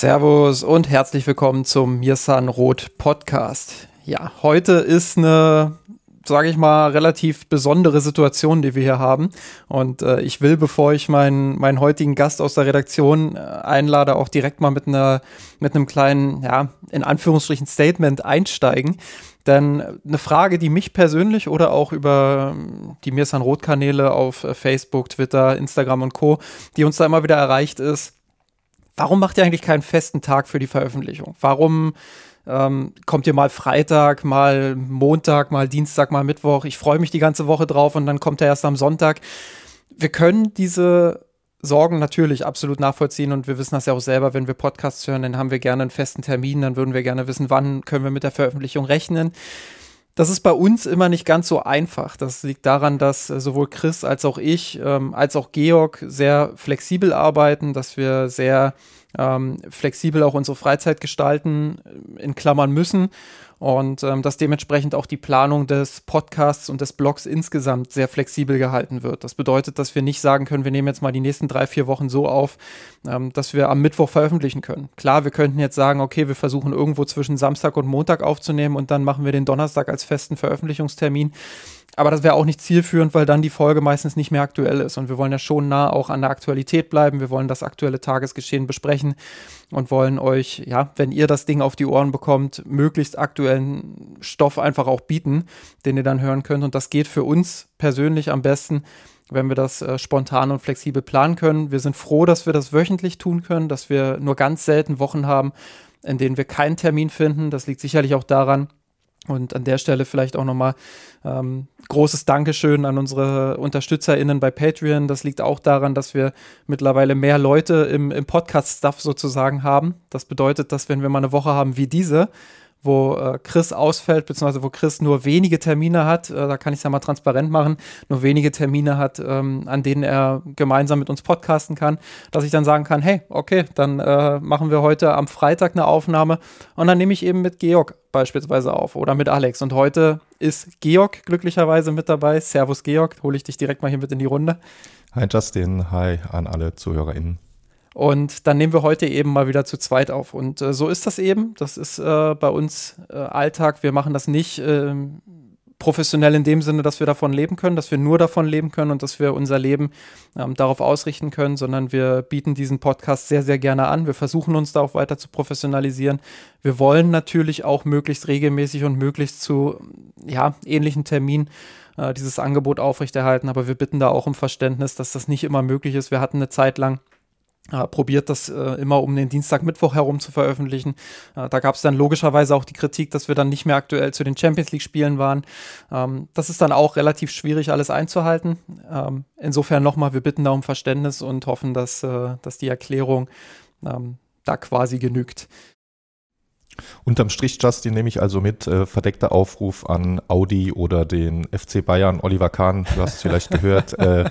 Servus und herzlich willkommen zum Mirsan Roth Podcast. Ja, heute ist eine, sage ich mal, relativ besondere Situation, die wir hier haben. Und äh, ich will, bevor ich meinen, meinen heutigen Gast aus der Redaktion äh, einlade, auch direkt mal mit einer, mit einem kleinen, ja, in Anführungsstrichen Statement einsteigen. Denn eine Frage, die mich persönlich oder auch über die Mirsan Roth Kanäle auf äh, Facebook, Twitter, Instagram und Co., die uns da immer wieder erreicht ist, warum macht ihr eigentlich keinen festen Tag für die Veröffentlichung? Warum ähm, kommt ihr mal Freitag, mal Montag, mal Dienstag, mal Mittwoch? Ich freue mich die ganze Woche drauf und dann kommt er erst am Sonntag. Wir können diese Sorgen natürlich absolut nachvollziehen und wir wissen das ja auch selber, wenn wir Podcasts hören, dann haben wir gerne einen festen Termin, dann würden wir gerne wissen, wann können wir mit der Veröffentlichung rechnen. Das ist bei uns immer nicht ganz so einfach. Das liegt daran, dass äh, sowohl Chris als auch ich, ähm, als auch Georg sehr flexibel arbeiten, dass wir sehr ähm, flexibel auch unsere Freizeit gestalten, äh, in Klammern müssen und ähm, dass dementsprechend auch die Planung des Podcasts und des Blogs insgesamt sehr flexibel gehalten wird. Das bedeutet, dass wir nicht sagen können, wir nehmen jetzt mal die nächsten drei, vier Wochen so auf, ähm, dass wir am Mittwoch veröffentlichen können. Klar, wir könnten jetzt sagen, okay, wir versuchen irgendwo zwischen Samstag und Montag aufzunehmen und dann machen wir den Donnerstag als festen Veröffentlichungstermin. Aber das wäre auch nicht zielführend, weil dann die Folge meistens nicht mehr aktuell ist. Und wir wollen ja schon nah auch an der Aktualität bleiben. Wir wollen das aktuelle Tagesgeschehen besprechen und wollen euch, ja, wenn ihr das Ding auf die Ohren bekommt, möglichst aktuellen Stoff einfach auch bieten, den ihr dann hören könnt. Und das geht für uns persönlich am besten, wenn wir das äh, spontan und flexibel planen können. Wir sind froh, dass wir das wöchentlich tun können, dass wir nur ganz selten Wochen haben, in denen wir keinen Termin finden. Das liegt sicherlich auch daran, und an der Stelle vielleicht auch nochmal ähm, großes Dankeschön an unsere UnterstützerInnen bei Patreon. Das liegt auch daran, dass wir mittlerweile mehr Leute im, im Podcast-Stuff sozusagen haben. Das bedeutet, dass wenn wir mal eine Woche haben wie diese, wo äh, Chris ausfällt, beziehungsweise wo Chris nur wenige Termine hat, äh, da kann ich es ja mal transparent machen, nur wenige Termine hat, ähm, an denen er gemeinsam mit uns podcasten kann, dass ich dann sagen kann, hey, okay, dann äh, machen wir heute am Freitag eine Aufnahme und dann nehme ich eben mit Georg beispielsweise auf oder mit Alex. Und heute ist Georg glücklicherweise mit dabei. Servus Georg, hole ich dich direkt mal hier mit in die Runde. Hi Justin, hi an alle ZuhörerInnen. Und dann nehmen wir heute eben mal wieder zu zweit auf. Und äh, so ist das eben. Das ist äh, bei uns äh, Alltag. Wir machen das nicht ähm, professionell in dem Sinne, dass wir davon leben können, dass wir nur davon leben können und dass wir unser Leben ähm, darauf ausrichten können, sondern wir bieten diesen Podcast sehr, sehr gerne an. Wir versuchen uns da auch weiter zu professionalisieren. Wir wollen natürlich auch möglichst regelmäßig und möglichst zu ja, ähnlichen Terminen äh, dieses Angebot aufrechterhalten, aber wir bitten da auch um Verständnis, dass das nicht immer möglich ist. Wir hatten eine Zeit lang äh, probiert das äh, immer um den Dienstag, Mittwoch herum zu veröffentlichen. Äh, da gab es dann logischerweise auch die Kritik, dass wir dann nicht mehr aktuell zu den Champions League-Spielen waren. Ähm, das ist dann auch relativ schwierig, alles einzuhalten. Ähm, insofern nochmal, wir bitten da um Verständnis und hoffen, dass, äh, dass die Erklärung ähm, da quasi genügt. Unterm Strich, Justin, nehme ich also mit, äh, verdeckter Aufruf an Audi oder den FC Bayern, Oliver Kahn, du hast es vielleicht gehört, äh,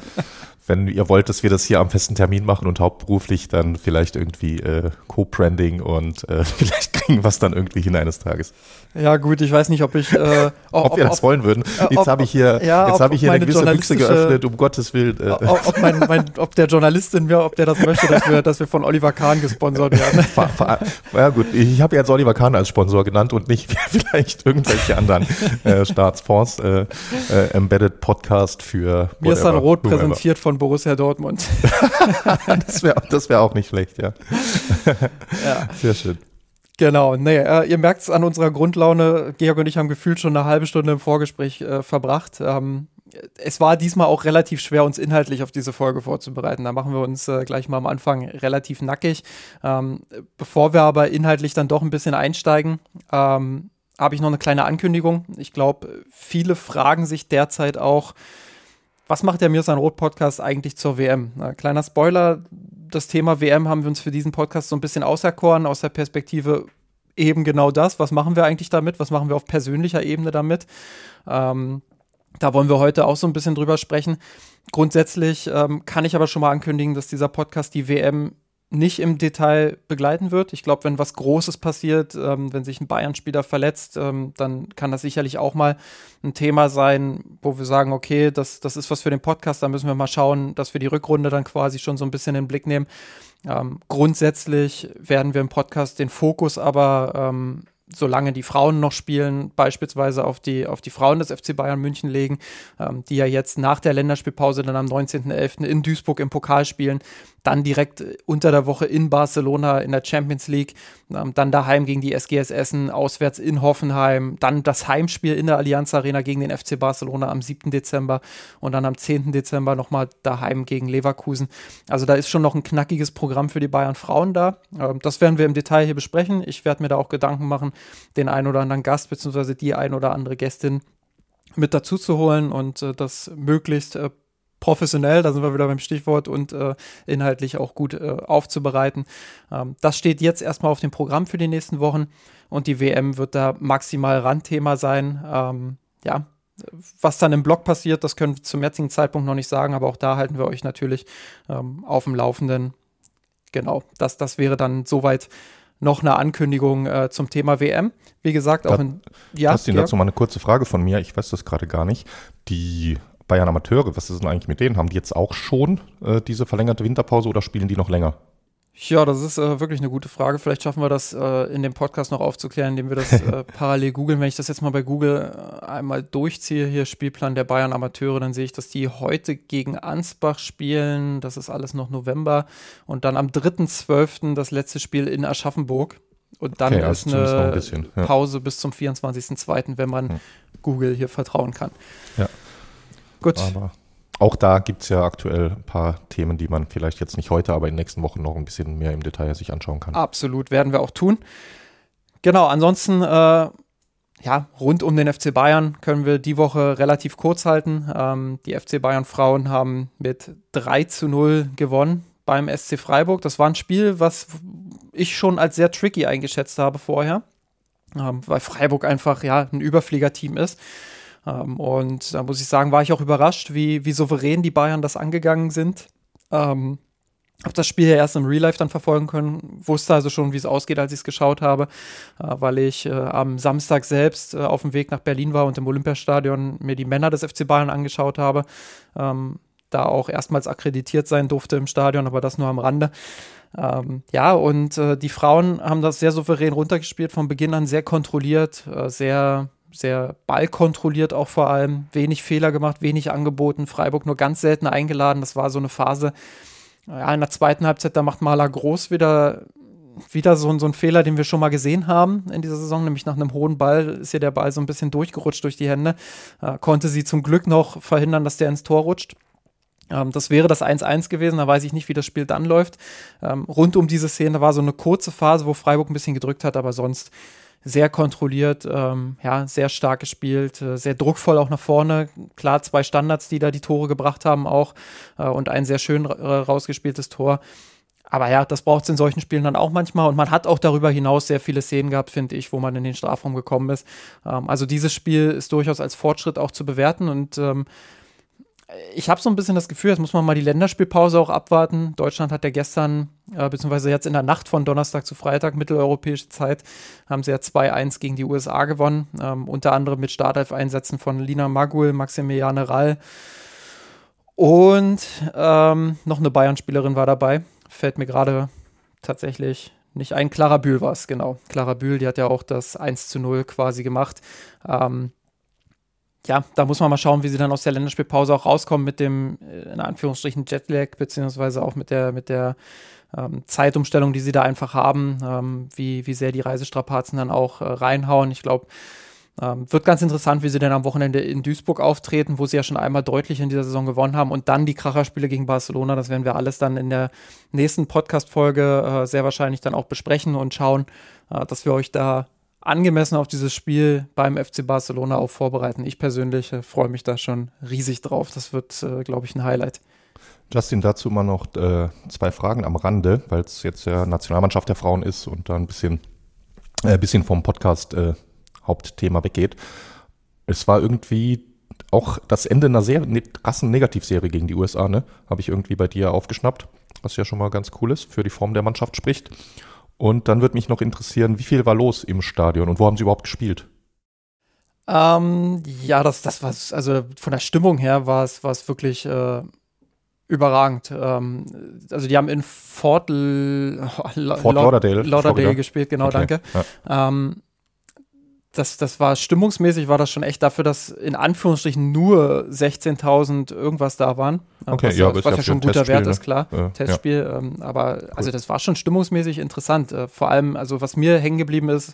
wenn ihr wollt, dass wir das hier am festen Termin machen und hauptberuflich, dann vielleicht irgendwie äh, Co-Branding und äh, vielleicht kriegen wir es dann irgendwie hin eines Tages. Ja, gut, ich weiß nicht, ob ich. Äh, ob, ob, wir das ob, wollen würden. Jetzt habe ich hier, ja, jetzt habe ich hier eine gewisse Büchse geöffnet, um Gottes Willen. Äh. Ob, mein, mein, ob der Journalistin mir, ob der das möchte, dass wir, dass wir von Oliver Kahn gesponsert werden. ja, gut, ich habe jetzt Oliver Kahn als Sponsor genannt und nicht vielleicht irgendwelche anderen äh, Staatsfonds. Äh, Embedded Podcast für. Mir ist dann rot präsentiert von Borussia Dortmund. das wäre das wär auch nicht schlecht, ja. ja. Sehr schön. Genau, nee, äh, ihr merkt es an unserer Grundlaune. Georg und ich haben gefühlt schon eine halbe Stunde im Vorgespräch äh, verbracht. Ähm, es war diesmal auch relativ schwer, uns inhaltlich auf diese Folge vorzubereiten. Da machen wir uns äh, gleich mal am Anfang relativ nackig. Ähm, bevor wir aber inhaltlich dann doch ein bisschen einsteigen, ähm, habe ich noch eine kleine Ankündigung. Ich glaube, viele fragen sich derzeit auch, was macht der Mir sein Rot Podcast eigentlich zur WM? Na, kleiner Spoiler, das Thema WM haben wir uns für diesen Podcast so ein bisschen auserkoren aus der Perspektive eben genau das. Was machen wir eigentlich damit? Was machen wir auf persönlicher Ebene damit? Ähm, da wollen wir heute auch so ein bisschen drüber sprechen. Grundsätzlich ähm, kann ich aber schon mal ankündigen, dass dieser Podcast die WM nicht im Detail begleiten wird. Ich glaube, wenn was Großes passiert, ähm, wenn sich ein Bayern-Spieler verletzt, ähm, dann kann das sicherlich auch mal ein Thema sein, wo wir sagen, okay, das, das ist was für den Podcast, da müssen wir mal schauen, dass wir die Rückrunde dann quasi schon so ein bisschen in den Blick nehmen. Ähm, grundsätzlich werden wir im Podcast den Fokus aber ähm, solange die Frauen noch spielen, beispielsweise auf die, auf die Frauen des FC Bayern München legen, ähm, die ja jetzt nach der Länderspielpause dann am 19.11. in Duisburg im Pokal spielen, dann direkt unter der Woche in Barcelona in der Champions League, ähm, dann daheim gegen die SGS Essen, auswärts in Hoffenheim, dann das Heimspiel in der Allianz Arena gegen den FC Barcelona am 7. Dezember und dann am 10. Dezember nochmal daheim gegen Leverkusen. Also da ist schon noch ein knackiges Programm für die Bayern Frauen da. Ähm, das werden wir im Detail hier besprechen. Ich werde mir da auch Gedanken machen, den einen oder anderen Gast bzw. die ein oder andere Gästin mit dazu zu holen und äh, das möglichst äh, professionell, da sind wir wieder beim Stichwort, und äh, inhaltlich auch gut äh, aufzubereiten. Ähm, das steht jetzt erstmal auf dem Programm für die nächsten Wochen und die WM wird da maximal Randthema sein. Ähm, ja, was dann im Blog passiert, das können wir zum jetzigen Zeitpunkt noch nicht sagen, aber auch da halten wir euch natürlich ähm, auf dem Laufenden. Genau, das, das wäre dann soweit noch eine Ankündigung äh, zum Thema WM. Wie gesagt, auch in. Ja, Hast du dazu mal eine kurze Frage von mir? Ich weiß das gerade gar nicht. Die Bayern Amateure, was ist denn eigentlich mit denen? Haben die jetzt auch schon äh, diese verlängerte Winterpause oder spielen die noch länger? Ja, das ist äh, wirklich eine gute Frage. Vielleicht schaffen wir das äh, in dem Podcast noch aufzuklären, indem wir das äh, parallel googeln. Wenn ich das jetzt mal bei Google äh, einmal durchziehe, hier Spielplan der Bayern Amateure, dann sehe ich, dass die heute gegen Ansbach spielen. Das ist alles noch November. Und dann am 3.12. das letzte Spiel in Aschaffenburg. Und dann okay, also ist eine ein bisschen, ja. Pause bis zum 24.02., wenn man hm. Google hier vertrauen kann. Ja. Gut. Aber auch da gibt es ja aktuell ein paar Themen, die man vielleicht jetzt nicht heute, aber in den nächsten Wochen noch ein bisschen mehr im Detail sich anschauen kann. Absolut, werden wir auch tun. Genau, ansonsten, äh, ja, rund um den FC Bayern können wir die Woche relativ kurz halten. Ähm, die FC Bayern Frauen haben mit 3 zu 0 gewonnen beim SC Freiburg. Das war ein Spiel, was ich schon als sehr tricky eingeschätzt habe vorher, ähm, weil Freiburg einfach ja ein Überfliegerteam ist. Ähm, und da muss ich sagen, war ich auch überrascht, wie, wie souverän die Bayern das angegangen sind. Ähm, habe das Spiel ja erst im Real Life dann verfolgen können, wusste also schon, wie es ausgeht, als ich es geschaut habe, äh, weil ich äh, am Samstag selbst äh, auf dem Weg nach Berlin war und im Olympiastadion mir die Männer des FC Bayern angeschaut habe. Ähm, da auch erstmals akkreditiert sein durfte im Stadion, aber das nur am Rande. Ähm, ja, und äh, die Frauen haben das sehr souverän runtergespielt, von Beginn an sehr kontrolliert, äh, sehr sehr ballkontrolliert auch vor allem, wenig Fehler gemacht, wenig angeboten, Freiburg nur ganz selten eingeladen. Das war so eine Phase, ja, in der zweiten Halbzeit, da macht Maler Groß wieder, wieder so, so ein Fehler, den wir schon mal gesehen haben in dieser Saison, nämlich nach einem hohen Ball ist hier der Ball so ein bisschen durchgerutscht durch die Hände, äh, konnte sie zum Glück noch verhindern, dass der ins Tor rutscht. Ähm, das wäre das 1-1 gewesen, da weiß ich nicht, wie das Spiel dann läuft. Ähm, rund um diese Szene war so eine kurze Phase, wo Freiburg ein bisschen gedrückt hat, aber sonst sehr kontrolliert, ähm, ja, sehr stark gespielt, äh, sehr druckvoll auch nach vorne. Klar, zwei Standards, die da die Tore gebracht haben auch äh, und ein sehr schön rausgespieltes Tor. Aber ja, das braucht es in solchen Spielen dann auch manchmal. Und man hat auch darüber hinaus sehr viele Szenen gehabt, finde ich, wo man in den Strafraum gekommen ist. Ähm, also dieses Spiel ist durchaus als Fortschritt auch zu bewerten. Und ähm, ich habe so ein bisschen das Gefühl, jetzt muss man mal die Länderspielpause auch abwarten. Deutschland hat ja gestern, äh, beziehungsweise jetzt in der Nacht von Donnerstag zu Freitag, mitteleuropäische Zeit, haben sie ja 2-1 gegen die USA gewonnen. Ähm, unter anderem mit Startelf-Einsätzen von Lina Magul, Maximiliane Rall und ähm, noch eine Bayern-Spielerin war dabei. Fällt mir gerade tatsächlich nicht ein. Clara Bühl war es, genau. Clara Bühl, die hat ja auch das 1 zu 0 quasi gemacht. Ähm, ja, da muss man mal schauen, wie sie dann aus der Länderspielpause auch rauskommen mit dem, äh, in Anführungsstrichen, Jetlag, beziehungsweise auch mit der, mit der ähm, Zeitumstellung, die sie da einfach haben, ähm, wie, wie sehr die Reisestrapazen dann auch äh, reinhauen. Ich glaube, ähm, wird ganz interessant, wie sie denn am Wochenende in Duisburg auftreten, wo sie ja schon einmal deutlich in dieser Saison gewonnen haben und dann die Kracherspiele gegen Barcelona. Das werden wir alles dann in der nächsten Podcast-Folge äh, sehr wahrscheinlich dann auch besprechen und schauen, äh, dass wir euch da angemessen auf dieses Spiel beim FC Barcelona auch vorbereiten. Ich persönlich äh, freue mich da schon riesig drauf. Das wird, äh, glaube ich, ein Highlight. Justin, dazu mal noch äh, zwei Fragen am Rande, weil es jetzt ja Nationalmannschaft der Frauen ist und da ein bisschen, äh, bisschen vom Podcast äh, Hauptthema weggeht. Es war irgendwie auch das Ende einer sehr ne, krassen Negativserie gegen die USA, ne? Habe ich irgendwie bei dir aufgeschnappt, was ja schon mal ganz cool ist, für die Form der Mannschaft spricht. Und dann würde mich noch interessieren, wie viel war los im Stadion und wo haben sie überhaupt gespielt? Ähm, ja, das, das war, also von der Stimmung her war es, war es wirklich äh, überragend. Ähm, also die haben in Fort, L Fort Lauderdale, Lauderdale gespielt, genau, okay. danke. Ja. Ähm, das, das war stimmungsmäßig, war das schon echt dafür, dass in Anführungsstrichen nur 16.000 irgendwas da waren. Okay, was, ja, was, was ja schon ein guter Wert ne? ist, klar. Ja, Testspiel. Ja. Ähm, aber cool. also das war schon stimmungsmäßig interessant. Äh, vor allem, also was mir hängen geblieben ist,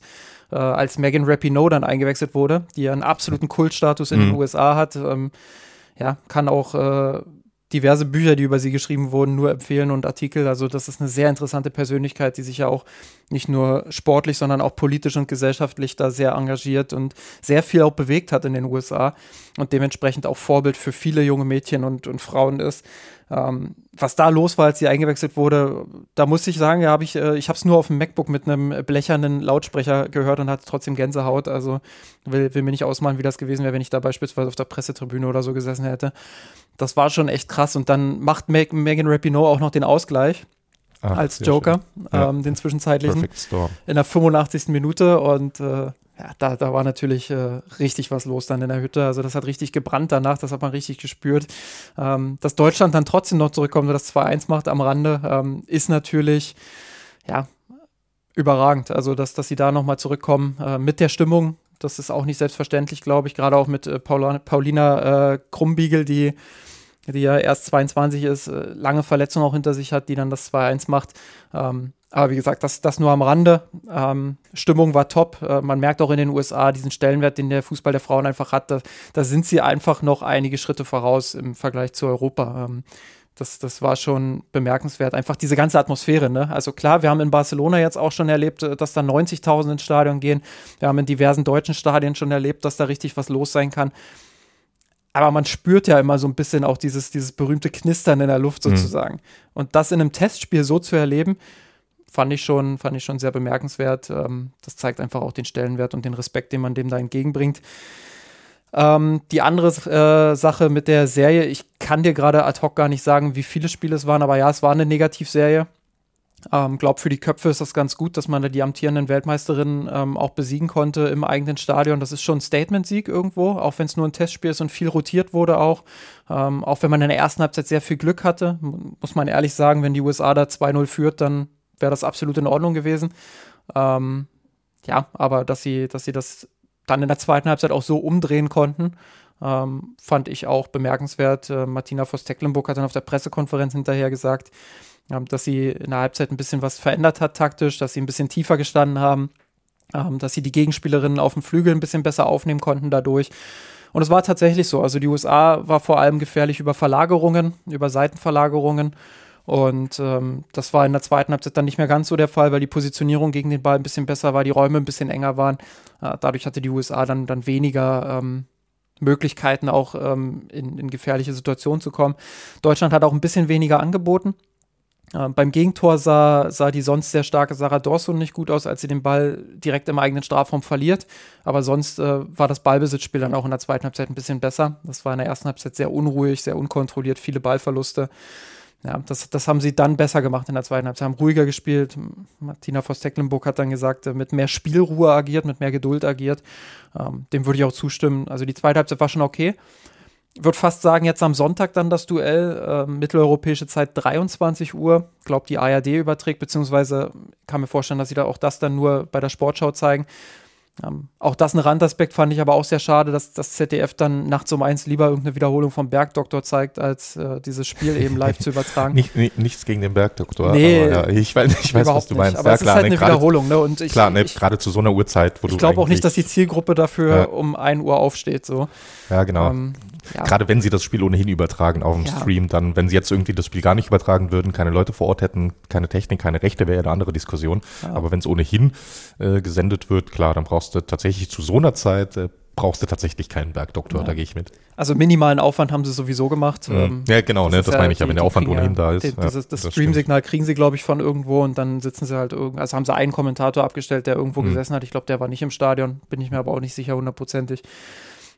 äh, als Megan Rapinoe dann eingewechselt wurde, die ja einen absoluten Kultstatus in mhm. den USA hat. Ähm, ja, kann auch äh, diverse Bücher, die über sie geschrieben wurden, nur empfehlen und Artikel. Also das ist eine sehr interessante Persönlichkeit, die sich ja auch nicht nur sportlich, sondern auch politisch und gesellschaftlich da sehr engagiert und sehr viel auch bewegt hat in den USA und dementsprechend auch Vorbild für viele junge Mädchen und, und Frauen ist. Ähm, was da los war, als sie eingewechselt wurde, da muss ich sagen, ja, habe ich, äh, ich habe es nur auf dem MacBook mit einem blechernen Lautsprecher gehört und hatte trotzdem Gänsehaut. Also will, will mir nicht ausmalen, wie das gewesen wäre, wenn ich da beispielsweise auf der Pressetribüne oder so gesessen hätte. Das war schon echt krass. Und dann macht Meg Megan Rapinoe auch noch den Ausgleich. Ach, als Joker, ja. ähm, den zwischenzeitlichen, in der 85. Minute und äh, ja, da, da war natürlich äh, richtig was los dann in der Hütte. Also das hat richtig gebrannt danach, das hat man richtig gespürt. Ähm, dass Deutschland dann trotzdem noch zurückkommt und das 2-1 macht am Rande, ähm, ist natürlich, ja, überragend. Also, dass, dass sie da nochmal zurückkommen äh, mit der Stimmung, das ist auch nicht selbstverständlich, glaube ich. Gerade auch mit äh, Paula, Paulina äh, Krumbiegel, die, die ja erst 22 ist, äh, lange Verletzungen auch hinter sich hat, die dann das 2-1 macht. Ähm, aber wie gesagt, das, das nur am Rande. Ähm, Stimmung war top. Äh, man merkt auch in den USA diesen Stellenwert, den der Fußball der Frauen einfach hat. Da, da sind sie einfach noch einige Schritte voraus im Vergleich zu Europa. Ähm, das, das war schon bemerkenswert. Einfach diese ganze Atmosphäre. Ne? Also klar, wir haben in Barcelona jetzt auch schon erlebt, äh, dass da 90.000 ins Stadion gehen. Wir haben in diversen deutschen Stadien schon erlebt, dass da richtig was los sein kann. Aber man spürt ja immer so ein bisschen auch dieses, dieses berühmte Knistern in der Luft mhm. sozusagen. Mhm. Und das in einem Testspiel so zu erleben, fand ich schon, fand ich schon sehr bemerkenswert. Ähm, das zeigt einfach auch den Stellenwert und den Respekt, den man dem da entgegenbringt. Ähm, die andere äh, Sache mit der Serie, ich kann dir gerade ad hoc gar nicht sagen, wie viele Spiele es waren, aber ja, es war eine Negativserie. Ähm, glaub, für die Köpfe ist das ganz gut, dass man da die amtierenden Weltmeisterinnen ähm, auch besiegen konnte im eigenen Stadion. Das ist schon ein Statement-Sieg irgendwo, auch wenn es nur ein Testspiel ist und viel rotiert wurde auch. Ähm, auch wenn man in der ersten Halbzeit sehr viel Glück hatte, muss man ehrlich sagen, wenn die USA da 2-0 führt, dann wäre das absolut in Ordnung gewesen. Ähm, ja, aber dass sie, dass sie das dann in der zweiten Halbzeit auch so umdrehen konnten, ähm, fand ich auch bemerkenswert. Äh, Martina Voss-Tecklenburg hat dann auf der Pressekonferenz hinterher gesagt, dass sie in der Halbzeit ein bisschen was verändert hat taktisch, dass sie ein bisschen tiefer gestanden haben, ähm, dass sie die Gegenspielerinnen auf dem Flügel ein bisschen besser aufnehmen konnten dadurch. Und es war tatsächlich so. Also die USA war vor allem gefährlich über Verlagerungen, über Seitenverlagerungen. Und ähm, das war in der zweiten Halbzeit dann nicht mehr ganz so der Fall, weil die Positionierung gegen den Ball ein bisschen besser war, die Räume ein bisschen enger waren. Äh, dadurch hatte die USA dann, dann weniger ähm, Möglichkeiten, auch ähm, in, in gefährliche Situationen zu kommen. Deutschland hat auch ein bisschen weniger angeboten. Äh, beim Gegentor sah, sah die sonst sehr starke Sarah Dorson nicht gut aus, als sie den Ball direkt im eigenen Strafraum verliert. Aber sonst äh, war das Ballbesitzspiel dann auch in der zweiten Halbzeit ein bisschen besser. Das war in der ersten Halbzeit sehr unruhig, sehr unkontrolliert, viele Ballverluste. Ja, das, das haben sie dann besser gemacht in der zweiten Halbzeit. Haben ruhiger gespielt. Martina Voss-Tecklenburg hat dann gesagt, äh, mit mehr Spielruhe agiert, mit mehr Geduld agiert. Ähm, dem würde ich auch zustimmen. Also die zweite Halbzeit war schon okay. Ich würde fast sagen, jetzt am Sonntag dann das Duell, äh, mitteleuropäische Zeit 23 Uhr. Ich glaube, die ARD überträgt, beziehungsweise kann mir vorstellen, dass sie da auch das dann nur bei der Sportschau zeigen. Ähm, auch das ein Randaspekt fand ich aber auch sehr schade, dass das ZDF dann nachts um eins lieber irgendeine Wiederholung vom Bergdoktor zeigt, als äh, dieses Spiel eben live zu übertragen. Nicht, nicht, nichts gegen den Bergdoktor, nee, aber ja, ich, weiß, ich weiß was du meinst. Aber ja, es klar, ist halt ne, eine Wiederholung, ne? Und ich, klar, ne, gerade zu so einer Uhrzeit, wo ich du. Ich glaube auch nicht, dass die Zielgruppe dafür ja. um 1 Uhr aufsteht. So. Ja, genau. Ähm, ja. Gerade wenn sie das Spiel ohnehin übertragen auf dem ja. Stream, dann, wenn sie jetzt irgendwie das Spiel gar nicht übertragen würden, keine Leute vor Ort hätten, keine Technik, keine Rechte, wäre ja eine andere Diskussion. Ja. Aber wenn es ohnehin äh, gesendet wird, klar, dann brauchst du tatsächlich zu so einer Zeit, äh, brauchst du tatsächlich keinen Bergdoktor, ja. da gehe ich mit. Also minimalen Aufwand haben sie sowieso gemacht. Mhm. Ähm, ja, genau, das, ne, das ja, meine ich ja, wenn der Aufwand ohnehin da ist. Die, dieses, das, das Stream-Signal kriegen sie, glaube ich, von irgendwo und dann sitzen sie halt irgendwo, also haben sie einen Kommentator abgestellt, der irgendwo mhm. gesessen hat. Ich glaube, der war nicht im Stadion, bin ich mir aber auch nicht sicher hundertprozentig.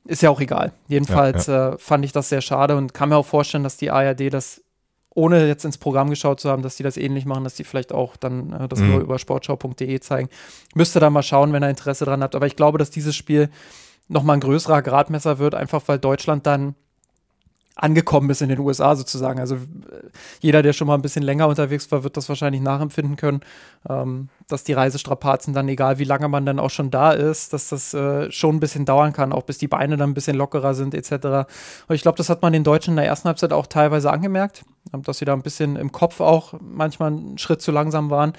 Ist ja auch egal. Jedenfalls ja, äh, fand ich das sehr schade und kann mir auch vorstellen, dass die ARD das ohne jetzt ins Programm geschaut zu haben, dass die das ähnlich machen, dass die vielleicht auch dann äh, das mhm. nur über sportschau.de zeigen. Müsste da mal schauen, wenn er Interesse dran hat. Aber ich glaube, dass dieses Spiel nochmal ein größerer Gradmesser wird, einfach weil Deutschland dann angekommen ist in den USA sozusagen. Also jeder, der schon mal ein bisschen länger unterwegs war, wird das wahrscheinlich nachempfinden können, ähm, dass die Reisestrapazen dann, egal wie lange man dann auch schon da ist, dass das äh, schon ein bisschen dauern kann, auch bis die Beine dann ein bisschen lockerer sind etc. Und ich glaube, das hat man den Deutschen in der ersten Halbzeit auch teilweise angemerkt, dass sie da ein bisschen im Kopf auch manchmal einen Schritt zu langsam waren.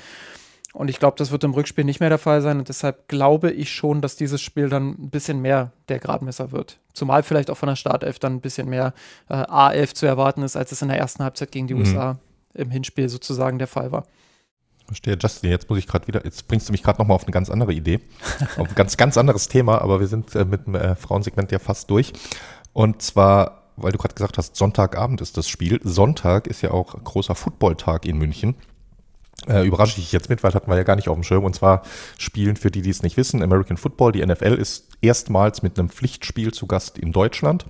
Und ich glaube, das wird im Rückspiel nicht mehr der Fall sein. Und deshalb glaube ich schon, dass dieses Spiel dann ein bisschen mehr der Gradmesser wird. Zumal vielleicht auch von der Startelf dann ein bisschen mehr äh, A11 zu erwarten ist, als es in der ersten Halbzeit gegen die mhm. USA im Hinspiel sozusagen der Fall war. Verstehe, Justin, jetzt muss ich gerade wieder, jetzt bringst du mich gerade nochmal auf eine ganz andere Idee. auf ein ganz, ganz anderes Thema, aber wir sind äh, mit dem äh, Frauensegment ja fast durch. Und zwar, weil du gerade gesagt hast, Sonntagabend ist das Spiel. Sonntag ist ja auch großer Footballtag in München. Äh, überrasche ich jetzt mit, weil hatten wir ja gar nicht auf dem Schirm. Und zwar spielen für die, die es nicht wissen, American Football, die NFL ist erstmals mit einem Pflichtspiel zu Gast in Deutschland.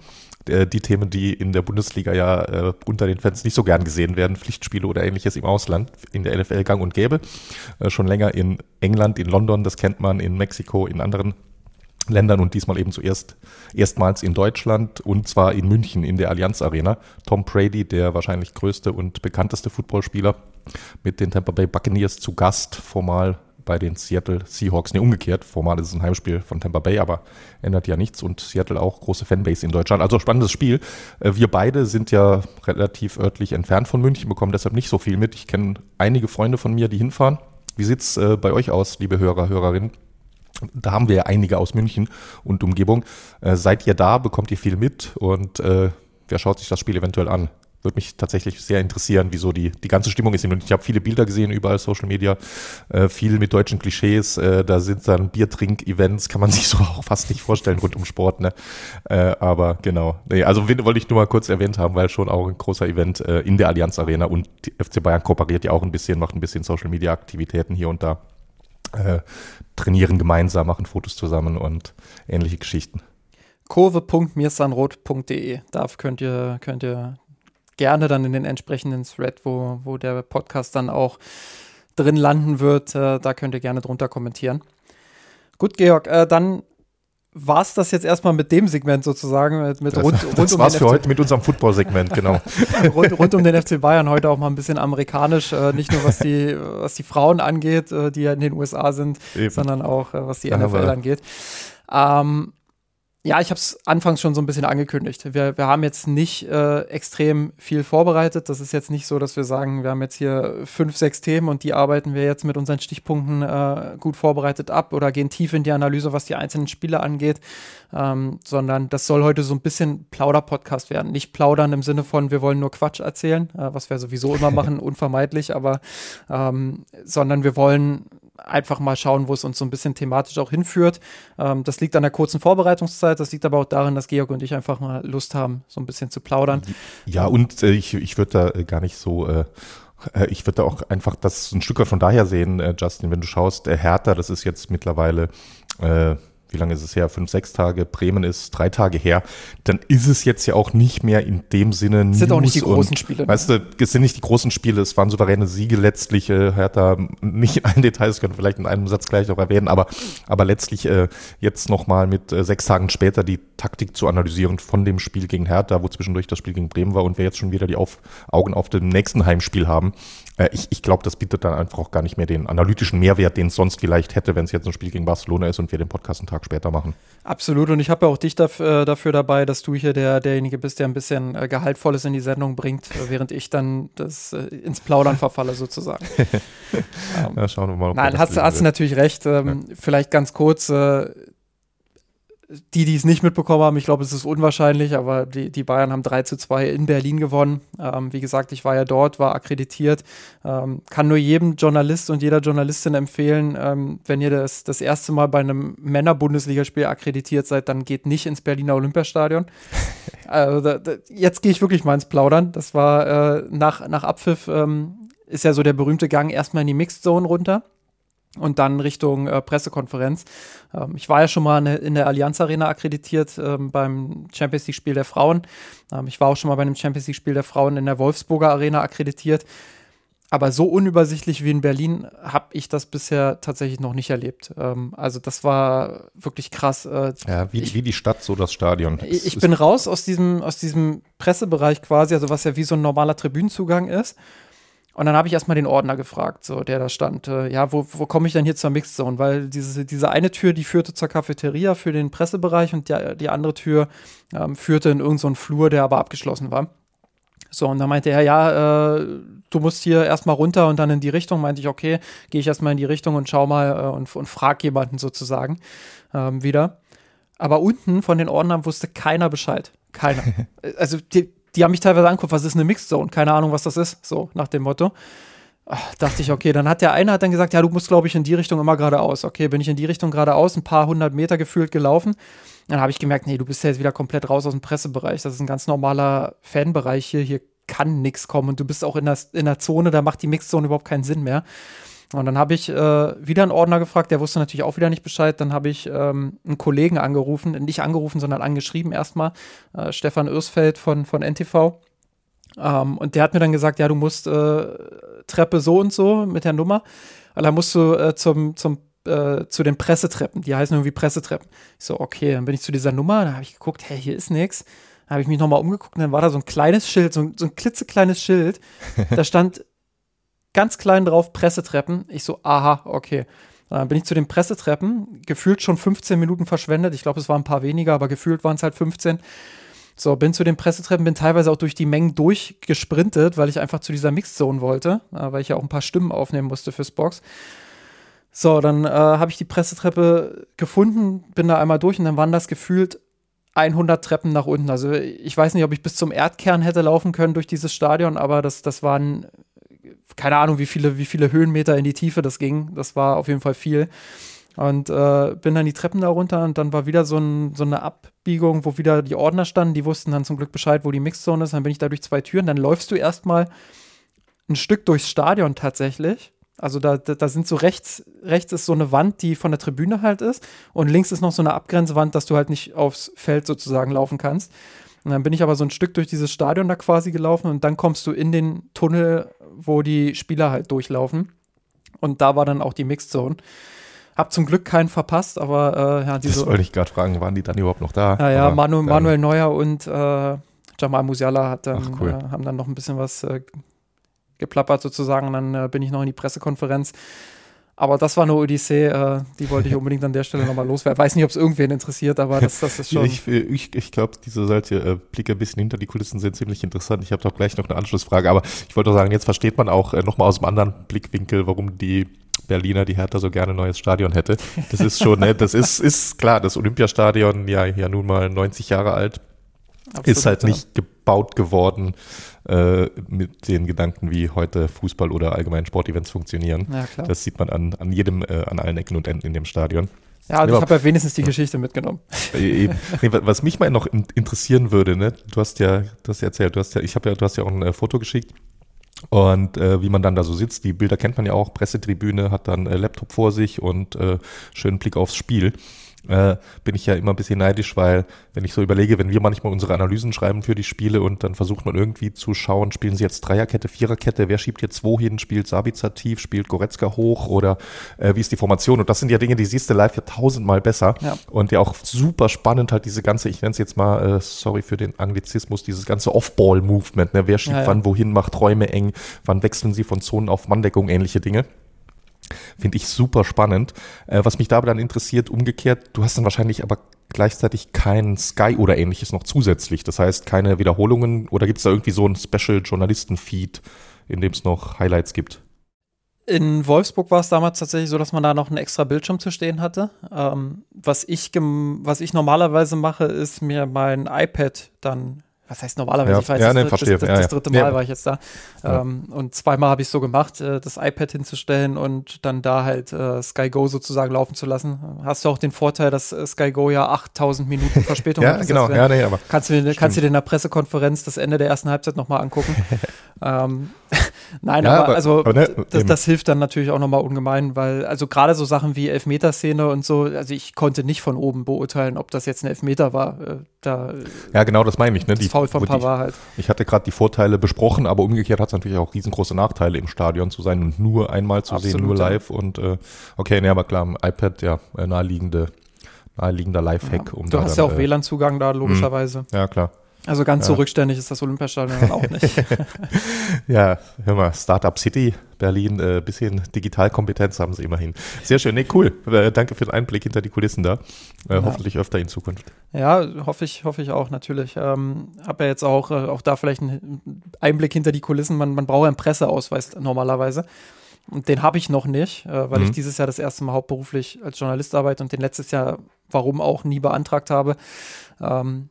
Äh, die Themen, die in der Bundesliga ja äh, unter den Fans nicht so gern gesehen werden, Pflichtspiele oder ähnliches im Ausland, in der NFL gang und gäbe. Äh, schon länger in England, in London, das kennt man, in Mexiko, in anderen Ländern und diesmal eben zuerst erstmals in Deutschland und zwar in München in der Allianz Arena. Tom Brady, der wahrscheinlich größte und bekannteste Footballspieler, mit den Tampa Bay Buccaneers zu Gast, formal bei den Seattle Seahawks. Ne, umgekehrt. Formal ist es ein Heimspiel von Tampa Bay, aber ändert ja nichts. Und Seattle auch große Fanbase in Deutschland. Also spannendes Spiel. Äh, wir beide sind ja relativ örtlich entfernt von München, bekommen deshalb nicht so viel mit. Ich kenne einige Freunde von mir, die hinfahren. Wie sieht's äh, bei euch aus, liebe Hörer, Hörerinnen? Da haben wir ja einige aus München und Umgebung. Äh, seid ihr da? Bekommt ihr viel mit? Und äh, wer schaut sich das Spiel eventuell an? Würde mich tatsächlich sehr interessieren, wieso die, die ganze Stimmung ist. Und ich habe viele Bilder gesehen, überall Social Media, äh, viel mit deutschen Klischees. Äh, da sind dann Biertrink-Events, kann man sich so auch fast nicht vorstellen rund um Sport. Ne? Äh, aber genau. Nee, also wollte ich nur mal kurz erwähnt haben, weil schon auch ein großer Event äh, in der Allianz Arena und die FC Bayern kooperiert ja auch ein bisschen, macht ein bisschen Social Media Aktivitäten hier und da äh, trainieren gemeinsam, machen Fotos zusammen und ähnliche Geschichten. kurve.mirsanrot.de. Da könnt ihr, könnt ihr gerne dann in den entsprechenden Thread, wo, wo der Podcast dann auch drin landen wird, äh, da könnt ihr gerne drunter kommentieren. Gut, Georg, äh, dann war es das jetzt erstmal mit dem Segment sozusagen, mit, mit rund, rund das um war's für FC heute mit unserem Football-Segment, genau. rund, rund, um den FC Bayern heute auch mal ein bisschen amerikanisch, äh, nicht nur was die, was die Frauen angeht, äh, die ja in den USA sind, Eben. sondern auch äh, was die NFL Aber angeht. Ähm, ja, ich habe es anfangs schon so ein bisschen angekündigt. Wir, wir haben jetzt nicht äh, extrem viel vorbereitet. Das ist jetzt nicht so, dass wir sagen, wir haben jetzt hier fünf, sechs Themen und die arbeiten wir jetzt mit unseren Stichpunkten äh, gut vorbereitet ab oder gehen tief in die Analyse, was die einzelnen Spiele angeht, ähm, sondern das soll heute so ein bisschen Plauder-Podcast werden. Nicht plaudern im Sinne von, wir wollen nur Quatsch erzählen, äh, was wir sowieso immer machen, unvermeidlich, aber ähm, sondern wir wollen einfach mal schauen, wo es uns so ein bisschen thematisch auch hinführt. Ähm, das liegt an der kurzen Vorbereitungszeit, das liegt aber auch darin, dass Georg und ich einfach mal Lust haben, so ein bisschen zu plaudern. Ja, und äh, ich, ich würde da äh, gar nicht so äh, äh ich würde auch einfach das ein Stück weit von daher sehen, äh, Justin, wenn du schaust, Hertha, das ist jetzt mittlerweile äh, wie lange ist es her? Fünf, sechs Tage. Bremen ist drei Tage her. Dann ist es jetzt ja auch nicht mehr in dem Sinne. Es sind News auch nicht die großen und, Spiele. Ne? Weißt du, es sind nicht die großen Spiele. Es waren souveräne Siege letztlich. Äh, Hertha nicht in allen Details, können vielleicht in einem Satz gleich noch erwähnen, aber, aber letztlich äh, jetzt nochmal mit äh, sechs Tagen später die Taktik zu analysieren von dem Spiel gegen Hertha, wo zwischendurch das Spiel gegen Bremen war und wir jetzt schon wieder die auf, Augen auf dem nächsten Heimspiel haben. Äh, ich ich glaube, das bietet dann einfach auch gar nicht mehr den analytischen Mehrwert, den es sonst vielleicht hätte, wenn es jetzt ein Spiel gegen Barcelona ist und wir den Podcast einen Tag später machen. Absolut. Und ich habe ja auch dich dafür, äh, dafür dabei, dass du hier der, derjenige bist, der ein bisschen äh, Gehaltvolles in die Sendung bringt, äh, während ich dann das ins Plaudern verfalle, sozusagen. ähm, ja, schauen wir mal. Nein, hast, hast du natürlich recht. Ähm, ja. Vielleicht ganz kurz. Äh, die, die es nicht mitbekommen haben, ich glaube, es ist unwahrscheinlich, aber die, die Bayern haben 3 zu 2 in Berlin gewonnen. Ähm, wie gesagt, ich war ja dort, war akkreditiert. Ähm, kann nur jedem Journalist und jeder Journalistin empfehlen, ähm, wenn ihr das, das erste Mal bei einem Männer-Bundesligaspiel akkreditiert seid, dann geht nicht ins Berliner Olympiastadion. also, da, da, jetzt gehe ich wirklich mal ins Plaudern. Das war äh, nach, nach Abpfiff, ähm, ist ja so der berühmte Gang erstmal in die Mixed Zone runter und dann Richtung äh, Pressekonferenz. Ähm, ich war ja schon mal in der Allianz Arena akkreditiert ähm, beim Champions League Spiel der Frauen. Ähm, ich war auch schon mal bei einem Champions League Spiel der Frauen in der Wolfsburger Arena akkreditiert. Aber so unübersichtlich wie in Berlin habe ich das bisher tatsächlich noch nicht erlebt. Ähm, also das war wirklich krass. Äh, ja, wie, ich, wie die Stadt, so das Stadion. Ich, ich bin raus aus diesem, aus diesem Pressebereich quasi, also was ja wie so ein normaler Tribünenzugang ist. Und dann habe ich erstmal den Ordner gefragt, so der da stand, äh, ja, wo, wo komme ich denn hier zur Mixed Zone? Weil diese, diese eine Tür, die führte zur Cafeteria für den Pressebereich und die, die andere Tür ähm, führte in irgendeinen so Flur, der aber abgeschlossen war. So, und dann meinte er, ja, äh, du musst hier erstmal runter und dann in die Richtung. Meinte ich, okay, gehe ich erstmal in die Richtung und schau mal äh, und, und frag jemanden sozusagen ähm, wieder. Aber unten von den Ordnern wusste keiner Bescheid. Keiner. also die, die haben mich teilweise angeguckt, was ist eine Mixed Zone? Keine Ahnung, was das ist, so nach dem Motto. Ach, dachte ich, okay, dann hat der eine hat dann gesagt, ja, du musst, glaube ich, in die Richtung immer geradeaus. Okay, bin ich in die Richtung geradeaus, ein paar hundert Meter gefühlt gelaufen. Dann habe ich gemerkt, nee, du bist ja jetzt wieder komplett raus aus dem Pressebereich. Das ist ein ganz normaler Fanbereich hier. Hier kann nichts kommen und du bist auch in der, in der Zone, da macht die Mixzone überhaupt keinen Sinn mehr. Und dann habe ich äh, wieder einen Ordner gefragt, der wusste natürlich auch wieder nicht Bescheid. Dann habe ich ähm, einen Kollegen angerufen, nicht angerufen, sondern angeschrieben erstmal, äh, Stefan Örsfeld von, von NTV. Ähm, und der hat mir dann gesagt, ja, du musst äh, Treppe so und so mit der Nummer. Dann musst du äh, zum, zum, äh, zu den Pressetreppen. Die heißen irgendwie Pressetreppen. Ich so, okay, dann bin ich zu dieser Nummer. Dann habe ich geguckt, hey, hier ist nichts. Dann habe ich mich nochmal umgeguckt und dann war da so ein kleines Schild, so, so ein klitzekleines Schild. da stand ganz klein drauf Pressetreppen. Ich so, aha, okay. Dann bin ich zu den Pressetreppen, gefühlt schon 15 Minuten verschwendet. Ich glaube, es waren ein paar weniger, aber gefühlt waren es halt 15. So, bin zu den Pressetreppen, bin teilweise auch durch die Mengen durchgesprintet, weil ich einfach zu dieser Mixzone wollte, äh, weil ich ja auch ein paar Stimmen aufnehmen musste fürs Box. So, dann äh, habe ich die Pressetreppe gefunden, bin da einmal durch und dann waren das gefühlt 100 Treppen nach unten. Also ich weiß nicht, ob ich bis zum Erdkern hätte laufen können durch dieses Stadion, aber das, das waren keine Ahnung, wie viele, wie viele Höhenmeter in die Tiefe das ging. Das war auf jeden Fall viel. Und äh, bin dann die Treppen da runter und dann war wieder so, ein, so, eine Abbiegung, wo wieder die Ordner standen. Die wussten dann zum Glück Bescheid, wo die Mixzone ist. Dann bin ich da durch zwei Türen. Dann läufst du erstmal ein Stück durchs Stadion tatsächlich. Also da, da, da, sind so rechts, rechts ist so eine Wand, die von der Tribüne halt ist. Und links ist noch so eine Abgrenzwand, dass du halt nicht aufs Feld sozusagen laufen kannst. Und dann bin ich aber so ein Stück durch dieses Stadion da quasi gelaufen und dann kommst du in den Tunnel, wo die Spieler halt durchlaufen. Und da war dann auch die Mixed Zone. Hab zum Glück keinen verpasst, aber äh, ja, diese. Das wollte ich gerade fragen, waren die dann überhaupt noch da? Ja, ja, Manu, Manuel Neuer und äh, Jamal Musiala hat dann, cool. äh, haben dann noch ein bisschen was äh, geplappert sozusagen. Und dann äh, bin ich noch in die Pressekonferenz. Aber das war eine Odyssee, äh, die wollte ich unbedingt an der Stelle nochmal loswerden. Weiß nicht, ob es irgendwen interessiert, aber das, das ist schon. Ich, ich, ich glaube, diese solche äh, Blicke ein bisschen hinter die Kulissen sind ziemlich interessant. Ich habe doch gleich noch eine Anschlussfrage, aber ich wollte sagen, jetzt versteht man auch äh, nochmal aus einem anderen Blickwinkel, warum die Berliner, die Hertha so gerne ein neues Stadion hätte. Das ist schon, ne, das ist, ist klar, das Olympiastadion, ja, ja nun mal 90 Jahre alt, Absolut, ist halt ja. nicht gebaut geworden äh, mit den Gedanken, wie heute Fußball oder allgemein Sportevents funktionieren. Ja, klar. Das sieht man an, an jedem, äh, an allen Ecken und Enden in dem Stadion. Ja, also ich habe ja wenigstens die Geschichte mitgenommen. Äh, nee, was mich mal noch interessieren würde, ne, du hast ja, du hast ja erzählt, du hast ja, ich habe ja, du hast ja auch ein äh, Foto geschickt und äh, wie man dann da so sitzt, die Bilder kennt man ja auch, Pressetribüne, hat dann äh, Laptop vor sich und äh, schönen Blick aufs Spiel äh, bin ich ja immer ein bisschen neidisch, weil wenn ich so überlege, wenn wir manchmal unsere Analysen schreiben für die Spiele und dann versucht man irgendwie zu schauen, spielen sie jetzt Dreierkette, Viererkette, wer schiebt jetzt wo hin, spielt Sabitzer tief, spielt Goretzka hoch oder äh, wie ist die Formation? Und das sind ja Dinge, die siehst du live ja tausendmal besser ja. und ja auch super spannend halt diese ganze, ich nenne es jetzt mal, äh, sorry für den Anglizismus, dieses ganze Off-Ball-Movement, ne? wer schiebt ja, ja. wann wohin, macht Räume eng, wann wechseln sie von Zonen auf Manndeckung, ähnliche Dinge. Finde ich super spannend. Äh, was mich dabei dann interessiert, umgekehrt, du hast dann wahrscheinlich aber gleichzeitig kein Sky oder ähnliches noch zusätzlich. Das heißt, keine Wiederholungen oder gibt es da irgendwie so ein Special Journalisten-Feed, in dem es noch Highlights gibt? In Wolfsburg war es damals tatsächlich so, dass man da noch einen extra Bildschirm zu stehen hatte. Ähm, was, ich was ich normalerweise mache, ist mir mein iPad dann was heißt normalerweise? Ja, ich weiß, ja, das, nee, das, verstehe. das, das, dritte Mal war ich jetzt da. Ähm, und zweimal habe ich es so gemacht, äh, das iPad hinzustellen und dann da halt äh, Sky Go sozusagen laufen zu lassen. Hast du auch den Vorteil, dass äh, Sky Go ja 8000 Minuten Verspätung ja, hat. Genau, ja, nee, aber kannst du, kannst du dir in der Pressekonferenz das Ende der ersten Halbzeit nochmal angucken. ähm, Nein, ja, aber, aber, also aber ne, das, das, hilft dann natürlich auch nochmal ungemein, weil also gerade so Sachen wie Elfmeterszene und so, also ich konnte nicht von oben beurteilen, ob das jetzt ein Elfmeter war. Äh, da, ja, genau, das meine ich. Ne? Das die, Foul von Pavard halt. Ich hatte gerade die Vorteile besprochen, aber umgekehrt hat es natürlich auch riesengroße Nachteile im Stadion zu sein und nur einmal zu Absolut, sehen, nur live. Ja. Und äh, okay, ne, aber klar, im iPad, ja, äh, naheliegende, naheliegender Lifehack. Ja. Um du hast dann, ja auch äh, WLAN-Zugang da, logischerweise. Mh, ja, klar. Also ganz ja. so rückständig ist das Olympiastadion auch nicht. ja, hör mal, Startup City, Berlin, äh, bisschen Digitalkompetenz haben sie immerhin. Sehr schön, nee, cool. Äh, danke für den Einblick hinter die Kulissen da. Äh, ja. Hoffentlich öfter in Zukunft. Ja, hoffe ich, hoffe ich auch, natürlich. Ähm, Habe ja jetzt auch, äh, auch da vielleicht einen Einblick hinter die Kulissen. Man, man braucht einen Presseausweis normalerweise. Und den habe ich noch nicht, äh, weil mhm. ich dieses Jahr das erste Mal hauptberuflich als Journalist arbeite und den letztes Jahr, warum auch, nie beantragt habe. Ähm,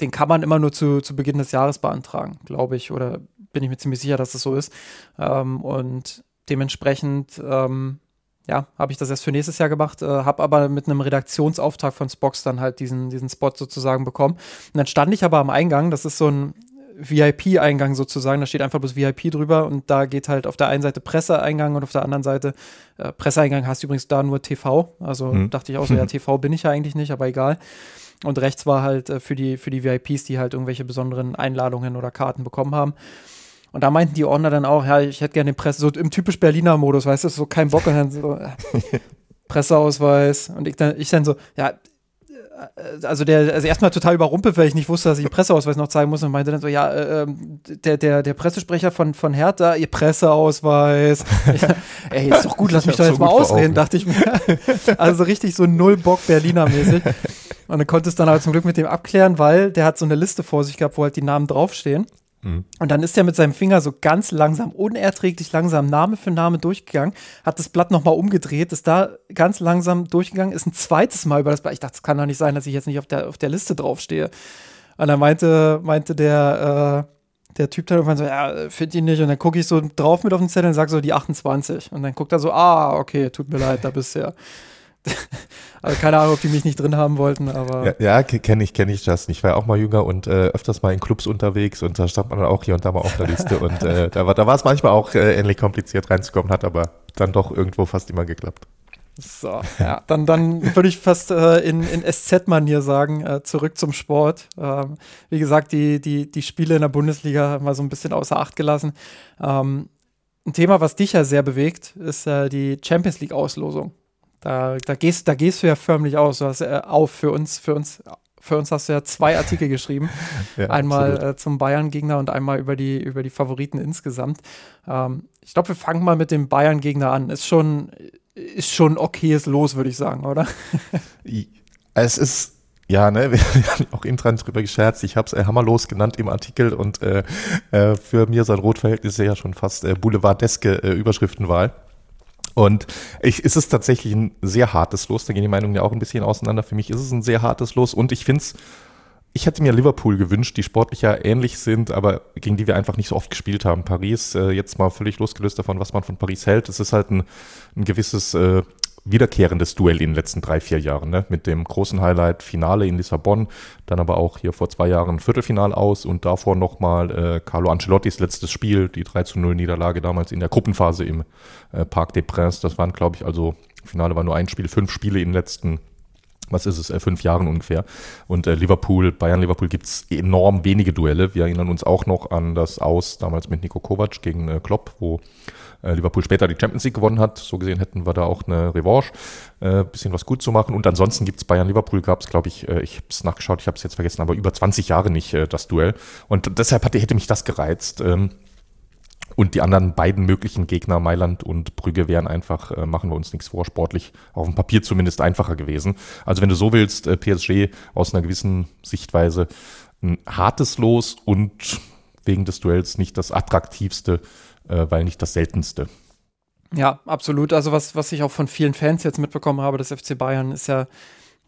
den kann man immer nur zu, zu Beginn des Jahres beantragen, glaube ich, oder bin ich mir ziemlich sicher, dass das so ist. Ähm, und dementsprechend, ähm, ja, habe ich das erst für nächstes Jahr gemacht, äh, habe aber mit einem Redaktionsauftrag von Spox dann halt diesen, diesen Spot sozusagen bekommen. Und dann stand ich aber am Eingang, das ist so ein VIP-Eingang sozusagen, da steht einfach bloß VIP drüber und da geht halt auf der einen Seite Presseeingang und auf der anderen Seite äh, Presseeingang hast du übrigens da nur TV. Also hm. dachte ich auch so, ja, TV bin ich ja eigentlich nicht, aber egal. Und rechts war halt äh, für, die, für die VIPs, die halt irgendwelche besonderen Einladungen oder Karten bekommen haben. Und da meinten die Ordner dann auch, ja, ich hätte gerne den Presse, so im typisch Berliner Modus, weißt du, so kein Bock und dann so, äh, Presseausweis. Und ich dann, ich dann so, ja, äh, also der, also erstmal total überrumpelt, weil ich nicht wusste, dass ich einen Presseausweis noch zeigen muss und meinte dann so, ja, äh, ähm, der, der, der Pressesprecher von, von Hertha, ihr Presseausweis. Ey, ist doch gut, lass mich doch jetzt so mal ausreden, dachte ich mir. Also richtig so null Bock Berliner-mäßig. Und dann konnte es dann halt zum Glück mit dem abklären, weil der hat so eine Liste vor sich gehabt, wo halt die Namen draufstehen. Mhm. Und dann ist er mit seinem Finger so ganz langsam, unerträglich langsam, Name für Name durchgegangen, hat das Blatt nochmal umgedreht, ist da ganz langsam durchgegangen, ist ein zweites Mal über das Blatt. Ich dachte, es kann doch nicht sein, dass ich jetzt nicht auf der, auf der Liste draufstehe. Und dann meinte, meinte der, äh, der Typ dann irgendwann so, ja, finde ihn nicht. Und dann gucke ich so drauf mit auf den Zettel und sage so die 28. Und dann guckt er so, ah, okay, tut mir leid, da bist du ja. also keine Ahnung, ob die mich nicht drin haben wollten, aber. Ja, ja kenne ich, kenne ich das. Ich war ja auch mal jünger und äh, öfters mal in Clubs unterwegs und da stand man dann auch hier und da mal auf der Liste und äh, da war da war es manchmal auch äh, ähnlich kompliziert reinzukommen, hat aber dann doch irgendwo fast immer geklappt. So, ja, dann, dann würde ich fast äh, in, in SZ-Manier sagen, äh, zurück zum Sport. Ähm, wie gesagt, die, die, die Spiele in der Bundesliga haben wir so ein bisschen außer Acht gelassen. Ähm, ein Thema, was dich ja sehr bewegt, ist äh, die Champions League-Auslosung. Da, da, gehst, da gehst du ja förmlich aus, du hast, äh, auf für uns, für uns, für uns hast du ja zwei Artikel geschrieben. ja, einmal äh, zum Bayern-Gegner und einmal über die, über die Favoriten insgesamt. Ähm, ich glaube, wir fangen mal mit dem Bayern-Gegner an. Ist schon, ist schon okayes Los, würde ich sagen, oder? es ist ja, ne, wir haben auch intern drüber gescherzt. Ich habe es äh, hammerlos genannt im Artikel und äh, äh, für mir sein Rotverhältnis ja schon fast äh, boulevardeske äh, Überschriftenwahl. Und ich, ist es tatsächlich ein sehr hartes Los. Da gehen die Meinungen ja auch ein bisschen auseinander. Für mich ist es ein sehr hartes Los. Und ich finde es, ich hätte mir Liverpool gewünscht, die sportlich ja ähnlich sind, aber gegen die wir einfach nicht so oft gespielt haben. Paris, äh, jetzt mal völlig losgelöst davon, was man von Paris hält. Es ist halt ein, ein gewisses äh, wiederkehrendes Duell in den letzten drei, vier Jahren, ne? mit dem großen Highlight Finale in Lissabon, dann aber auch hier vor zwei Jahren Viertelfinal aus und davor nochmal äh, Carlo Ancelottis letztes Spiel, die 3 zu 0 Niederlage damals in der Gruppenphase im äh, Parc des Princes. Das waren, glaube ich, also Finale war nur ein Spiel, fünf Spiele in den letzten was ist es, äh, fünf Jahren ungefähr. Und äh, Liverpool, Bayern-Liverpool gibt's enorm wenige Duelle. Wir erinnern uns auch noch an das Aus damals mit Nico Kovac gegen äh, Klopp, wo Liverpool später die Champions League gewonnen hat. So gesehen hätten wir da auch eine Revanche, äh, bisschen was gut zu machen. Und ansonsten gibt's Bayern-Liverpool, gab's glaube ich, äh, ich habe es nachgeschaut, ich habe es jetzt vergessen, aber über 20 Jahre nicht äh, das Duell. Und deshalb hatte, hätte mich das gereizt. Ähm, und die anderen beiden möglichen Gegner, Mailand und Brügge, wären einfach, äh, machen wir uns nichts vor, sportlich auf dem Papier zumindest einfacher gewesen. Also wenn du so willst, äh, PSG aus einer gewissen Sichtweise ein hartes Los und wegen des Duells nicht das attraktivste, äh, weil nicht das seltenste. Ja, absolut. Also was, was ich auch von vielen Fans jetzt mitbekommen habe, des FC Bayern, ist ja,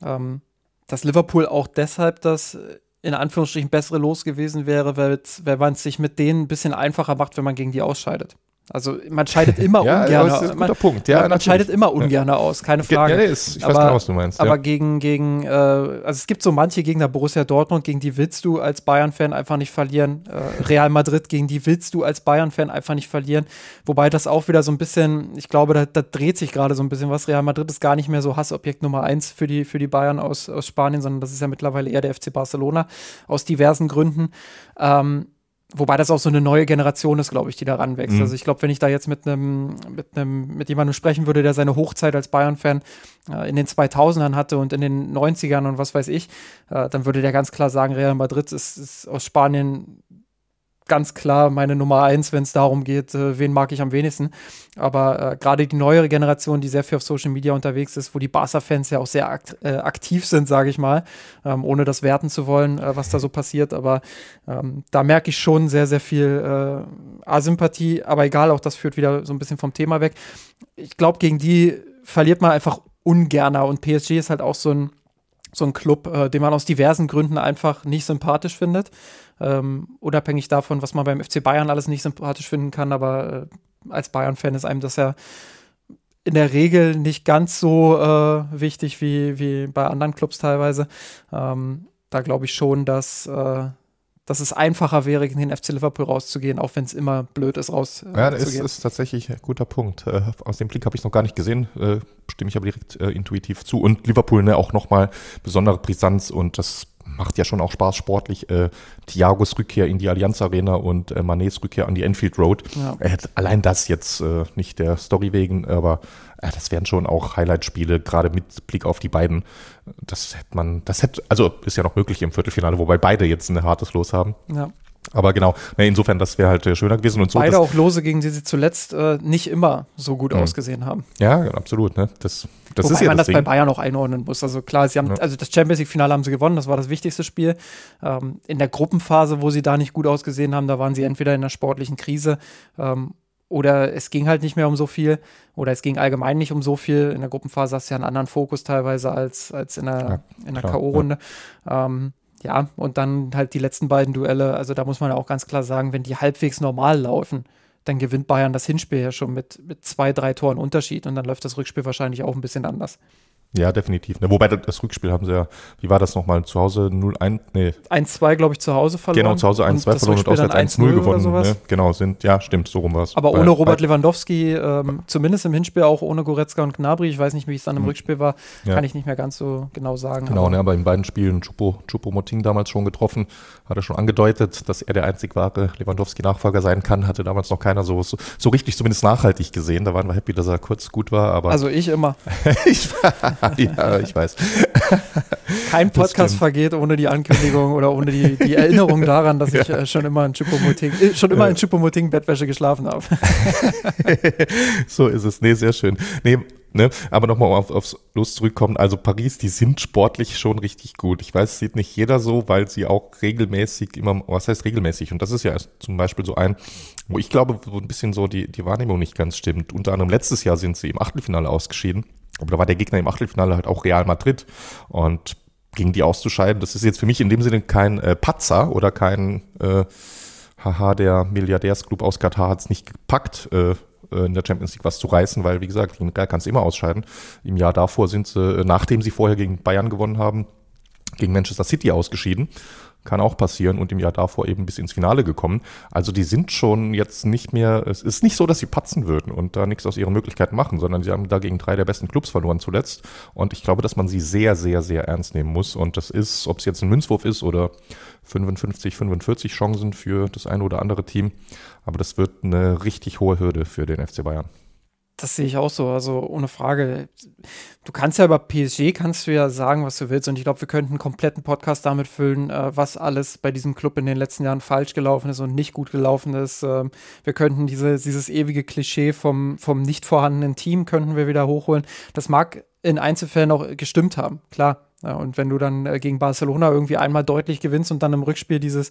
ähm, dass Liverpool auch deshalb das in Anführungsstrichen bessere Los gewesen wäre, weil man es sich mit denen ein bisschen einfacher macht, wenn man gegen die ausscheidet. Also man scheidet immer ja, ungern. Das ist ein guter Punkt. Ja, man, man scheidet immer ungern aus, keine Frage. Ja, nee, ist, ich aber, weiß genau, was du meinst. Ja. Aber gegen, gegen äh, also es gibt so manche Gegner, Borussia Dortmund, gegen die willst du als Bayern-Fan einfach nicht verlieren. Äh, Real Madrid, gegen die willst du als Bayern-Fan einfach nicht verlieren. Wobei das auch wieder so ein bisschen, ich glaube, da, da dreht sich gerade so ein bisschen was. Real Madrid ist gar nicht mehr so Hassobjekt Nummer eins für die, für die Bayern aus, aus Spanien, sondern das ist ja mittlerweile eher der FC Barcelona aus diversen Gründen. Ähm, Wobei das auch so eine neue Generation ist, glaube ich, die da ranwächst. Mhm. Also ich glaube, wenn ich da jetzt mit einem, mit einem, mit jemandem sprechen würde, der seine Hochzeit als Bayern-Fan äh, in den 2000ern hatte und in den 90ern und was weiß ich, äh, dann würde der ganz klar sagen, Real Madrid ist, ist aus Spanien ganz klar meine Nummer eins, wenn es darum geht, äh, wen mag ich am wenigsten. Aber äh, gerade die neuere Generation, die sehr viel auf Social Media unterwegs ist, wo die Barca-Fans ja auch sehr akt äh, aktiv sind, sage ich mal, ähm, ohne das werten zu wollen, äh, was da so passiert. Aber ähm, da merke ich schon sehr, sehr viel äh, Asympathie. Aber egal, auch das führt wieder so ein bisschen vom Thema weg. Ich glaube, gegen die verliert man einfach ungerner. Und PSG ist halt auch so ein so ein Club, äh, den man aus diversen Gründen einfach nicht sympathisch findet. Ähm, unabhängig davon, was man beim FC Bayern alles nicht sympathisch finden kann, aber äh, als Bayern-Fan ist einem das ja in der Regel nicht ganz so äh, wichtig wie, wie bei anderen Clubs teilweise. Ähm, da glaube ich schon, dass, äh, dass es einfacher wäre, gegen den FC Liverpool rauszugehen, auch wenn es immer blöd ist, rauszugehen. Äh, ja, das ist, ist, tatsächlich ein guter Punkt. Äh, aus dem Blick habe ich es noch gar nicht gesehen, äh, stimme ich aber direkt äh, intuitiv zu. Und Liverpool ne, auch nochmal besondere Brisanz und das macht ja schon auch Spaß sportlich. Äh, Thiagos Rückkehr in die Allianz Arena und äh, Manets Rückkehr an die Enfield Road. Ja. Äh, allein das jetzt äh, nicht der Story wegen, aber äh, das wären schon auch Highlight-Spiele, gerade mit Blick auf die beiden. Das hätte man, das hätte, also ist ja noch möglich im Viertelfinale, wobei beide jetzt ein hartes Los haben. Ja. Aber genau, insofern, das wäre halt äh, schöner gewesen. Und so, Beide auch Lose, gegen die sie zuletzt äh, nicht immer so gut mhm. ausgesehen haben. Ja, absolut. Ne? Das, das Wobei ist ja man das, das bei Bayern auch einordnen muss. Also klar, sie haben, ja. also das Champions League-Finale haben sie gewonnen, das war das wichtigste Spiel. Ähm, in der Gruppenphase, wo sie da nicht gut ausgesehen haben, da waren sie entweder in einer sportlichen Krise ähm, oder es ging halt nicht mehr um so viel oder es ging allgemein nicht um so viel. In der Gruppenphase hast du ja einen anderen Fokus teilweise als, als in der, ja, der K.O.-Runde. Ja. Ähm, ja, und dann halt die letzten beiden Duelle. Also da muss man auch ganz klar sagen, wenn die halbwegs normal laufen, dann gewinnt Bayern das Hinspiel ja schon mit, mit zwei, drei Toren Unterschied und dann läuft das Rückspiel wahrscheinlich auch ein bisschen anders. Ja, definitiv. Ne, wobei das Rückspiel haben sie ja, wie war das nochmal? Zu Hause 0-1, nee. 1-2, glaube ich, zu Hause verloren. Genau, zu Hause 1-2 verloren und auswärts 1-0 gewonnen. Ne? Genau, sind, ja, stimmt, so rum war es. Aber ohne Robert Lewandowski, ähm, zumindest im Hinspiel auch ohne Goretzka und Gnabry, ich weiß nicht, wie es dann im mhm. Rückspiel war, ja. kann ich nicht mehr ganz so genau sagen. Genau, aber, ne, aber in beiden Spielen Chupo, Chupo Moting damals schon getroffen, hat er schon angedeutet, dass er der einzig wahre Lewandowski-Nachfolger sein kann, hatte damals noch keiner so, so, so richtig zumindest nachhaltig gesehen. Da waren wir happy, dass er kurz gut war, aber. Also ich immer. ich, ja, ich weiß. Kein Podcast vergeht ohne die Ankündigung oder ohne die, die Erinnerung daran, dass ja. ich äh, schon immer in Chupomoting, äh, schon immer in Chupomoting Bettwäsche geschlafen habe. so ist es. Nee, sehr schön. Nee, Ne? Aber nochmal auf, aufs Los zurückkommen. Also Paris, die sind sportlich schon richtig gut. Ich weiß, es sieht nicht jeder so, weil sie auch regelmäßig immer, was heißt regelmäßig? Und das ist ja zum Beispiel so ein, wo ich glaube, wo ein bisschen so die, die Wahrnehmung nicht ganz stimmt. Unter anderem letztes Jahr sind sie im Achtelfinale ausgeschieden. Aber da war der Gegner im Achtelfinale halt auch Real Madrid. Und gegen die auszuscheiden, das ist jetzt für mich in dem Sinne kein äh, Patzer oder kein äh, Haha, der Milliardärsclub aus Katar hat es nicht gepackt, äh, äh, in der Champions League was zu reißen, weil, wie gesagt, gegen Real kannst du immer ausscheiden. Im Jahr davor sind sie, äh, nachdem sie vorher gegen Bayern gewonnen haben, gegen Manchester City ausgeschieden kann auch passieren und im Jahr davor eben bis ins Finale gekommen. Also die sind schon jetzt nicht mehr, es ist nicht so, dass sie patzen würden und da nichts aus ihren Möglichkeiten machen, sondern sie haben dagegen drei der besten Clubs verloren zuletzt und ich glaube, dass man sie sehr, sehr, sehr ernst nehmen muss und das ist, ob es jetzt ein Münzwurf ist oder 55, 45 Chancen für das eine oder andere Team, aber das wird eine richtig hohe Hürde für den FC Bayern. Das sehe ich auch so, also ohne Frage. Du kannst ja über PSG, kannst du ja sagen, was du willst. Und ich glaube, wir könnten einen kompletten Podcast damit füllen, äh, was alles bei diesem Club in den letzten Jahren falsch gelaufen ist und nicht gut gelaufen ist. Ähm, wir könnten diese, dieses ewige Klischee vom, vom nicht vorhandenen Team könnten wir wieder hochholen. Das mag in Einzelfällen auch gestimmt haben, klar. Ja, und wenn du dann äh, gegen Barcelona irgendwie einmal deutlich gewinnst und dann im Rückspiel dieses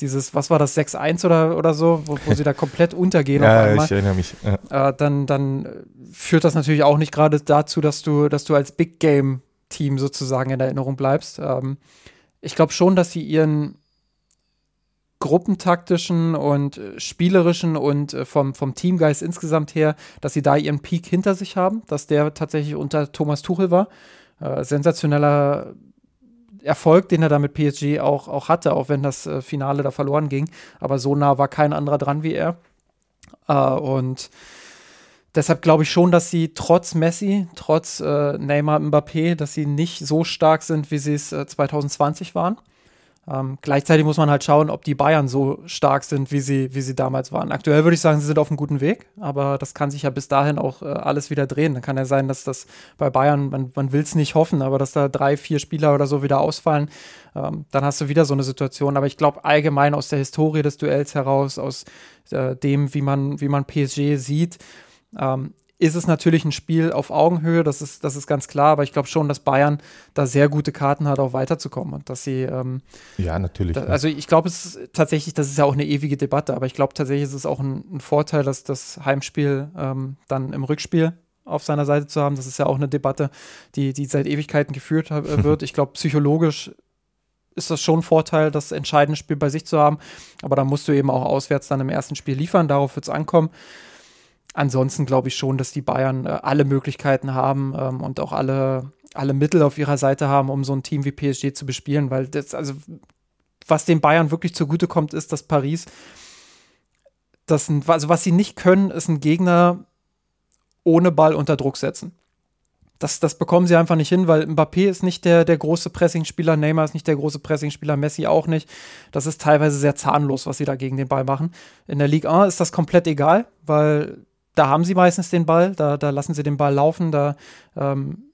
dieses, was war das, 6-1 oder, oder so, wo, wo sie da komplett untergehen. ja, ich erinnere mich. Ja. Äh, dann, dann führt das natürlich auch nicht gerade dazu, dass du, dass du als Big Game Team sozusagen in Erinnerung bleibst. Ähm, ich glaube schon, dass sie ihren gruppentaktischen und äh, spielerischen und äh, vom, vom Teamgeist insgesamt her, dass sie da ihren Peak hinter sich haben, dass der tatsächlich unter Thomas Tuchel war. Äh, sensationeller Erfolg, den er da mit PSG auch, auch hatte, auch wenn das äh, Finale da verloren ging. Aber so nah war kein anderer dran wie er. Äh, und deshalb glaube ich schon, dass sie trotz Messi, trotz äh, Neymar Mbappé, dass sie nicht so stark sind, wie sie es 2020 waren. Ähm, gleichzeitig muss man halt schauen, ob die Bayern so stark sind, wie sie, wie sie damals waren. Aktuell würde ich sagen, sie sind auf einem guten Weg, aber das kann sich ja bis dahin auch äh, alles wieder drehen. Dann kann ja sein, dass das bei Bayern, man, man will es nicht hoffen, aber dass da drei, vier Spieler oder so wieder ausfallen, ähm, dann hast du wieder so eine Situation. Aber ich glaube allgemein aus der Historie des Duells heraus, aus äh, dem, wie man, wie man PSG sieht, ähm, ist es natürlich ein Spiel auf Augenhöhe, das ist, das ist ganz klar, aber ich glaube schon, dass Bayern da sehr gute Karten hat, auch weiterzukommen und dass sie ähm, Ja, natürlich. Da, also ich glaube, es ist tatsächlich, das ist ja auch eine ewige Debatte, aber ich glaube tatsächlich ist es auch ein, ein Vorteil, dass das Heimspiel ähm, dann im Rückspiel auf seiner Seite zu haben. Das ist ja auch eine Debatte, die, die seit Ewigkeiten geführt äh, wird. ich glaube, psychologisch ist das schon ein Vorteil, das entscheidende Spiel bei sich zu haben. Aber da musst du eben auch auswärts dann im ersten Spiel liefern. Darauf wird es ankommen ansonsten glaube ich schon, dass die Bayern äh, alle Möglichkeiten haben ähm, und auch alle, alle Mittel auf ihrer Seite haben, um so ein Team wie PSG zu bespielen, weil das, also was den Bayern wirklich zugutekommt, ist, dass Paris, das also was sie nicht können, ist einen Gegner ohne Ball unter Druck setzen. Das, das bekommen sie einfach nicht hin, weil Mbappé ist nicht der, der große Pressingspieler, Neymar ist nicht der große Pressingspieler, Messi auch nicht. Das ist teilweise sehr zahnlos, was sie da gegen den Ball machen. In der Ligue 1 ist das komplett egal, weil da haben sie meistens den Ball, da, da lassen sie den Ball laufen, da ähm,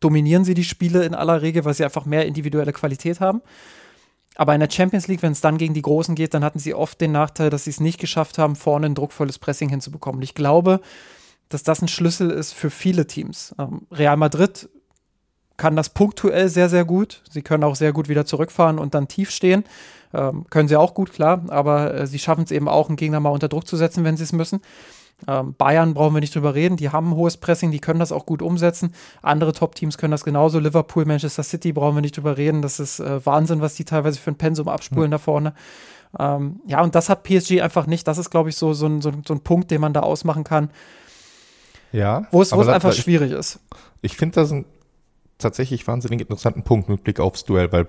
dominieren sie die Spiele in aller Regel, weil sie einfach mehr individuelle Qualität haben. Aber in der Champions League, wenn es dann gegen die Großen geht, dann hatten sie oft den Nachteil, dass sie es nicht geschafft haben, vorne ein druckvolles Pressing hinzubekommen. Und ich glaube, dass das ein Schlüssel ist für viele Teams. Ähm, Real Madrid kann das punktuell sehr, sehr gut. Sie können auch sehr gut wieder zurückfahren und dann tief stehen. Ähm, können sie auch gut, klar, aber äh, sie schaffen es eben auch, einen Gegner mal unter Druck zu setzen, wenn sie es müssen. Ähm, Bayern brauchen wir nicht drüber reden, die haben ein hohes Pressing, die können das auch gut umsetzen. Andere Top-Teams können das genauso. Liverpool, Manchester City brauchen wir nicht drüber reden. Das ist äh, Wahnsinn, was die teilweise für ein Pensum abspulen mhm. da vorne. Ähm, ja, und das hat PSG einfach nicht. Das ist, glaube ich, so, so, ein, so, so ein Punkt, den man da ausmachen kann. Ja. Wo es einfach ich, schwierig ist. Ich finde das einen tatsächlich wahnsinnig interessanten Punkt mit Blick aufs Duell, weil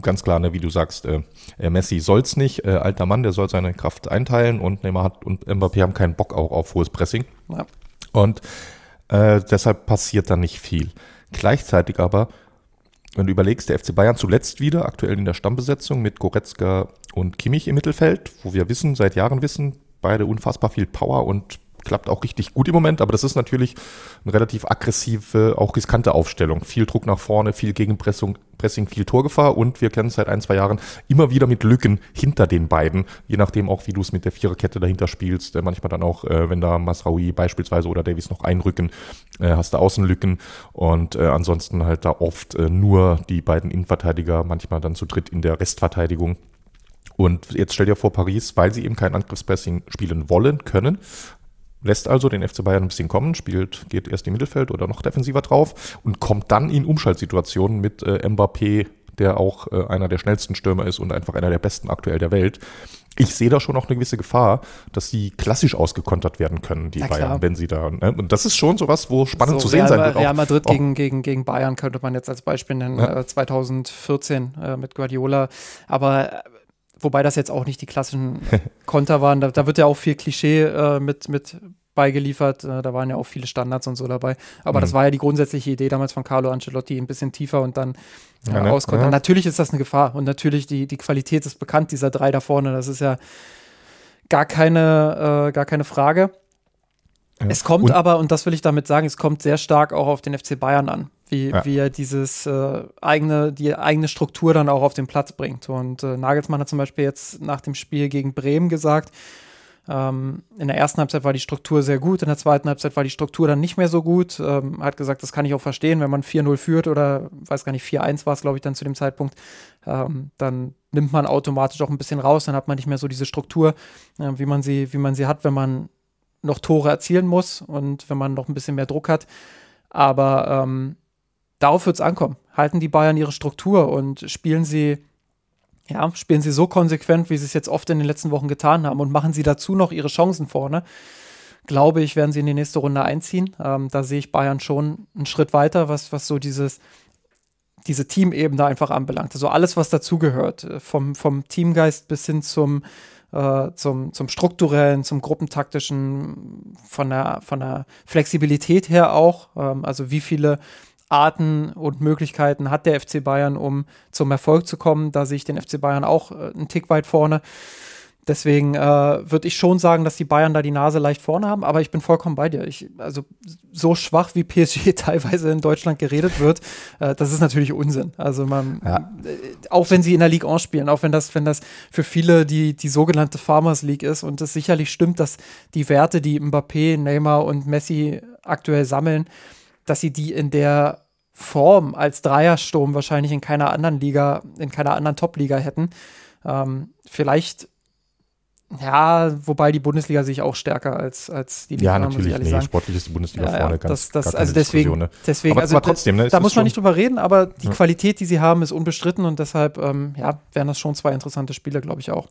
ganz klar, ne, wie du sagst, äh, äh Messi soll's nicht, äh, alter Mann, der soll seine Kraft einteilen und Neymar hat und Mbappé haben keinen Bock auch auf hohes Pressing. Ja. Und äh, deshalb passiert da nicht viel. Gleichzeitig aber, wenn du überlegst, der FC Bayern zuletzt wieder, aktuell in der Stammbesetzung mit Goretzka und Kimmich im Mittelfeld, wo wir wissen, seit Jahren wissen, beide unfassbar viel Power und klappt auch richtig gut im Moment, aber das ist natürlich eine relativ aggressive, auch riskante Aufstellung. Viel Druck nach vorne, viel Gegenpressing, Pressing, viel Torgefahr und wir kennen seit ein, zwei Jahren immer wieder mit Lücken hinter den beiden, je nachdem auch, wie du es mit der Viererkette dahinter spielst. Äh, manchmal dann auch, äh, wenn da Masraoui beispielsweise oder Davies noch einrücken, äh, hast du Außenlücken und ansonsten halt da oft nur die beiden Innenverteidiger, manchmal dann zu dritt in der Restverteidigung. Und jetzt stell dir vor, Paris, weil sie eben kein Angriffspressing spielen wollen, können, lässt also den FC Bayern ein bisschen kommen, spielt, geht erst im Mittelfeld oder noch defensiver drauf und kommt dann in Umschaltsituationen mit äh, Mbappé, der auch äh, einer der schnellsten Stürmer ist und einfach einer der besten aktuell der Welt. Ich sehe da schon auch eine gewisse Gefahr, dass sie klassisch ausgekontert werden können, die Bayern, wenn sie da. Ne? Und das ist schon sowas, wo spannend so, zu sehen Real, sein wird. Real Madrid auch, gegen, gegen, gegen Bayern könnte man jetzt als Beispiel nennen, ja. äh, 2014 äh, mit Guardiola. Aber Wobei das jetzt auch nicht die klassischen Konter waren. Da, da wird ja auch viel Klischee äh, mit, mit beigeliefert. Äh, da waren ja auch viele Standards und so dabei. Aber mhm. das war ja die grundsätzliche Idee damals von Carlo Ancelotti, ein bisschen tiefer und dann äh, ja, ne? auskontern. Ja. Natürlich ist das eine Gefahr und natürlich die, die Qualität ist bekannt, dieser drei da vorne. Das ist ja gar keine, äh, gar keine Frage. Ja. Es kommt und, aber, und das will ich damit sagen, es kommt sehr stark auch auf den FC Bayern an wie, ja. wie er dieses äh, eigene, die eigene Struktur dann auch auf den Platz bringt. Und äh, Nagelsmann hat zum Beispiel jetzt nach dem Spiel gegen Bremen gesagt, ähm, in der ersten Halbzeit war die Struktur sehr gut, in der zweiten Halbzeit war die Struktur dann nicht mehr so gut. Ähm, hat gesagt, das kann ich auch verstehen, wenn man 4-0 führt oder weiß gar nicht, 4-1 war es, glaube ich, dann zu dem Zeitpunkt, ähm, dann nimmt man automatisch auch ein bisschen raus, dann hat man nicht mehr so diese Struktur, äh, wie man sie, wie man sie hat, wenn man noch Tore erzielen muss und wenn man noch ein bisschen mehr Druck hat. Aber ähm, darauf wird es ankommen. Halten die Bayern ihre Struktur und spielen sie, ja, spielen sie so konsequent, wie sie es jetzt oft in den letzten Wochen getan haben und machen sie dazu noch ihre Chancen vorne. Glaube ich, werden sie in die nächste Runde einziehen. Ähm, da sehe ich Bayern schon einen Schritt weiter, was, was so dieses, diese Teamebene einfach anbelangt. Also alles, was dazugehört, äh, vom, vom Teamgeist bis hin zum, äh, zum, zum strukturellen, zum gruppentaktischen, von der, von der Flexibilität her auch. Ähm, also wie viele Arten und Möglichkeiten hat der FC Bayern, um zum Erfolg zu kommen. Da sehe ich den FC Bayern auch äh, einen Tick weit vorne. Deswegen äh, würde ich schon sagen, dass die Bayern da die Nase leicht vorne haben, aber ich bin vollkommen bei dir. Ich, also so schwach wie PSG teilweise in Deutschland geredet wird, äh, das ist natürlich Unsinn. Also man, ja. äh, auch wenn sie in der Ligue 1 spielen, auch wenn das, wenn das für viele die, die sogenannte Farmers League ist und es sicherlich stimmt, dass die Werte, die Mbappé, Neymar und Messi aktuell sammeln, dass sie die in der Form als Dreiersturm wahrscheinlich in keiner anderen Liga, in keiner anderen Top-Liga hätten. Ähm, vielleicht ja, wobei die Bundesliga sich auch stärker als, als die Liga. Ja, natürlich. Nee, sagen. sportlich ist die Bundesliga ja, vorne ja, ganz das, das, Also deswegen, ne? deswegen aber, also, aber trotzdem, ne, da muss man nicht drüber reden, aber die ja. Qualität, die sie haben, ist unbestritten und deshalb, ähm, ja, wären das schon zwei interessante Spiele, glaube ich auch.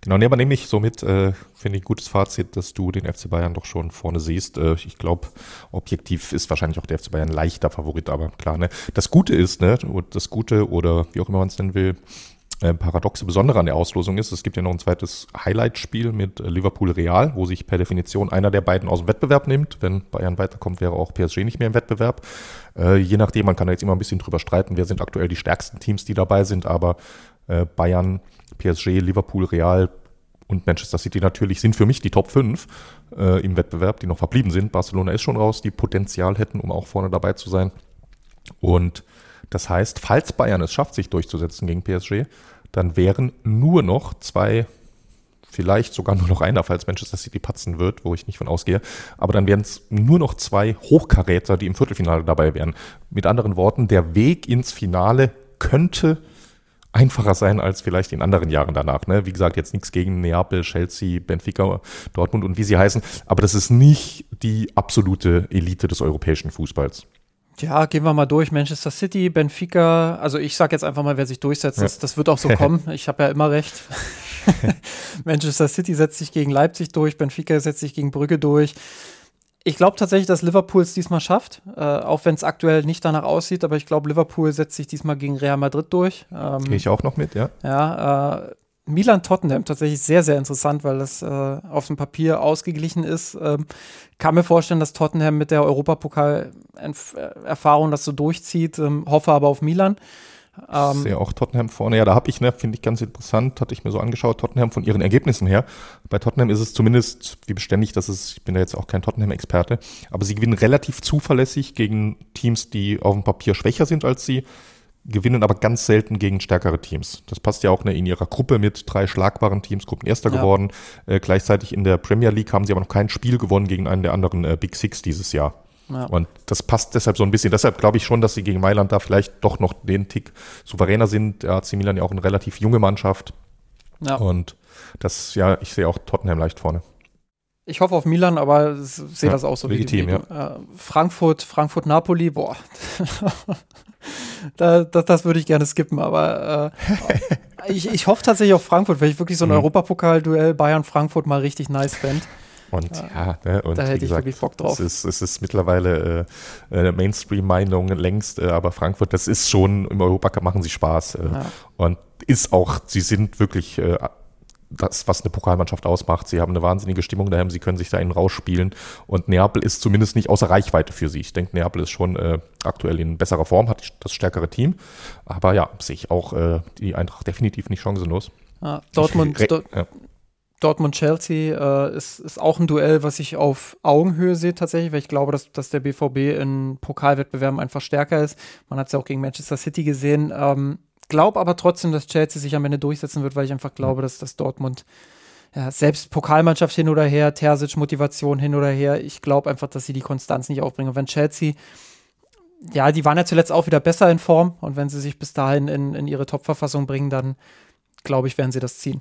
Genau, nee, aber nehme ich somit, äh, finde ich, ein gutes Fazit, dass du den FC Bayern doch schon vorne siehst. Äh, ich glaube, objektiv ist wahrscheinlich auch der FC Bayern leichter Favorit, aber klar, ne. Das Gute ist, ne, das Gute oder wie auch immer man es nennen will, paradoxe Besondere an der Auslosung ist, es gibt ja noch ein zweites Highlight-Spiel mit äh, Liverpool Real, wo sich per Definition einer der beiden aus dem Wettbewerb nimmt. Wenn Bayern weiterkommt, wäre auch PSG nicht mehr im Wettbewerb. Äh, je nachdem, man kann da jetzt immer ein bisschen drüber streiten, wer sind aktuell die stärksten Teams, die dabei sind, aber äh, Bayern, PSG, Liverpool, Real und Manchester City natürlich sind für mich die Top 5 äh, im Wettbewerb, die noch verblieben sind. Barcelona ist schon raus, die Potenzial hätten, um auch vorne dabei zu sein. Und das heißt, falls Bayern es schafft, sich durchzusetzen gegen PSG, dann wären nur noch zwei, vielleicht sogar nur noch einer, falls Manchester City patzen wird, wo ich nicht von ausgehe, aber dann wären es nur noch zwei Hochkaräter, die im Viertelfinale dabei wären. Mit anderen Worten, der Weg ins Finale könnte einfacher sein als vielleicht in anderen Jahren danach. Ne? Wie gesagt, jetzt nichts gegen Neapel, Chelsea, Benfica, Dortmund und wie sie heißen, aber das ist nicht die absolute Elite des europäischen Fußballs. Ja, gehen wir mal durch. Manchester City, Benfica. Also ich sage jetzt einfach mal, wer sich durchsetzt. Das, das wird auch so kommen. Ich habe ja immer recht. Manchester City setzt sich gegen Leipzig durch, Benfica setzt sich gegen Brügge durch. Ich glaube tatsächlich, dass Liverpool es diesmal schafft, äh, auch wenn es aktuell nicht danach aussieht. Aber ich glaube, Liverpool setzt sich diesmal gegen Real Madrid durch. Ähm, Gehe ich auch noch mit, ja. Ja, äh, Milan-Tottenham tatsächlich sehr, sehr interessant, weil das äh, auf dem Papier ausgeglichen ist. Ähm, kann mir vorstellen, dass Tottenham mit der Europapokal-Erfahrung das so durchzieht, ähm, hoffe aber auf Milan. Ähm, ich sehe auch Tottenham vorne. Ja, da habe ich, ne, finde ich ganz interessant, hatte ich mir so angeschaut, Tottenham von ihren Ergebnissen her. Bei Tottenham ist es zumindest, wie beständig das ist, ich bin ja jetzt auch kein Tottenham-Experte, aber sie gewinnen relativ zuverlässig gegen Teams, die auf dem Papier schwächer sind als sie gewinnen aber ganz selten gegen stärkere Teams. Das passt ja auch ne, in ihrer Gruppe mit drei schlagbaren Teams, Gruppenerster ja. geworden. Äh, gleichzeitig in der Premier League haben sie aber noch kein Spiel gewonnen gegen einen der anderen äh, Big Six dieses Jahr. Ja. Und das passt deshalb so ein bisschen. Deshalb glaube ich schon, dass sie gegen Mailand da vielleicht doch noch den Tick souveräner sind. Der AC Milan ja auch eine relativ junge Mannschaft. Ja. Und das, ja, ich sehe auch Tottenham leicht vorne. Ich hoffe auf Milan, aber sehe ja, das auch so legitim, wie, wie ja. Äh, Frankfurt, Frankfurt, Napoli, boah. da, das, das würde ich gerne skippen, aber äh, ich, ich hoffe tatsächlich auf Frankfurt, weil ich wirklich so ein mhm. Europapokal-Duell Bayern-Frankfurt mal richtig nice fände. Und ja, ne, und da hätte ich wirklich Bock drauf. Es ist, es ist mittlerweile äh, eine Mainstream-Meinung längst, äh, aber Frankfurt, das ist schon, im Europacup machen sie Spaß. Äh, ja. Und ist auch, sie sind wirklich äh, das, was eine Pokalmannschaft ausmacht. Sie haben eine wahnsinnige Stimmung daheim, sie können sich da innen rausspielen und Neapel ist zumindest nicht außer Reichweite für sie. Ich denke, Neapel ist schon äh, aktuell in besserer Form, hat das stärkere Team, aber ja, sehe ich auch äh, die Eintracht definitiv nicht chancenlos. Ja, Dortmund, ich, ja. Dortmund-Chelsea äh, ist, ist auch ein Duell, was ich auf Augenhöhe sehe tatsächlich, weil ich glaube, dass, dass der BVB in Pokalwettbewerben einfach stärker ist. Man hat es ja auch gegen Manchester City gesehen. Ähm, glaube aber trotzdem, dass Chelsea sich am Ende durchsetzen wird, weil ich einfach glaube, dass das Dortmund ja, selbst Pokalmannschaft hin oder her, Terzic Motivation hin oder her, ich glaube einfach, dass sie die Konstanz nicht aufbringen. Und wenn Chelsea, ja, die waren ja zuletzt auch wieder besser in Form und wenn sie sich bis dahin in, in ihre Top-Verfassung bringen, dann, glaube ich, werden sie das ziehen.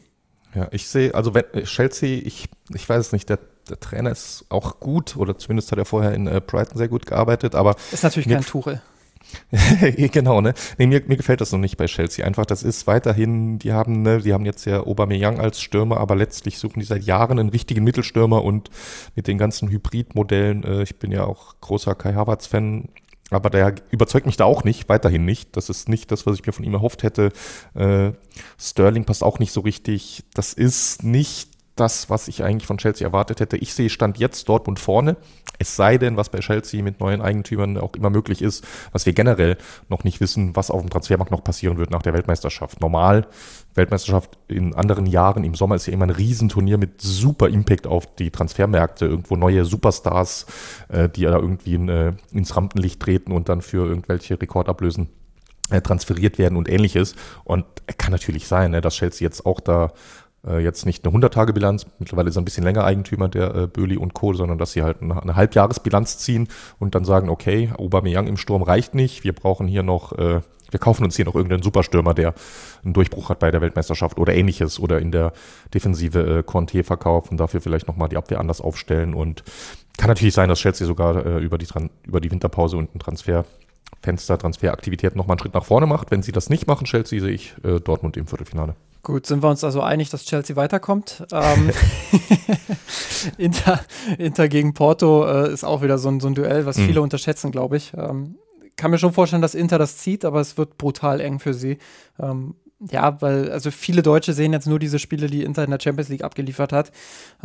Ja, ich sehe, also wenn äh, Chelsea, ich, ich weiß es nicht, der, der Trainer ist auch gut oder zumindest hat er vorher in äh, Brighton sehr gut gearbeitet, aber. Ist natürlich kein Tuchel. genau, ne? Nee, mir, mir gefällt das noch nicht bei Chelsea. Einfach, das ist weiterhin, die haben, ne, die haben jetzt ja Aubameyang als Stürmer, aber letztlich suchen die seit Jahren einen richtigen Mittelstürmer und mit den ganzen Hybridmodellen, äh, ich bin ja auch großer Kai Havertz-Fan, aber der überzeugt mich da auch nicht, weiterhin nicht. Das ist nicht das, was ich mir von ihm erhofft hätte. Äh, Sterling passt auch nicht so richtig. Das ist nicht das, was ich eigentlich von Chelsea erwartet hätte. Ich sehe Stand jetzt Dortmund vorne. Es sei denn, was bei Chelsea mit neuen Eigentümern auch immer möglich ist, was wir generell noch nicht wissen, was auf dem Transfermarkt noch passieren wird nach der Weltmeisterschaft. Normal, Weltmeisterschaft in anderen Jahren im Sommer ist ja immer ein Riesenturnier mit super Impact auf die Transfermärkte. Irgendwo neue Superstars, äh, die da irgendwie in, äh, ins Rampenlicht treten und dann für irgendwelche Rekordablösen äh, transferiert werden und ähnliches. Und kann natürlich sein, ne, dass Chelsea jetzt auch da äh, jetzt nicht eine 100-Tage-Bilanz, mittlerweile ist er ein bisschen länger Eigentümer der äh, Böhli und Co., sondern dass sie halt eine, eine Halbjahresbilanz ziehen und dann sagen, okay, Aubameyang im Sturm reicht nicht, wir brauchen hier noch, äh, wir kaufen uns hier noch irgendeinen Superstürmer, der einen Durchbruch hat bei der Weltmeisterschaft oder ähnliches oder in der Defensive äh, Conte verkaufen, dafür vielleicht nochmal die Abwehr anders aufstellen und kann natürlich sein, dass Chelsea sogar äh, über, die, über die Winterpause und ein Transfer Fenster, Transferaktivität nochmal einen Schritt nach vorne macht. Wenn sie das nicht machen, Chelsea, sehe ich äh, Dortmund im Viertelfinale. Gut, sind wir uns also einig, dass Chelsea weiterkommt. Ähm, Inter, Inter gegen Porto äh, ist auch wieder so ein, so ein Duell, was mhm. viele unterschätzen, glaube ich. Ähm, kann mir schon vorstellen, dass Inter das zieht, aber es wird brutal eng für sie. Ähm, ja, weil also viele Deutsche sehen jetzt nur diese Spiele, die Inter in der Champions League abgeliefert hat.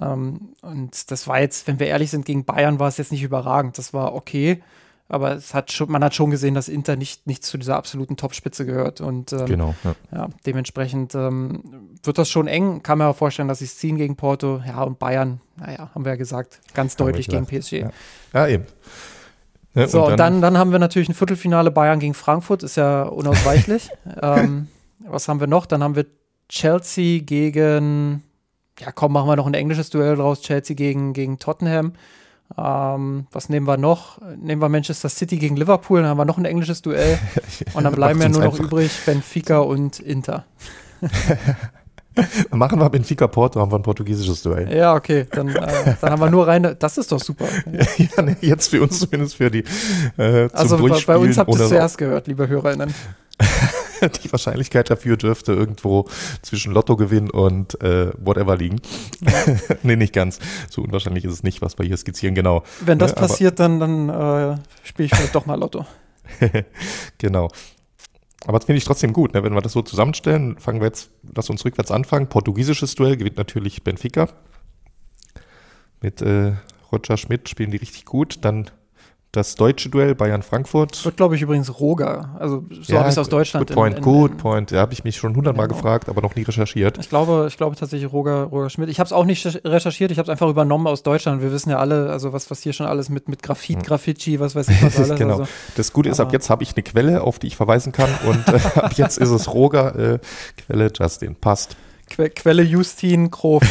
Ähm, und das war jetzt, wenn wir ehrlich sind, gegen Bayern war es jetzt nicht überragend. Das war okay aber es hat schon, man hat schon gesehen, dass Inter nicht, nicht zu dieser absoluten Topspitze gehört. Und ähm, genau, ja. ja dementsprechend ähm, wird das schon eng. Kann mir auch vorstellen, dass sie es ziehen gegen Porto. Ja, und Bayern, naja, haben wir ja gesagt, ganz haben deutlich gegen PSG. Ja, ja eben. Ja, so, und dann, dann, dann, haben wir natürlich ein Viertelfinale Bayern gegen Frankfurt, ist ja unausweichlich. ähm, was haben wir noch? Dann haben wir Chelsea gegen, ja komm, machen wir noch ein englisches Duell draus, Chelsea gegen, gegen Tottenham. Ähm, was nehmen wir noch? Nehmen wir Manchester City gegen Liverpool, dann haben wir noch ein englisches Duell. Und dann bleiben ja nur noch übrig Benfica und Inter. Machen wir Benfica Porto, haben wir ein portugiesisches Duell. Ja, okay, dann, äh, dann haben wir nur rein. Das ist doch super. ja, jetzt für uns zumindest für die. Äh, also bei, bei, uns habt ihr es zuerst gehört, liebe HörerInnen. die Wahrscheinlichkeit dafür dürfte irgendwo zwischen Lottogewinn und äh, whatever liegen. nee, nicht ganz. So unwahrscheinlich ist es nicht, was wir hier skizzieren, genau. Wenn das äh, passiert, dann, dann äh, spiele ich vielleicht doch mal Lotto. genau. Aber das finde ich trotzdem gut, ne? wenn wir das so zusammenstellen. Fangen wir jetzt, lass uns rückwärts anfangen. Portugiesisches Duell gewinnt natürlich Benfica. Mit äh, Roger Schmidt spielen die richtig gut. Dann das deutsche Duell Bayern-Frankfurt. Wird, glaube ich, übrigens Roger. Also so ja, habe ich es aus Deutschland. Good point, in, in, good point. Da habe ich mich schon hundertmal genau. gefragt, aber noch nie recherchiert. Ich glaube, ich glaube tatsächlich Roger, Roger Schmidt. Ich habe es auch nicht recherchiert, ich habe es einfach übernommen aus Deutschland. Wir wissen ja alle, also was, was hier schon alles mit, mit Graphit, hm. Graffiti, was weiß ich was alles. genau. Also, das Gute ist, ab jetzt habe ich eine Quelle, auf die ich verweisen kann und äh, ab jetzt ist es Roger, äh, Quelle Justin. Passt. Que Quelle Justin Krof.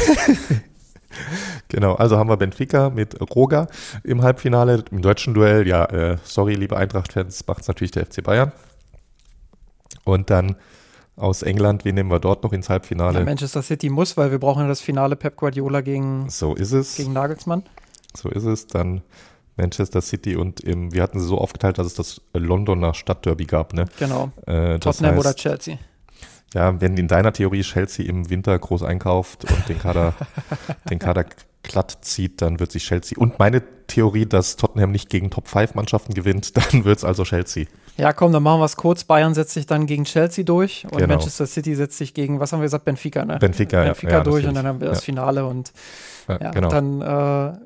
Genau, also haben wir Benfica mit Roga im Halbfinale. Im deutschen Duell, ja, äh, sorry, liebe Eintracht-Fans, macht es natürlich der FC Bayern. Und dann aus England, wen nehmen wir dort noch ins Halbfinale? Ja, Manchester City muss, weil wir brauchen ja das Finale Pep Guardiola gegen, so ist es. gegen Nagelsmann. So ist es. Dann Manchester City und im, wir hatten sie so aufgeteilt, dass es das Londoner Stadtderby gab, ne? Genau. Äh, Tottenham heißt, oder Chelsea. Ja, wenn in deiner Theorie Chelsea im Winter groß einkauft und den Kader, den Kader glatt zieht, dann wird sich Chelsea. Und meine Theorie, dass Tottenham nicht gegen Top-5-Mannschaften gewinnt, dann wird es also Chelsea. Ja, komm, dann machen wir es kurz. Bayern setzt sich dann gegen Chelsea durch und genau. Manchester City setzt sich gegen, was haben wir gesagt, Benfica, ne? Benfica, Benfica ja, durch und dann haben wir das Finale und ja, genau. dann äh,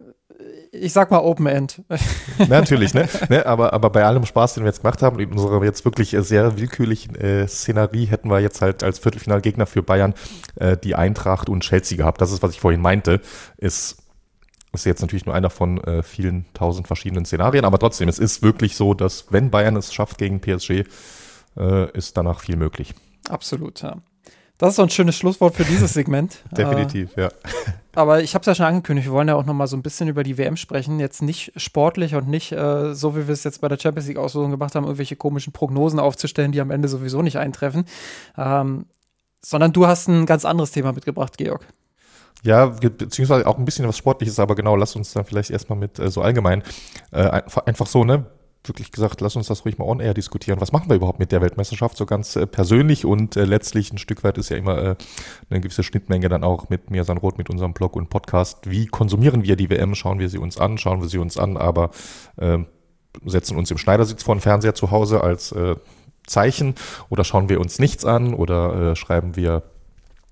ich sag mal Open End. Natürlich, ne? ne? Aber, aber bei allem Spaß, den wir jetzt gemacht haben, in unserer jetzt wirklich sehr willkürlichen äh, Szenerie, hätten wir jetzt halt als Viertelfinalgegner für Bayern äh, die Eintracht und Chelsea gehabt. Das ist, was ich vorhin meinte. Ist, ist jetzt natürlich nur einer von äh, vielen tausend verschiedenen Szenarien, aber trotzdem, es ist wirklich so, dass wenn Bayern es schafft gegen PSG, äh, ist danach viel möglich. Absolut, ja. Das ist so ein schönes Schlusswort für dieses Segment. Definitiv, äh, ja. Aber ich habe es ja schon angekündigt, wir wollen ja auch noch mal so ein bisschen über die WM sprechen. Jetzt nicht sportlich und nicht äh, so, wie wir es jetzt bei der Champions League-Auslosung gemacht haben, irgendwelche komischen Prognosen aufzustellen, die am Ende sowieso nicht eintreffen. Ähm, sondern du hast ein ganz anderes Thema mitgebracht, Georg. Ja, beziehungsweise auch ein bisschen was Sportliches, aber genau, lass uns dann vielleicht erstmal mit äh, so allgemein äh, einfach so, ne? Wirklich gesagt, lass uns das ruhig mal on-air diskutieren. Was machen wir überhaupt mit der Weltmeisterschaft so ganz äh, persönlich und äh, letztlich ein Stück weit ist ja immer äh, eine gewisse Schnittmenge dann auch mit mir, Roth, mit unserem Blog und Podcast. Wie konsumieren wir die WM? Schauen wir sie uns an, schauen wir sie uns an, aber äh, setzen uns im Schneidersitz vor den Fernseher zu Hause als äh, Zeichen oder schauen wir uns nichts an oder äh, schreiben wir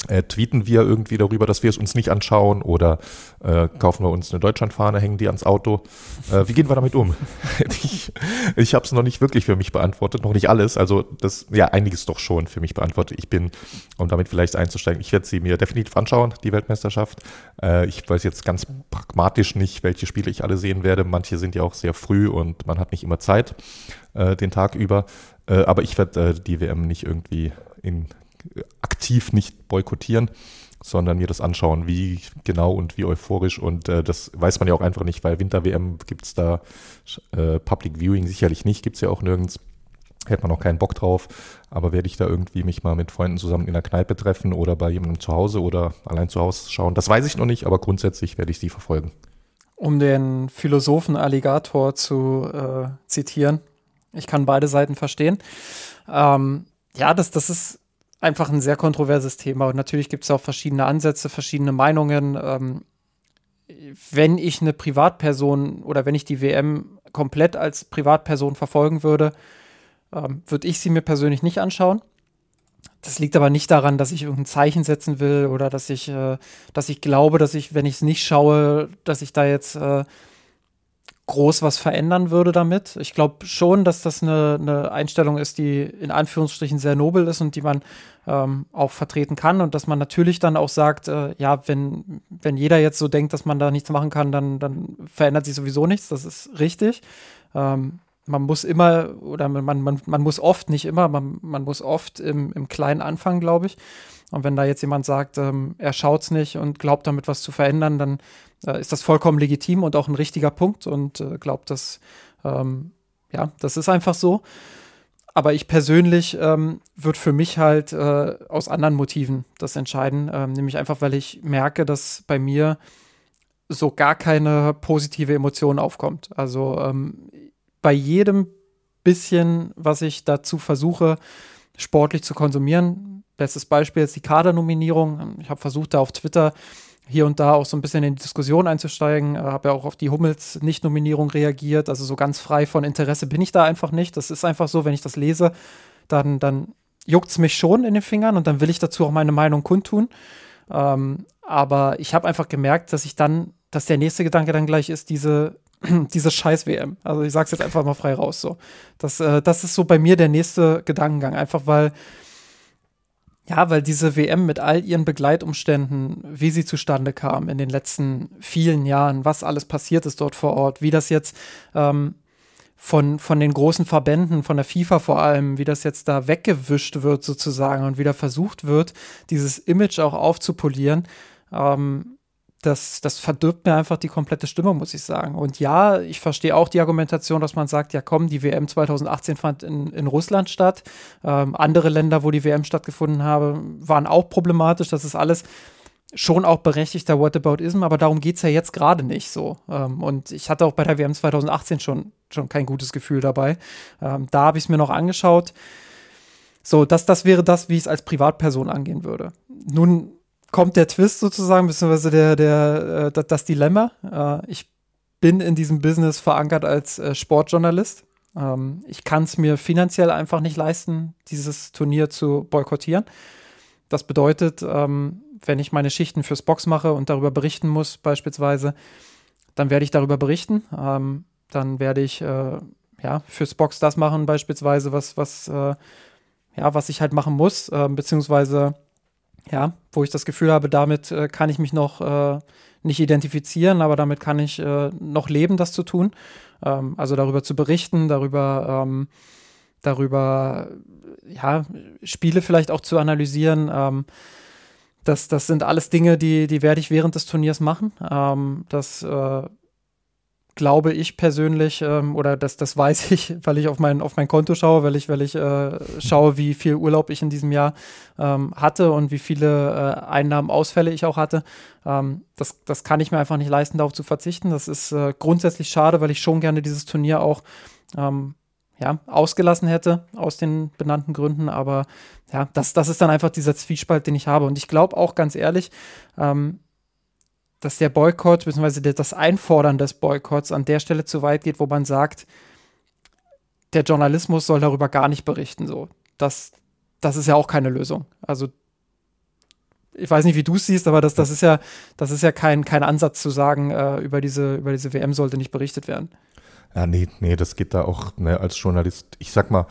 äh, tweeten wir irgendwie darüber, dass wir es uns nicht anschauen oder äh, kaufen wir uns eine Deutschlandfahne, hängen die ans Auto. Äh, wie gehen wir damit um? ich ich habe es noch nicht wirklich für mich beantwortet, noch nicht alles. Also das, ja, einiges doch schon für mich beantwortet. Ich bin, um damit vielleicht einzusteigen, ich werde sie mir definitiv anschauen, die Weltmeisterschaft. Äh, ich weiß jetzt ganz pragmatisch nicht, welche Spiele ich alle sehen werde. Manche sind ja auch sehr früh und man hat nicht immer Zeit äh, den Tag über. Äh, aber ich werde äh, die WM nicht irgendwie in aktiv nicht boykottieren, sondern mir das anschauen, wie genau und wie euphorisch. Und äh, das weiß man ja auch einfach nicht, weil Winter-WM gibt es da äh, Public Viewing sicherlich nicht, gibt es ja auch nirgends. Hätte man auch keinen Bock drauf, aber werde ich da irgendwie mich mal mit Freunden zusammen in der Kneipe treffen oder bei jemandem zu Hause oder allein zu Hause schauen, das weiß ich noch nicht, aber grundsätzlich werde ich sie verfolgen. Um den Philosophen Alligator zu äh, zitieren, ich kann beide Seiten verstehen. Ähm, ja, das, das ist einfach ein sehr kontroverses Thema. Und natürlich gibt es auch verschiedene Ansätze, verschiedene Meinungen. Ähm, wenn ich eine Privatperson oder wenn ich die WM komplett als Privatperson verfolgen würde, ähm, würde ich sie mir persönlich nicht anschauen. Das liegt aber nicht daran, dass ich irgendein Zeichen setzen will oder dass ich, äh, dass ich glaube, dass ich, wenn ich es nicht schaue, dass ich da jetzt äh, groß was verändern würde damit. Ich glaube schon, dass das eine, eine, Einstellung ist, die in Anführungsstrichen sehr nobel ist und die man ähm, auch vertreten kann und dass man natürlich dann auch sagt, äh, ja, wenn, wenn jeder jetzt so denkt, dass man da nichts machen kann, dann, dann verändert sich sowieso nichts. Das ist richtig. Ähm, man muss immer oder man, man, man muss oft, nicht immer, man, man muss oft im, im Kleinen anfangen, glaube ich. Und wenn da jetzt jemand sagt, ähm, er es nicht und glaubt damit was zu verändern, dann äh, ist das vollkommen legitim und auch ein richtiger Punkt und äh, glaubt, dass ähm, ja, das ist einfach so. Aber ich persönlich ähm, würde für mich halt äh, aus anderen Motiven das entscheiden, ähm, nämlich einfach, weil ich merke, dass bei mir so gar keine positive Emotion aufkommt. Also ähm, bei jedem bisschen, was ich dazu versuche, sportlich zu konsumieren. Bestes Beispiel ist die Kadernominierung. Ich habe versucht, da auf Twitter hier und da auch so ein bisschen in die Diskussion einzusteigen. Äh, habe ja auch auf die Hummels-Nicht-Nominierung reagiert. Also so ganz frei von Interesse bin ich da einfach nicht. Das ist einfach so, wenn ich das lese, dann, dann juckt es mich schon in den Fingern und dann will ich dazu auch meine Meinung kundtun. Ähm, aber ich habe einfach gemerkt, dass ich dann, dass der nächste Gedanke dann gleich ist, diese, diese Scheiß-WM. Also ich sage es jetzt einfach mal frei raus so. Das, äh, das ist so bei mir der nächste Gedankengang. Einfach weil ja, weil diese WM mit all ihren Begleitumständen, wie sie zustande kam in den letzten vielen Jahren, was alles passiert ist dort vor Ort, wie das jetzt ähm, von, von den großen Verbänden, von der FIFA vor allem, wie das jetzt da weggewischt wird sozusagen und wieder versucht wird, dieses Image auch aufzupolieren, ähm, das, das verdirbt mir einfach die komplette Stimmung, muss ich sagen. Und ja, ich verstehe auch die Argumentation, dass man sagt, ja komm, die WM 2018 fand in, in Russland statt. Ähm, andere Länder, wo die WM stattgefunden habe, waren auch problematisch. Das ist alles schon auch berechtigter Whataboutism, aber darum geht es ja jetzt gerade nicht so. Ähm, und ich hatte auch bei der WM 2018 schon, schon kein gutes Gefühl dabei. Ähm, da habe ich es mir noch angeschaut. So, das, das wäre das, wie ich es als Privatperson angehen würde. Nun kommt der Twist sozusagen, beziehungsweise der, der, äh, das Dilemma. Äh, ich bin in diesem Business verankert als äh, Sportjournalist. Ähm, ich kann es mir finanziell einfach nicht leisten, dieses Turnier zu boykottieren. Das bedeutet, ähm, wenn ich meine Schichten fürs Box mache und darüber berichten muss, beispielsweise, dann werde ich darüber berichten. Ähm, dann werde ich äh, ja fürs Box das machen, beispielsweise, was, was, äh, ja, was ich halt machen muss, äh, beziehungsweise ja, wo ich das Gefühl habe, damit äh, kann ich mich noch äh, nicht identifizieren, aber damit kann ich äh, noch leben, das zu tun. Ähm, also darüber zu berichten, darüber, ähm, darüber, ja, Spiele vielleicht auch zu analysieren. Ähm, das, das sind alles Dinge, die, die werde ich während des Turniers machen. Ähm, das äh, glaube ich persönlich, ähm, oder das, das weiß ich, weil ich auf mein, auf mein Konto schaue, weil ich, weil ich äh, schaue, wie viel Urlaub ich in diesem Jahr ähm, hatte und wie viele äh, Einnahmenausfälle ich auch hatte. Ähm, das, das kann ich mir einfach nicht leisten, darauf zu verzichten. Das ist äh, grundsätzlich schade, weil ich schon gerne dieses Turnier auch ähm, ja, ausgelassen hätte, aus den benannten Gründen. Aber ja, das, das ist dann einfach dieser Zwiespalt, den ich habe. Und ich glaube auch ganz ehrlich, ähm, dass der Boykott bzw. das Einfordern des Boykotts an der Stelle zu weit geht, wo man sagt, der Journalismus soll darüber gar nicht berichten. So, das, das ist ja auch keine Lösung. Also ich weiß nicht, wie du es siehst, aber das, das ist ja, das ist ja kein, kein Ansatz zu sagen, äh, über, diese, über diese WM sollte nicht berichtet werden. Ja, nee, nee, das geht da auch ne, als Journalist. Ich sag mal,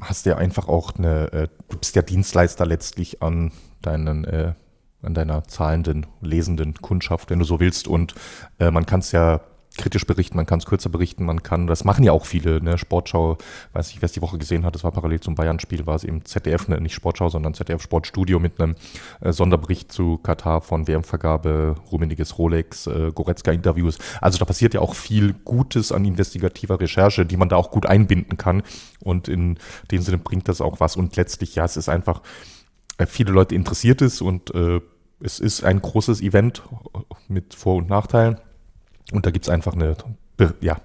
hast ja einfach auch eine, äh, du bist ja Dienstleister letztlich an deinen äh, an deiner zahlenden, lesenden Kundschaft, wenn du so willst. Und äh, man kann es ja kritisch berichten, man kann es kürzer berichten, man kann, das machen ja auch viele, ne, Sportschau, weiß nicht, wer es die Woche gesehen hat, das war parallel zum Bayern-Spiel, war es eben ZDF, ne, nicht Sportschau, sondern ZDF Sportstudio mit einem äh, Sonderbericht zu Katar von WM-Vergabe, rummeniges Rolex, äh, Goretzka-Interviews. Also da passiert ja auch viel Gutes an investigativer Recherche, die man da auch gut einbinden kann und in dem Sinne bringt das auch was und letztlich, ja, es ist einfach, äh, viele Leute interessiert ist und äh, es ist ein großes Event mit Vor- und Nachteilen. Und da gibt es einfach eine ja,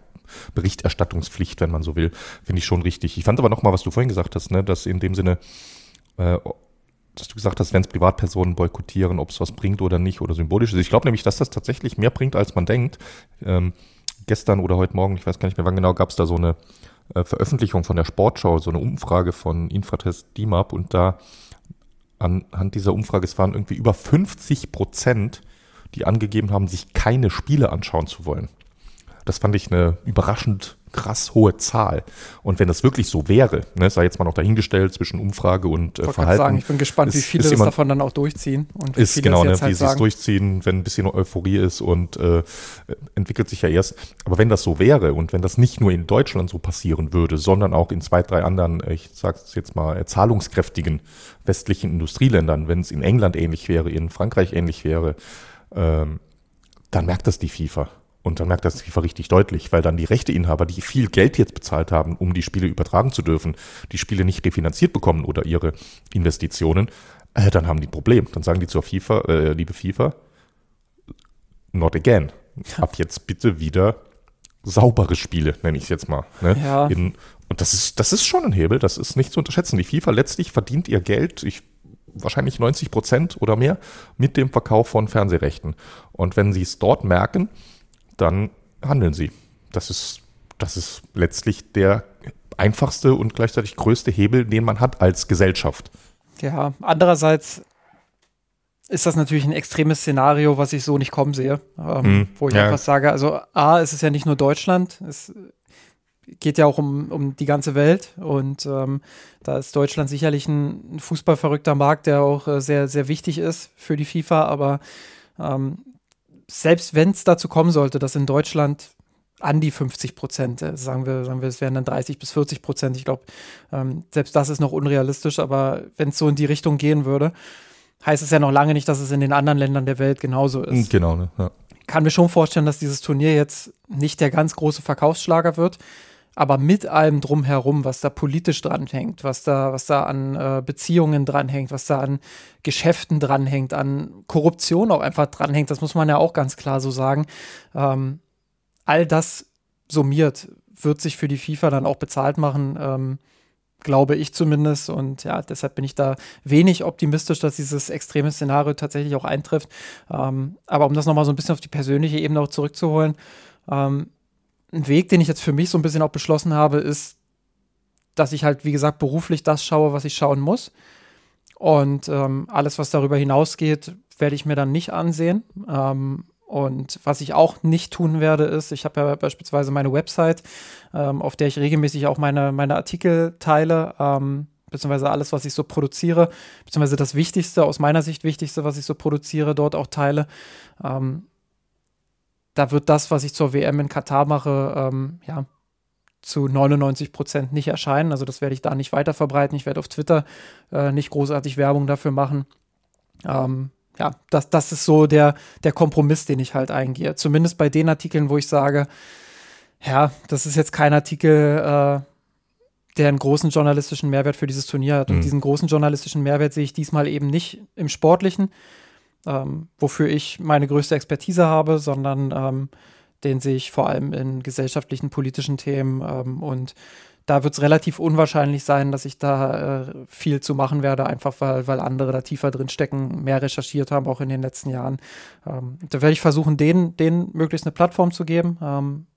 Berichterstattungspflicht, wenn man so will. Finde ich schon richtig. Ich fand aber nochmal, was du vorhin gesagt hast, ne, dass in dem Sinne, äh, dass du gesagt hast, wenn es Privatpersonen boykottieren, ob es was bringt oder nicht oder symbolisch ist. Ich glaube nämlich, dass das tatsächlich mehr bringt, als man denkt. Ähm, gestern oder heute Morgen, ich weiß gar nicht mehr wann genau, gab es da so eine äh, Veröffentlichung von der Sportschau, so eine Umfrage von Infratest DIMAP und da anhand dieser Umfrage, es waren irgendwie über 50 Prozent, die angegeben haben, sich keine Spiele anschauen zu wollen. Das fand ich eine überraschend krass hohe Zahl. Und wenn das wirklich so wäre, ne, sei jetzt mal noch dahingestellt zwischen Umfrage und äh, Verhalten. Sagen, ich bin gespannt, ist, wie viele das davon dann auch durchziehen. Und wie ist genau, ne, wie halt sie es durchziehen, wenn ein bisschen Euphorie ist und äh, entwickelt sich ja erst. Aber wenn das so wäre und wenn das nicht nur in Deutschland so passieren würde, sondern auch in zwei, drei anderen, äh, ich sage es jetzt mal, zahlungskräftigen westlichen Industrieländern, wenn es in England ähnlich wäre, in Frankreich ähnlich wäre, ähm, dann merkt das die FIFA. Und dann merkt das FIFA richtig deutlich, weil dann die Rechteinhaber, die viel Geld jetzt bezahlt haben, um die Spiele übertragen zu dürfen, die Spiele nicht refinanziert bekommen oder ihre Investitionen, äh, dann haben die ein Problem. Dann sagen die zur FIFA, äh, liebe FIFA, not again. Ab jetzt bitte wieder saubere Spiele, nenne ich es jetzt mal. Ne? Ja. In, und das ist, das ist schon ein Hebel, das ist nicht zu unterschätzen. Die FIFA letztlich verdient ihr Geld, ich, wahrscheinlich 90 Prozent oder mehr, mit dem Verkauf von Fernsehrechten. Und wenn sie es dort merken, dann handeln sie. Das ist, das ist letztlich der einfachste und gleichzeitig größte Hebel, den man hat als Gesellschaft. Ja, andererseits ist das natürlich ein extremes Szenario, was ich so nicht kommen sehe. Ähm, hm, wo ich ja. einfach sage, also A, es ist ja nicht nur Deutschland, es geht ja auch um, um die ganze Welt und ähm, da ist Deutschland sicherlich ein, fußballverrückter Markt, der auch äh, sehr, sehr wichtig ist für die FIFA, aber ähm, selbst wenn es dazu kommen sollte, dass in Deutschland an die 50 Prozent, äh, sagen wir, sagen wir, es wären dann 30 bis 40 Prozent. Ich glaube, ähm, selbst das ist noch unrealistisch, aber wenn es so in die Richtung gehen würde, heißt es ja noch lange nicht, dass es in den anderen Ländern der Welt genauso ist. Genau, ne? Ja. Kann mir schon vorstellen, dass dieses Turnier jetzt nicht der ganz große Verkaufsschlager wird, aber mit allem drumherum, was da politisch dranhängt, was da, was da an äh, Beziehungen dranhängt, was da an Geschäften dranhängt, an Korruption auch einfach dranhängt, das muss man ja auch ganz klar so sagen. Ähm, all das summiert wird sich für die FIFA dann auch bezahlt machen, ähm, glaube ich zumindest. Und ja, deshalb bin ich da wenig optimistisch, dass dieses extreme Szenario tatsächlich auch eintrifft. Ähm, aber um das nochmal so ein bisschen auf die persönliche Ebene auch zurückzuholen, ähm, ein Weg, den ich jetzt für mich so ein bisschen auch beschlossen habe, ist, dass ich halt, wie gesagt, beruflich das schaue, was ich schauen muss. Und ähm, alles, was darüber hinausgeht, werde ich mir dann nicht ansehen. Ähm, und was ich auch nicht tun werde, ist, ich habe ja beispielsweise meine Website, ähm, auf der ich regelmäßig auch meine, meine Artikel teile, ähm, beziehungsweise alles, was ich so produziere, beziehungsweise das Wichtigste, aus meiner Sicht Wichtigste, was ich so produziere, dort auch teile. Ähm, da wird das, was ich zur WM in Katar mache, ähm, ja, zu 99 Prozent nicht erscheinen. Also das werde ich da nicht weiter verbreiten. Ich werde auf Twitter äh, nicht großartig Werbung dafür machen. Ähm, ja, das, das ist so der, der Kompromiss, den ich halt eingehe. Zumindest bei den Artikeln, wo ich sage, ja, das ist jetzt kein Artikel, äh, der einen großen journalistischen Mehrwert für dieses Turnier hat. Und mhm. diesen großen journalistischen Mehrwert sehe ich diesmal eben nicht im Sportlichen, ähm, wofür ich meine größte Expertise habe, sondern ähm, den sehe ich vor allem in gesellschaftlichen, politischen Themen. Ähm, und da wird es relativ unwahrscheinlich sein, dass ich da äh, viel zu machen werde, einfach weil, weil andere da tiefer drin stecken, mehr recherchiert haben, auch in den letzten Jahren. Ähm, da werde ich versuchen, denen, denen möglichst eine Plattform zu geben. Ähm,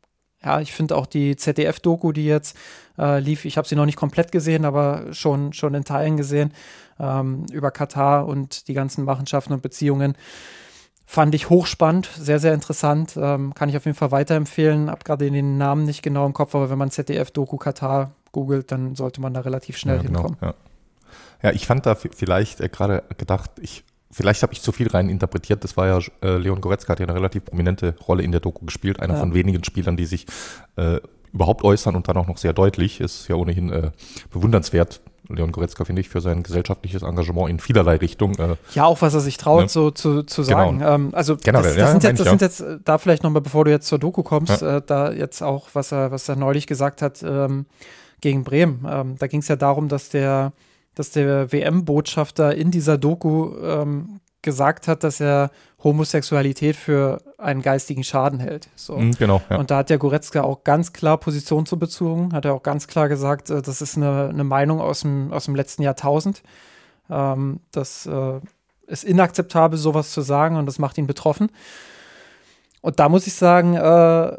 ja, ich finde auch die ZDF-Doku, die jetzt äh, lief, ich habe sie noch nicht komplett gesehen, aber schon, schon in Teilen gesehen, ähm, über Katar und die ganzen Machenschaften und Beziehungen. Fand ich hochspannend, sehr, sehr interessant. Ähm, kann ich auf jeden Fall weiterempfehlen. Hab gerade den Namen nicht genau im Kopf, aber wenn man ZDF-Doku Katar googelt, dann sollte man da relativ schnell ja, genau, hinkommen. Ja. ja. ich fand da vielleicht äh, gerade gedacht, ich vielleicht habe ich zu viel rein interpretiert. Das war ja, äh, Leon Goretzka hat ja eine relativ prominente Rolle in der Doku gespielt. Einer ja. von wenigen Spielern, die sich äh, überhaupt äußern und dann auch noch sehr deutlich. Ist ja ohnehin äh, bewundernswert. Leon Goretzka, finde ich, für sein gesellschaftliches Engagement in vielerlei Richtungen. Äh, ja, auch was er sich traut, ne? so zu, zu genau. sagen. Genau. Ähm, also Generell, das, das, ja, sind, jetzt, das sind jetzt äh, da vielleicht nochmal, bevor du jetzt zur Doku kommst, ja. äh, da jetzt auch, was er, was er neulich gesagt hat ähm, gegen Bremen. Ähm, da ging es ja darum, dass der dass der WM-Botschafter in dieser Doku ähm, gesagt hat, dass er Homosexualität für einen geistigen Schaden hält. So. Mhm, genau. Ja. Und da hat der Goretzka auch ganz klar Position zu bezogen, hat er auch ganz klar gesagt, äh, das ist eine, eine Meinung aus dem, aus dem letzten Jahrtausend. Ähm, das äh, ist inakzeptabel, sowas zu sagen und das macht ihn betroffen. Und da muss ich sagen, äh,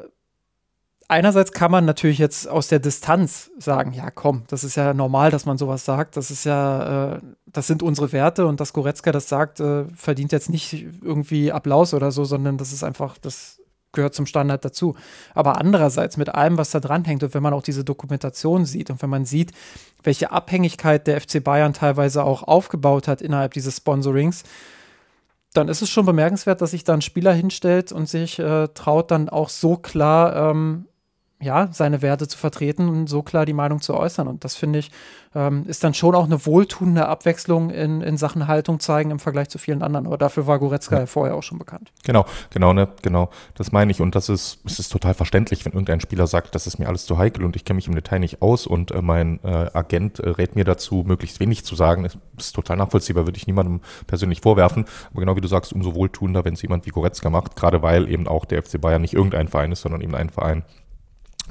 einerseits kann man natürlich jetzt aus der Distanz sagen, ja komm, das ist ja normal, dass man sowas sagt. Das ist ja, äh, das sind unsere Werte und dass Goretzka das sagt, äh, verdient jetzt nicht irgendwie Applaus oder so, sondern das ist einfach, das gehört zum Standard dazu. Aber andererseits mit allem, was da dranhängt und wenn man auch diese Dokumentation sieht und wenn man sieht, welche Abhängigkeit der FC Bayern teilweise auch aufgebaut hat innerhalb dieses Sponsorings, dann ist es schon bemerkenswert, dass sich da ein Spieler hinstellt und sich äh, traut, dann auch so klar ähm, ja, seine Werte zu vertreten und so klar die Meinung zu äußern. Und das finde ich, ähm, ist dann schon auch eine wohltuende Abwechslung in, in Sachen Haltung zeigen im Vergleich zu vielen anderen. Aber dafür war Goretzka ja. vorher auch schon bekannt. Genau, genau, ne, genau. Das meine ich. Und das ist, es ist total verständlich, wenn irgendein Spieler sagt, das ist mir alles zu heikel und ich kenne mich im Detail nicht aus und äh, mein äh, Agent äh, rät mir dazu, möglichst wenig zu sagen. Das ist total nachvollziehbar, würde ich niemandem persönlich vorwerfen. Aber genau wie du sagst, umso wohltuender, wenn es jemand wie Goretzka macht, gerade weil eben auch der FC Bayern nicht irgendein Verein ist, sondern eben ein Verein,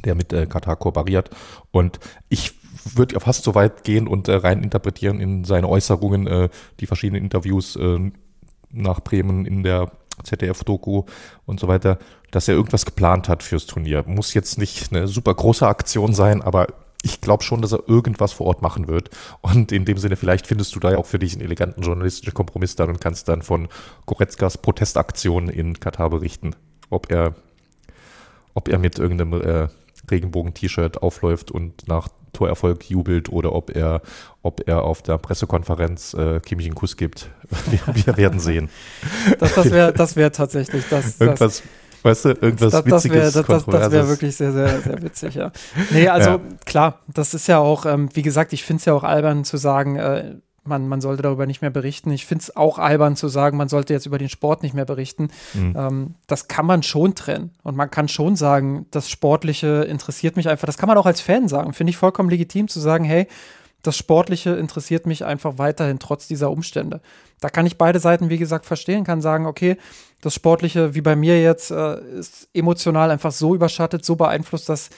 der mit äh, Katar kooperiert. Und ich würde ja fast so weit gehen und äh, rein interpretieren in seine Äußerungen, äh, die verschiedenen Interviews äh, nach Bremen in der ZDF-Doku und so weiter, dass er irgendwas geplant hat fürs Turnier. Muss jetzt nicht eine super große Aktion sein, aber ich glaube schon, dass er irgendwas vor Ort machen wird. Und in dem Sinne, vielleicht findest du da ja auch für dich einen eleganten journalistischen Kompromiss dann und kannst dann von Goretzkas Protestaktion in Katar berichten. Ob er, ob er mit irgendeinem äh, Regenbogen-T-Shirt aufläuft und nach Torerfolg jubelt oder ob er, ob er auf der Pressekonferenz äh, Kimmich einen Kuss gibt. Wir, wir werden sehen. Das, das wäre das wär tatsächlich das. Irgendwas, das, weißt du, irgendwas das, das Witziges. Wär, das das wäre wirklich sehr, sehr, sehr witzig, ja. Nee, also ja. klar, das ist ja auch, ähm, wie gesagt, ich finde es ja auch albern zu sagen, äh, man, man sollte darüber nicht mehr berichten. Ich finde es auch albern zu sagen, man sollte jetzt über den Sport nicht mehr berichten. Mhm. Ähm, das kann man schon trennen. Und man kann schon sagen, das Sportliche interessiert mich einfach. Das kann man auch als Fan sagen. Finde ich vollkommen legitim zu sagen, hey, das Sportliche interessiert mich einfach weiterhin trotz dieser Umstände. Da kann ich beide Seiten, wie gesagt, verstehen, kann sagen, okay, das Sportliche, wie bei mir jetzt, äh, ist emotional einfach so überschattet, so beeinflusst, dass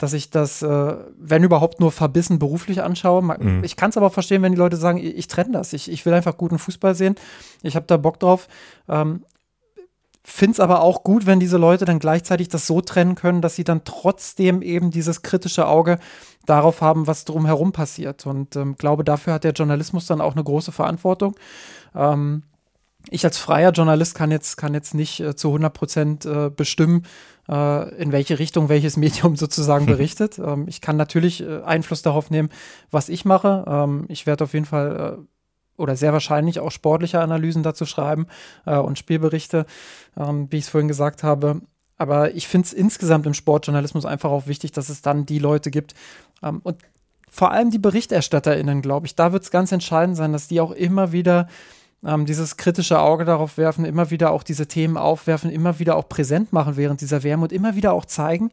dass ich das, äh, wenn überhaupt, nur verbissen beruflich anschaue. Mhm. Ich kann es aber verstehen, wenn die Leute sagen, ich, ich trenne das. Ich, ich will einfach guten Fußball sehen. Ich habe da Bock drauf. Ähm, Finde es aber auch gut, wenn diese Leute dann gleichzeitig das so trennen können, dass sie dann trotzdem eben dieses kritische Auge darauf haben, was drumherum passiert. Und ähm, glaube, dafür hat der Journalismus dann auch eine große Verantwortung. Ähm, ich als freier Journalist kann jetzt, kann jetzt nicht äh, zu 100 Prozent äh, bestimmen, in welche Richtung welches Medium sozusagen berichtet. ähm, ich kann natürlich äh, Einfluss darauf nehmen, was ich mache. Ähm, ich werde auf jeden Fall äh, oder sehr wahrscheinlich auch sportliche Analysen dazu schreiben äh, und Spielberichte, ähm, wie ich es vorhin gesagt habe. Aber ich finde es insgesamt im Sportjournalismus einfach auch wichtig, dass es dann die Leute gibt ähm, und vor allem die BerichterstatterInnen, glaube ich, da wird es ganz entscheidend sein, dass die auch immer wieder ähm, dieses kritische Auge darauf werfen, immer wieder auch diese Themen aufwerfen, immer wieder auch präsent machen während dieser WM und immer wieder auch zeigen,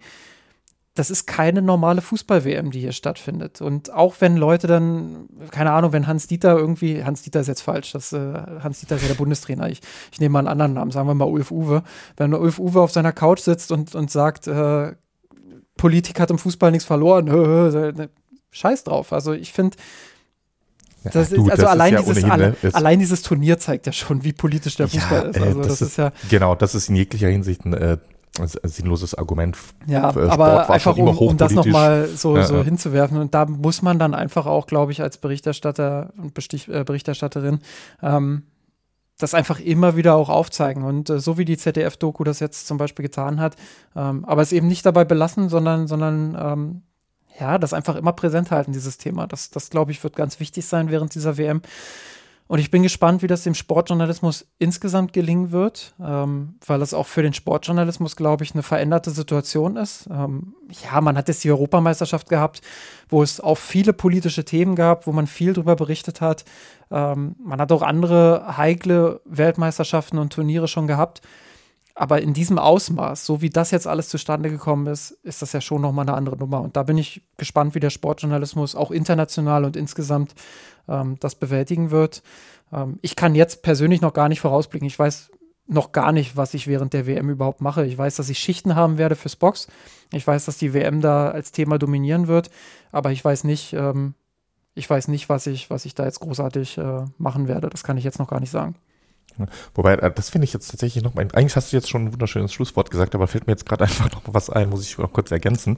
das ist keine normale Fußball-WM, die hier stattfindet. Und auch wenn Leute dann, keine Ahnung, wenn Hans Dieter irgendwie, Hans Dieter ist jetzt falsch, das, äh, Hans Dieter ist ja der Bundestrainer, ich, ich nehme mal einen anderen Namen, sagen wir mal Ulf Uwe. Wenn Ulf Uwe auf seiner Couch sitzt und, und sagt, äh, Politik hat im Fußball nichts verloren, scheiß drauf. Also ich finde, das du, also das allein, ja dieses, ohnehin, ne? allein dieses Turnier zeigt ja schon, wie politisch der Fußball ja, ist. Also das, das ist, ja genau, das ist in jeglicher Hinsicht ein äh, sinnloses Argument. Ja, Sport aber einfach um, um das nochmal so, ja, so ja. hinzuwerfen. Und da muss man dann einfach auch, glaube ich, als Berichterstatter und Bestich, äh, Berichterstatterin ähm, das einfach immer wieder auch aufzeigen. Und äh, so wie die ZDF-Doku das jetzt zum Beispiel getan hat, ähm, aber es eben nicht dabei belassen, sondern, sondern ähm, ja, das einfach immer präsent halten, dieses Thema. Das, das glaube ich, wird ganz wichtig sein während dieser WM. Und ich bin gespannt, wie das dem Sportjournalismus insgesamt gelingen wird, ähm, weil es auch für den Sportjournalismus, glaube ich, eine veränderte Situation ist. Ähm, ja, man hat jetzt die Europameisterschaft gehabt, wo es auch viele politische Themen gab, wo man viel darüber berichtet hat. Ähm, man hat auch andere heikle Weltmeisterschaften und Turniere schon gehabt. Aber in diesem Ausmaß, so wie das jetzt alles zustande gekommen ist, ist das ja schon nochmal eine andere Nummer. Und da bin ich gespannt, wie der Sportjournalismus auch international und insgesamt ähm, das bewältigen wird. Ähm, ich kann jetzt persönlich noch gar nicht vorausblicken. Ich weiß noch gar nicht, was ich während der WM überhaupt mache. Ich weiß, dass ich Schichten haben werde fürs Box. Ich weiß, dass die WM da als Thema dominieren wird, aber ich weiß nicht, ähm, ich weiß nicht, was ich, was ich da jetzt großartig äh, machen werde. Das kann ich jetzt noch gar nicht sagen. Wobei, äh, das finde ich jetzt tatsächlich noch mal, eigentlich hast du jetzt schon ein wunderschönes Schlusswort gesagt, aber fällt mir jetzt gerade einfach noch was ein, muss ich noch kurz ergänzen,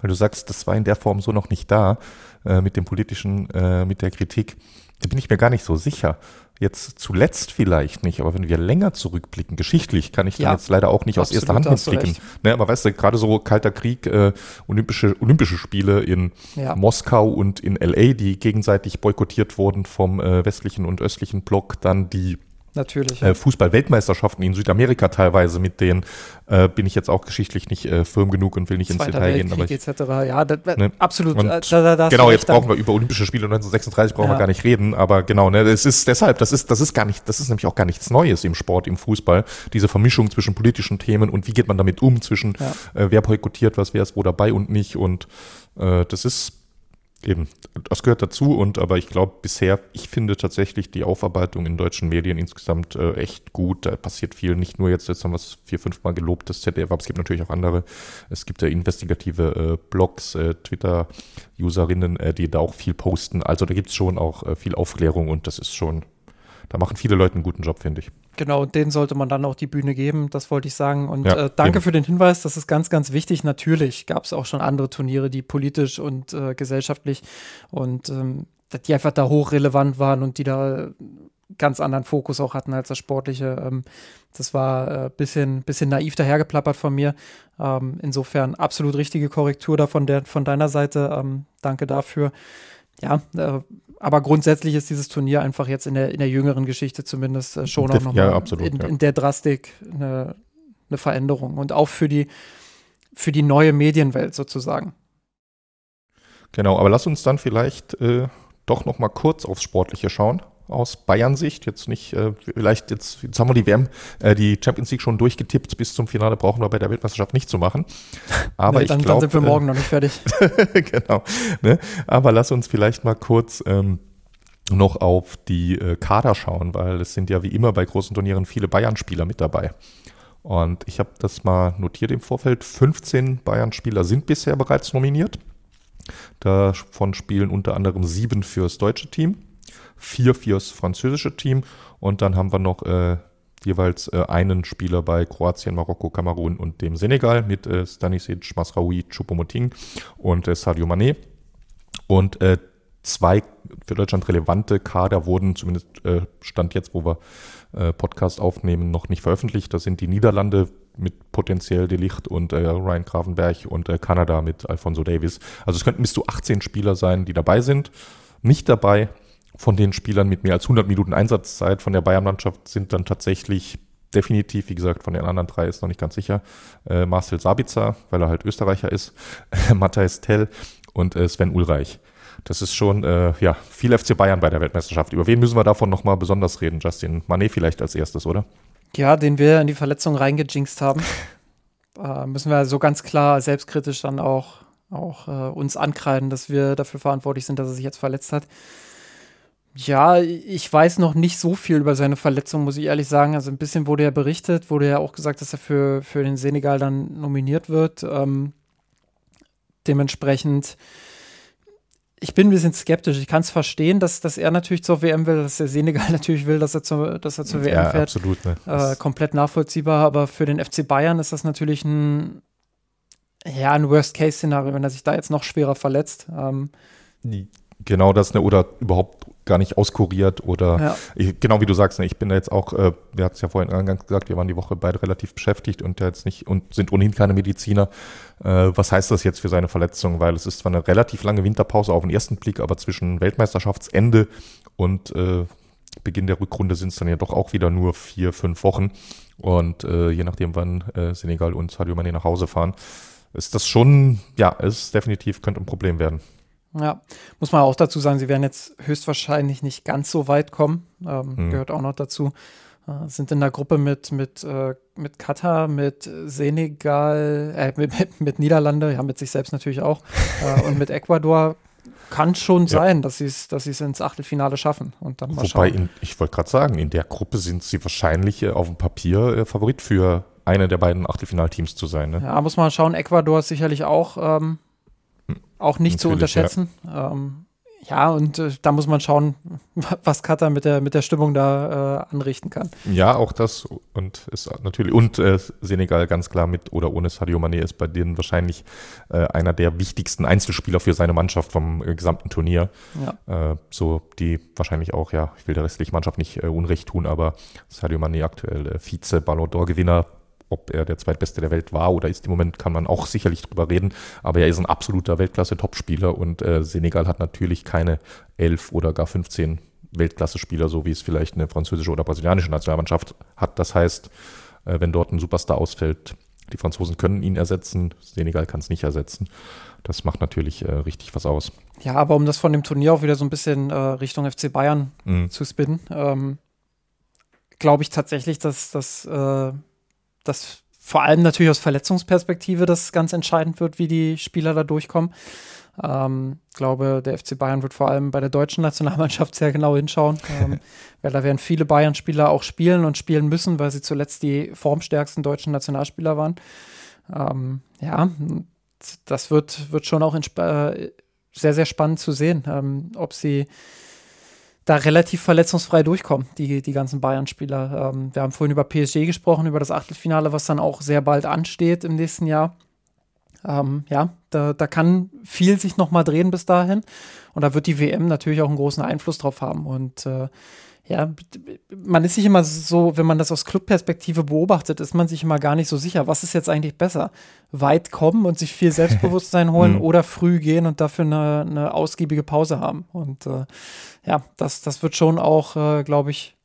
weil du sagst, das war in der Form so noch nicht da, äh, mit dem politischen, äh, mit der Kritik. Da bin ich mir gar nicht so sicher. Jetzt zuletzt vielleicht nicht, aber wenn wir länger zurückblicken, geschichtlich kann ich ja, da jetzt leider auch nicht aus erster Hand mitblicken. Ne, aber weißt du, gerade so Kalter Krieg, äh, Olympische, Olympische Spiele in ja. Moskau und in LA, die gegenseitig boykottiert wurden vom äh, westlichen und östlichen Block, dann die Natürlich. Äh, Fußball-Weltmeisterschaften in Südamerika teilweise, mit denen äh, bin ich jetzt auch geschichtlich nicht äh, firm genug und will nicht Zweiter ins Detail Weltkrieg gehen. Aber ich, etc. Ja, das, ne? absolut. Und, äh, da, da, genau, jetzt brauchen wir über Olympische Spiele 1936 brauchen ja. wir gar nicht reden, aber genau, ne, es ist deshalb, das ist, das ist gar nicht, das ist nämlich auch gar nichts Neues im Sport, im Fußball, diese Vermischung zwischen politischen Themen und wie geht man damit um, zwischen ja. äh, wer boykottiert was, wer ist wo dabei und nicht und äh, das ist Eben, das gehört dazu und aber ich glaube bisher, ich finde tatsächlich die Aufarbeitung in deutschen Medien insgesamt äh, echt gut. Da passiert viel, nicht nur jetzt, jetzt haben wir es vier, fünf Mal gelobt, das ZDF, aber es gibt natürlich auch andere. Es gibt ja investigative äh, Blogs, äh, Twitter-Userinnen, äh, die da auch viel posten. Also da gibt es schon auch äh, viel Aufklärung und das ist schon, da machen viele Leute einen guten Job, finde ich. Genau, denen sollte man dann auch die Bühne geben, das wollte ich sagen. Und ja, äh, danke eben. für den Hinweis, das ist ganz, ganz wichtig. Natürlich gab es auch schon andere Turniere, die politisch und äh, gesellschaftlich und ähm, die einfach da hochrelevant waren und die da ganz anderen Fokus auch hatten als das Sportliche. Ähm, das war ein äh, bisschen, bisschen naiv dahergeplappert von mir. Ähm, insofern absolut richtige Korrektur da von, der, von deiner Seite. Ähm, danke dafür. Ja, äh, aber grundsätzlich ist dieses Turnier einfach jetzt in der, in der jüngeren Geschichte zumindest äh, schon auch nochmal ja, in, ja. in, der Drastik eine, eine Veränderung und auch für die, für die neue Medienwelt sozusagen. Genau, aber lass uns dann vielleicht äh, doch nochmal kurz aufs Sportliche schauen aus Bayern-Sicht. Jetzt nicht, äh, vielleicht jetzt, jetzt haben wir die WM, äh, die Champions League schon durchgetippt bis zum Finale, brauchen wir bei der Weltmeisterschaft nicht zu machen. Aber nee, ich glaube. Dann sind wir morgen äh, noch nicht fertig. genau. Ne? Aber lass uns vielleicht mal kurz ähm, noch auf die äh, Kader schauen, weil es sind ja wie immer bei großen Turnieren viele Bayern-Spieler mit dabei. Und ich habe das mal notiert im Vorfeld. 15 Bayern-Spieler sind bisher bereits nominiert. Davon spielen unter anderem sieben fürs deutsche Team vier fürs französische Team und dann haben wir noch äh, jeweils äh, einen Spieler bei Kroatien, Marokko, Kamerun und dem Senegal mit äh, Stanisic, Masraoui, Choupo-Moting und äh, Sadio Mané. Und äh, zwei für Deutschland relevante Kader wurden zumindest äh, Stand jetzt, wo wir äh, Podcast aufnehmen, noch nicht veröffentlicht. Das sind die Niederlande mit potenziell Delicht und Ryan Gravenberg und Kanada mit Alfonso Davis. Also es könnten bis zu 18 Spieler sein, die dabei sind. Nicht dabei von den Spielern mit mehr als 100 Minuten Einsatzzeit von der Bayern-Mannschaft sind dann tatsächlich definitiv, wie gesagt, von den anderen drei ist noch nicht ganz sicher, äh, Marcel Sabitzer, weil er halt Österreicher ist, Matthijs Tell und äh, Sven Ulreich. Das ist schon, äh, ja, viel FC Bayern bei der Weltmeisterschaft. Über wen müssen wir davon nochmal besonders reden, Justin? Manet vielleicht als erstes, oder? Ja, den wir in die Verletzung reingejinxt haben. äh, müssen wir so ganz klar selbstkritisch dann auch, auch äh, uns ankreiden, dass wir dafür verantwortlich sind, dass er sich jetzt verletzt hat. Ja, ich weiß noch nicht so viel über seine Verletzung, muss ich ehrlich sagen. Also ein bisschen wurde ja berichtet, wurde ja auch gesagt, dass er für, für den Senegal dann nominiert wird. Ähm, dementsprechend, ich bin ein bisschen skeptisch. Ich kann es verstehen, dass, dass er natürlich zur WM will, dass der Senegal natürlich will, dass er, zu, dass er zur WM ja, fährt. Absolut, ne? äh, komplett nachvollziehbar, aber für den FC Bayern ist das natürlich ein, ja, ein Worst-Case-Szenario, wenn er sich da jetzt noch schwerer verletzt. Ähm, genau das, ne, oder überhaupt gar nicht auskuriert oder ja. ich, genau wie du sagst, ne, ich bin da jetzt auch, äh, wir hatten es ja vorhin eingangs gesagt, wir waren die Woche beide relativ beschäftigt und jetzt nicht und sind ohnehin keine Mediziner. Äh, was heißt das jetzt für seine Verletzung? Weil es ist zwar eine relativ lange Winterpause auf den ersten Blick, aber zwischen Weltmeisterschaftsende und äh, Beginn der Rückrunde sind es dann ja doch auch wieder nur vier, fünf Wochen. Und äh, je nachdem, wann äh, Senegal und Sadio Mane nach Hause fahren, ist das schon, ja, ist definitiv, könnte ein Problem werden. Ja, muss man auch dazu sagen, sie werden jetzt höchstwahrscheinlich nicht ganz so weit kommen. Ähm, hm. Gehört auch noch dazu. Äh, sind in der Gruppe mit, mit, äh, mit Katar, mit Senegal, äh, mit, mit, mit, Niederlande, ja, mit sich selbst natürlich auch, äh, und mit Ecuador. Kann schon ja. sein, dass sie es dass ins Achtelfinale schaffen und dann mal Wobei, in, ich wollte gerade sagen, in der Gruppe sind sie wahrscheinlich äh, auf dem Papier äh, Favorit für eine der beiden Achtelfinalteams zu sein. Ne? Ja, muss man schauen. Ecuador ist sicherlich auch ähm, auch nicht Natürlich, zu unterschätzen. Ja, ähm, ja und äh, da muss man schauen, was Katar mit der, mit der Stimmung da äh, anrichten kann. Ja, auch das und ist natürlich und äh, Senegal ganz klar mit oder ohne Sadio Mané ist bei denen wahrscheinlich äh, einer der wichtigsten Einzelspieler für seine Mannschaft vom äh, gesamten Turnier. Ja. Äh, so die wahrscheinlich auch, ja, ich will der restlichen Mannschaft nicht Unrecht tun, aber Sadio Mané aktuell Vize Ballon d'Or Gewinner ob er der zweitbeste der Welt war oder ist im Moment, kann man auch sicherlich drüber reden. Aber er ist ein absoluter Weltklasse-Topspieler und äh, Senegal hat natürlich keine elf oder gar 15 Weltklasse-Spieler, so wie es vielleicht eine französische oder brasilianische Nationalmannschaft hat. Das heißt, äh, wenn dort ein Superstar ausfällt, die Franzosen können ihn ersetzen, Senegal kann es nicht ersetzen. Das macht natürlich äh, richtig was aus. Ja, aber um das von dem Turnier auch wieder so ein bisschen äh, Richtung FC Bayern mhm. zu spinnen, ähm, glaube ich tatsächlich, dass, dass äh, das vor allem natürlich aus Verletzungsperspektive das ganz entscheidend wird, wie die Spieler da durchkommen. Ähm, glaube, der FC Bayern wird vor allem bei der deutschen Nationalmannschaft sehr genau hinschauen, ähm, weil da werden viele Bayern-Spieler auch spielen und spielen müssen, weil sie zuletzt die formstärksten deutschen Nationalspieler waren. Ähm, ja, das wird, wird schon auch äh, sehr, sehr spannend zu sehen, ähm, ob sie da relativ verletzungsfrei durchkommen, die, die ganzen Bayern-Spieler. Ähm, wir haben vorhin über PSG gesprochen, über das Achtelfinale, was dann auch sehr bald ansteht im nächsten Jahr. Ähm, ja, da, da kann viel sich nochmal drehen bis dahin. Und da wird die WM natürlich auch einen großen Einfluss drauf haben. Und äh, ja, man ist sich immer so, wenn man das aus Clubperspektive beobachtet, ist man sich immer gar nicht so sicher, was ist jetzt eigentlich besser? Weit kommen und sich viel Selbstbewusstsein holen mhm. oder früh gehen und dafür eine, eine ausgiebige Pause haben. Und äh, ja, das, das wird schon auch, äh, glaube ich,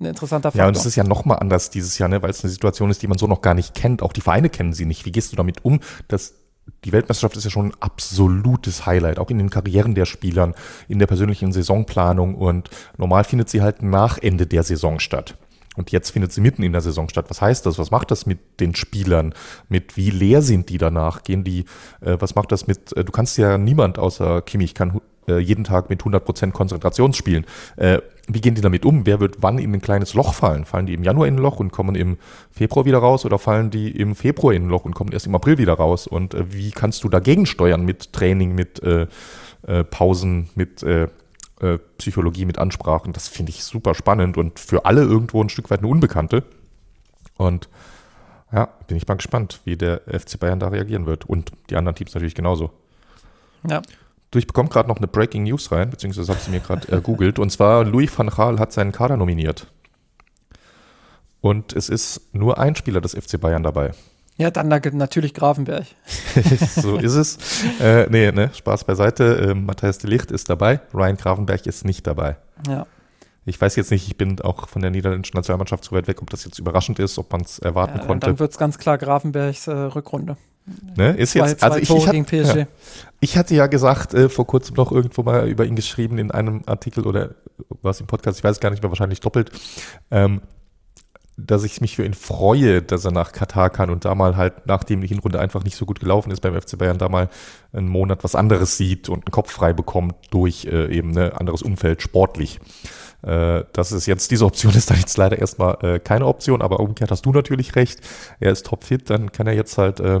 ein interessanter Faktor. Ja, und es ist ja nochmal anders dieses Jahr, ne, weil es eine Situation ist, die man so noch gar nicht kennt. Auch die Vereine kennen sie nicht. Wie gehst du damit um, dass die Weltmeisterschaft ist ja schon ein absolutes Highlight, auch in den Karrieren der Spielern, in der persönlichen Saisonplanung und normal findet sie halt nach Ende der Saison statt. Und jetzt findet sie mitten in der Saison statt. Was heißt das? Was macht das mit den Spielern? Mit wie leer sind die danach? Gehen die, äh, was macht das mit, äh, du kannst ja niemand außer Kimmich kann äh, jeden Tag mit 100% Konzentration spielen. Äh, wie gehen die damit um? Wer wird wann in ein kleines Loch fallen? Fallen die im Januar in ein Loch und kommen im Februar wieder raus oder fallen die im Februar in ein Loch und kommen erst im April wieder raus? Und äh, wie kannst du dagegen steuern mit Training, mit äh, äh, Pausen, mit äh, äh, Psychologie, mit Ansprachen? Das finde ich super spannend und für alle irgendwo ein Stück weit eine Unbekannte. Und ja, bin ich mal gespannt, wie der FC Bayern da reagieren wird. Und die anderen Teams natürlich genauso. Ja. Du, ich bekomme gerade noch eine Breaking News rein, beziehungsweise habe sie mir gerade äh, googelt. Und zwar Louis van Gaal hat seinen Kader nominiert. Und es ist nur ein Spieler des FC Bayern dabei. Ja, dann natürlich Grafenberg. so ist es. Äh, nee, ne, Spaß beiseite. Äh, Matthias de Licht ist dabei, Ryan Grafenberg ist nicht dabei. Ja. Ich weiß jetzt nicht, ich bin auch von der niederländischen Nationalmannschaft zu weit weg, ob das jetzt überraschend ist, ob man es erwarten ja, konnte. Dann wird es ganz klar Grafenbergs äh, Rückrunde. Ne? Ist Zwei- jetzt, also ich, ich, hat. Ja. ich hatte ja gesagt, äh, vor kurzem noch irgendwo mal über ihn geschrieben in einem Artikel oder was im Podcast, ich weiß gar nicht mehr, wahrscheinlich doppelt, ähm, dass ich mich für ihn freue, dass er nach Katar kann und da mal halt, nachdem die Hinrunde einfach nicht so gut gelaufen ist beim FC Bayern, da mal einen Monat was anderes sieht und einen Kopf frei bekommt durch äh, eben ein anderes Umfeld sportlich. Äh, das ist jetzt, diese Option ist dann jetzt leider erstmal äh, keine Option, aber umgekehrt hast du natürlich recht. Er ist topfit, dann kann er jetzt halt äh,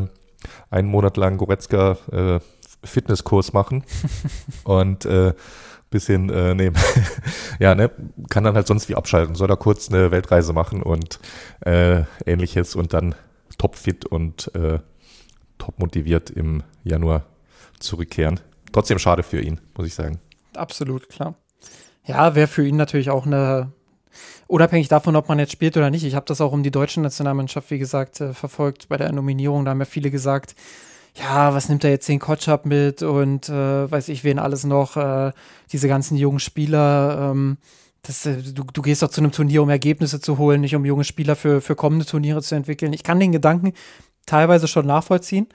einen Monat lang Goretzka äh, Fitnesskurs machen und äh, bisschen, äh, nee, ja, ne, kann dann halt sonst wie abschalten, soll da kurz eine Weltreise machen und äh, ähnliches und dann topfit und äh, top motiviert im Januar zurückkehren. Trotzdem schade für ihn, muss ich sagen. Absolut, klar. Ja, wäre für ihn natürlich auch eine, unabhängig davon, ob man jetzt spielt oder nicht. Ich habe das auch um die deutsche Nationalmannschaft, wie gesagt, äh, verfolgt bei der Nominierung. Da haben ja viele gesagt, ja, was nimmt er jetzt den Kotschap mit und äh, weiß ich wen alles noch, äh, diese ganzen jungen Spieler. Ähm, das, äh, du, du gehst doch zu einem Turnier, um Ergebnisse zu holen, nicht um junge Spieler für, für kommende Turniere zu entwickeln. Ich kann den Gedanken teilweise schon nachvollziehen.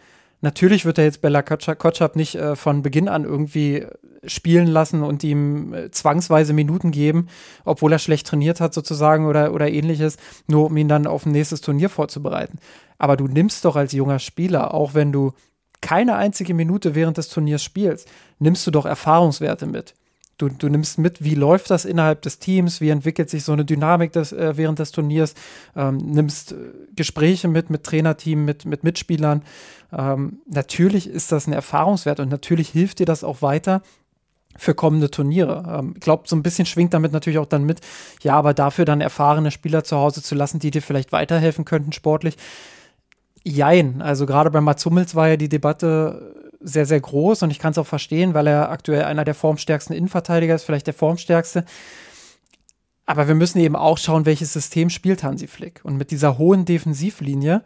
Natürlich wird er jetzt Bella Kotschap nicht äh, von Beginn an irgendwie spielen lassen und ihm äh, zwangsweise Minuten geben, obwohl er schlecht trainiert hat sozusagen oder, oder ähnliches, nur um ihn dann auf ein nächstes Turnier vorzubereiten. Aber du nimmst doch als junger Spieler, auch wenn du keine einzige Minute während des Turniers spielst, nimmst du doch Erfahrungswerte mit. Du, du nimmst mit, wie läuft das innerhalb des Teams, wie entwickelt sich so eine Dynamik des, äh, während des Turniers, ähm, nimmst äh, Gespräche mit, mit Trainerteam, mit, mit Mitspielern. Ähm, natürlich ist das ein Erfahrungswert und natürlich hilft dir das auch weiter für kommende Turniere. Ähm, ich glaube, so ein bisschen schwingt damit natürlich auch dann mit, ja, aber dafür dann erfahrene Spieler zu Hause zu lassen, die dir vielleicht weiterhelfen könnten sportlich. Jein, also gerade bei Mats Hummels war ja die Debatte sehr, sehr groß und ich kann es auch verstehen, weil er aktuell einer der formstärksten Innenverteidiger ist, vielleicht der formstärkste. Aber wir müssen eben auch schauen, welches System spielt Hansi Flick. Und mit dieser hohen Defensivlinie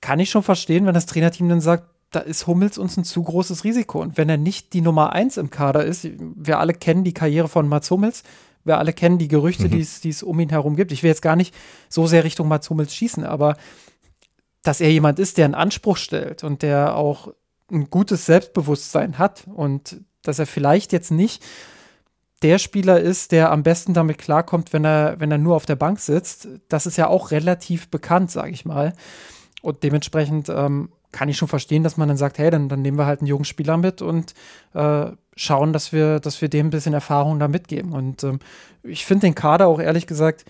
kann ich schon verstehen, wenn das Trainerteam dann sagt, da ist Hummels uns ein zu großes Risiko. Und wenn er nicht die Nummer eins im Kader ist, wir alle kennen die Karriere von Mats Hummels, wir alle kennen die Gerüchte, Mhm. die es um ihn herum gibt. Ich will jetzt gar nicht so sehr Richtung Mats Hummels schießen, aber dass er jemand ist, der einen Anspruch stellt und der auch ein gutes Selbstbewusstsein hat und dass er vielleicht jetzt nicht der Spieler ist, der am besten damit klarkommt, wenn er, wenn er nur auf der Bank sitzt. Das ist ja auch relativ bekannt, sage ich mal. Und dementsprechend ähm, kann ich schon verstehen, dass man dann sagt, hey, dann, dann nehmen wir halt einen jungen Spieler mit und äh, schauen, dass wir, dass wir dem ein bisschen Erfahrung da mitgeben. Und ähm, ich finde den Kader auch ehrlich gesagt,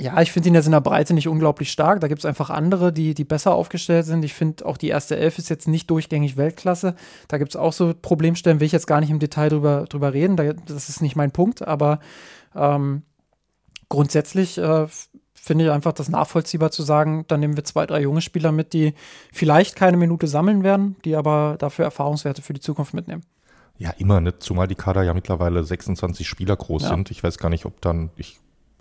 ja, ich finde ihn jetzt in der Breite nicht unglaublich stark. Da gibt es einfach andere, die, die besser aufgestellt sind. Ich finde auch die erste Elf ist jetzt nicht durchgängig Weltklasse. Da gibt es auch so Problemstellen, will ich jetzt gar nicht im Detail drüber, drüber reden. Da, das ist nicht mein Punkt, aber ähm, grundsätzlich äh, finde ich einfach das nachvollziehbar zu sagen, dann nehmen wir zwei, drei junge Spieler mit, die vielleicht keine Minute sammeln werden, die aber dafür Erfahrungswerte für die Zukunft mitnehmen. Ja, immer, ne? zumal die Kader ja mittlerweile 26 Spieler groß Ja. sind. Ich weiß gar nicht, ob dann, ich,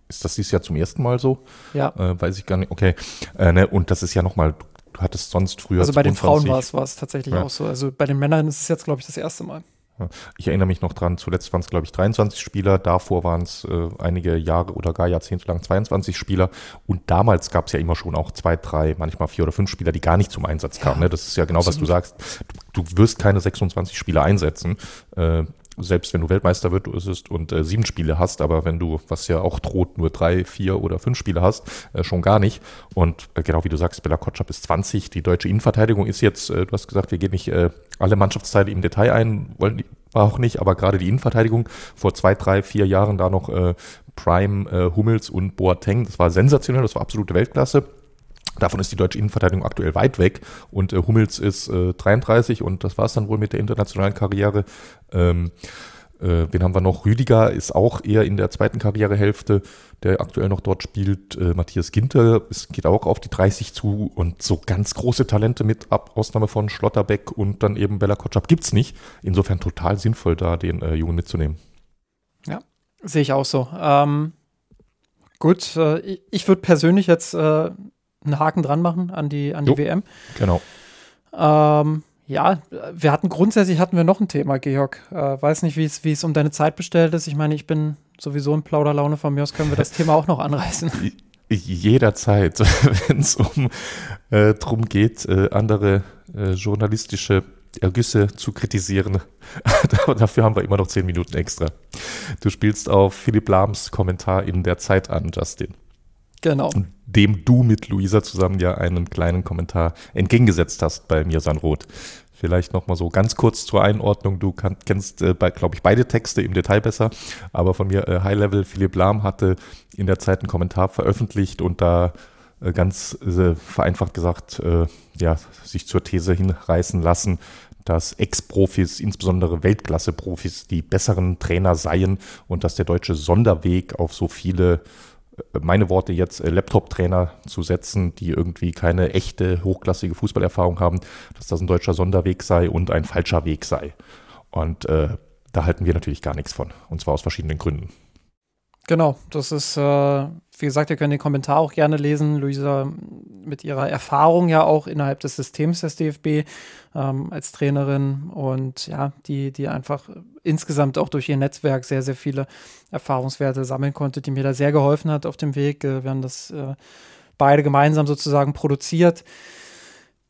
ist das dieses Jahr zum ersten Mal so? Ja. Äh, weiß ich gar nicht. Okay. Äh, ne? Und das ist ja nochmal, du hattest sonst früher. Also bei den Frauen 22 war es, tatsächlich Ja. auch so. Also bei den Männern ist es jetzt, glaube ich, das erste Mal. Ja. Ich erinnere mich noch dran, zuletzt waren es, glaube ich, 23 Spieler, davor waren es äh, einige Jahre oder gar Jahrzehnte lang 22 Spieler und damals gab es ja immer schon auch zwei, drei, manchmal vier oder fünf Spieler, die gar nicht zum Einsatz kamen. ne? Das ist ja genau, was du absolut. sagst. Du, du wirst keine 26 Spieler einsetzen, äh, selbst wenn du Weltmeister wirst und äh, sieben Spiele hast, aber wenn du, was ja auch droht, nur drei, vier oder fünf Spiele hast, äh, schon gar nicht. Und äh, genau wie du sagst, Bella Kotschap ist 20, die deutsche Innenverteidigung ist jetzt, äh, du hast gesagt, wir gehen nicht äh, alle Mannschaftsteile im Detail ein, wollen die auch nicht, aber gerade die Innenverteidigung vor zwei, drei, vier Jahren da noch äh, Prime, Hummels und Boateng, das war sensationell, das war absolute Weltklasse. Davon ist die deutsche Innenverteidigung aktuell weit weg und äh, Hummels ist äh, 33 und das war es dann wohl mit der internationalen Karriere. Ähm, äh, wen haben wir noch? Rüdiger ist auch eher in der zweiten Karrierehälfte, der aktuell noch dort spielt. Äh, Matthias Ginter es geht auch auf die 30 zu und so ganz große Talente mit ab Ausnahme von Schlotterbeck und dann eben Bella Kotschap gibt's nicht. Insofern total sinnvoll, da den äh, Jungen mitzunehmen. Sehe ich auch so. Ähm, gut, äh, ich, ich würde persönlich jetzt äh, einen Haken dran machen an die, an die Jo. WM. Genau. Ähm, ja, wir hatten grundsätzlich hatten wir noch ein Thema, Georg. Äh, weiß nicht, wie es wie es um deine Zeit bestellt ist. Ich meine, ich bin sowieso in Plauderlaune von mir aus, können wir das Thema auch noch anreißen. jederzeit, wenn es um äh, drum geht, äh, andere äh, journalistische Ergüsse zu kritisieren. Dafür haben wir immer noch zehn Minuten extra. Du spielst auf Philipp Lahms Kommentar in der Zeit an, Justin. Genau. Dem du mit Luisa zusammen ja einen kleinen Kommentar entgegengesetzt hast bei Mirsan Roth. Vielleicht nochmal so ganz kurz zur Einordnung. Du kann, kennst, äh, glaube ich, beide Texte im Detail besser, aber von mir äh, High Level. Philipp Lahm hatte in der Zeit einen Kommentar veröffentlicht und da äh, ganz äh, vereinfacht gesagt, äh, ja, sich zur These hinreißen lassen, dass Ex-Profis, insbesondere Weltklasse-Profis, die besseren Trainer seien und dass der deutsche Sonderweg auf so viele meine Worte jetzt, äh, Laptop-Trainer zu setzen, die irgendwie keine echte hochklassige Fußballerfahrung haben, dass das ein deutscher Sonderweg sei und ein falscher Weg sei. Und äh, da halten wir natürlich gar nichts von, und zwar aus verschiedenen Gründen. Genau, das ist, äh, wie gesagt, ihr könnt den Kommentar auch gerne lesen. Luisa mit ihrer Erfahrung ja auch innerhalb des Systems des DFB ähm, als Trainerin und ja, die, die einfach insgesamt auch durch ihr Netzwerk sehr, sehr viele Erfahrungswerte sammeln konnte, die mir da sehr geholfen hat auf dem Weg. Äh, wir haben das äh, beide gemeinsam sozusagen produziert.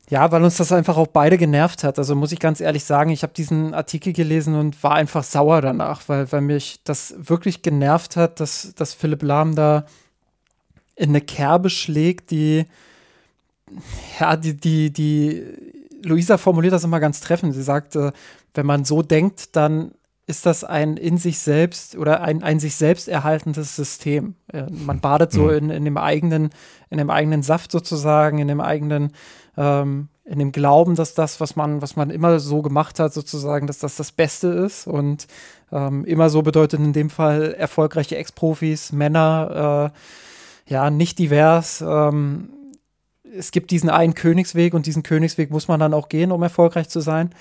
Ja, weil uns das einfach auch beide genervt hat. Also muss ich ganz ehrlich sagen, ich habe diesen Artikel gelesen und war einfach sauer danach, weil, weil mich das wirklich genervt hat, dass, dass Philipp Lahm da in eine Kerbe schlägt, die, ja, die, die, die, Luisa formuliert das immer ganz treffend. Sie sagte, wenn man so denkt, dann ist das ein in sich selbst oder ein, ein sich selbst erhaltendes System. Äh, man badet so mhm. in, in dem eigenen, in dem eigenen Saft sozusagen, in dem eigenen ähm, in dem Glauben, dass das, was man, was man immer so gemacht hat, sozusagen, dass das das Beste ist. Und ähm, immer so bedeutet in dem Fall erfolgreiche Ex-Profis, Männer, äh, ja, nicht divers. Ähm, es gibt diesen einen Königsweg und diesen Königsweg muss man dann auch gehen, um erfolgreich zu sein.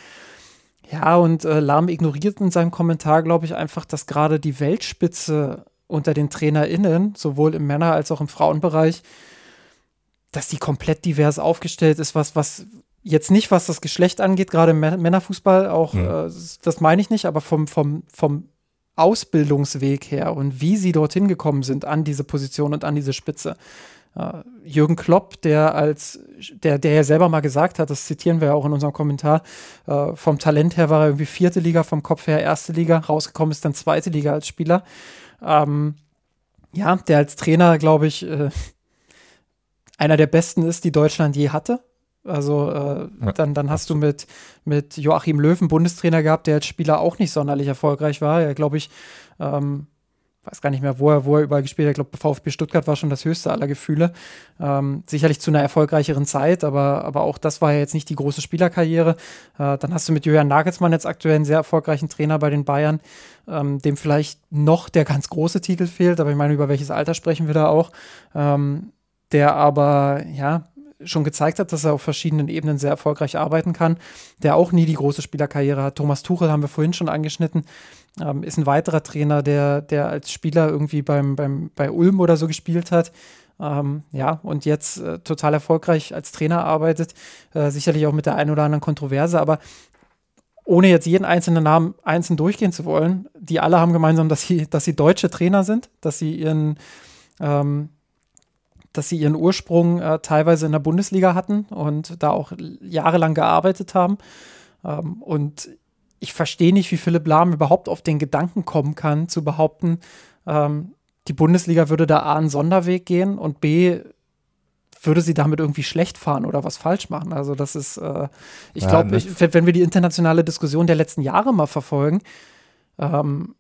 Ja, und äh, Lahm ignoriert in seinem Kommentar, glaube ich, einfach, dass gerade die Weltspitze unter den TrainerInnen, sowohl im Männer- als auch im Frauenbereich, dass die komplett divers aufgestellt ist, was, was jetzt nicht, was das Geschlecht angeht, gerade im Männerfußball, auch, mhm. äh, das meine ich nicht, aber vom, vom, vom Ausbildungsweg her und wie sie dorthin gekommen sind an diese Position und an diese Spitze. Uh, Jürgen Klopp, der als, der, der ja selber mal gesagt hat, das zitieren wir ja auch in unserem Kommentar, uh, vom Talent her war er irgendwie vierte Liga, vom Kopf her erste Liga, rausgekommen ist dann zweite Liga als Spieler. Ähm, ja, der als Trainer, glaube ich, äh, einer der besten ist, die Deutschland je hatte. Also äh, ja, dann, dann hast du mit, mit Joachim Löwen Bundestrainer gehabt, der als Spieler auch nicht sonderlich erfolgreich war. Er, glaube ich, ähm, weiß gar nicht mehr, wo er, wo er überall gespielt hat. Ich glaube, VfB Stuttgart war schon das höchste aller Gefühle. Ähm, sicherlich zu einer erfolgreicheren Zeit, aber, aber auch das war ja jetzt nicht die große Spielerkarriere. Äh, dann hast du mit Julian Nagelsmann jetzt aktuell einen sehr erfolgreichen Trainer bei den Bayern, ähm, dem vielleicht noch der ganz große Titel fehlt, aber ich meine, über welches Alter sprechen wir da auch? Ähm, der aber, ja, schon gezeigt hat, dass er auf verschiedenen Ebenen sehr erfolgreich arbeiten kann, der auch nie die große Spielerkarriere hat. Thomas Tuchel haben wir vorhin schon angeschnitten, ähm, ist ein weiterer Trainer, der, der als Spieler irgendwie beim, beim, bei Ulm oder so gespielt hat. Ähm, ja, und jetzt äh, total erfolgreich als Trainer arbeitet, äh, sicherlich auch mit der einen oder anderen Kontroverse, aber ohne jetzt jeden einzelnen Namen einzeln durchgehen zu wollen, die alle haben gemeinsam, dass sie, dass sie deutsche Trainer sind, dass sie ihren ähm, dass sie ihren Ursprung äh, teilweise in der Bundesliga hatten und da auch jahrelang gearbeitet haben. Ähm, und ich verstehe nicht, wie Philipp Lahm überhaupt auf den Gedanken kommen kann, zu behaupten, ähm, die Bundesliga würde da A einen Sonderweg gehen und B würde sie damit irgendwie schlecht fahren oder was falsch machen. Also das ist, äh, ich ja, glaube, wenn wir die internationale Diskussion der letzten Jahre mal verfolgen, ähm,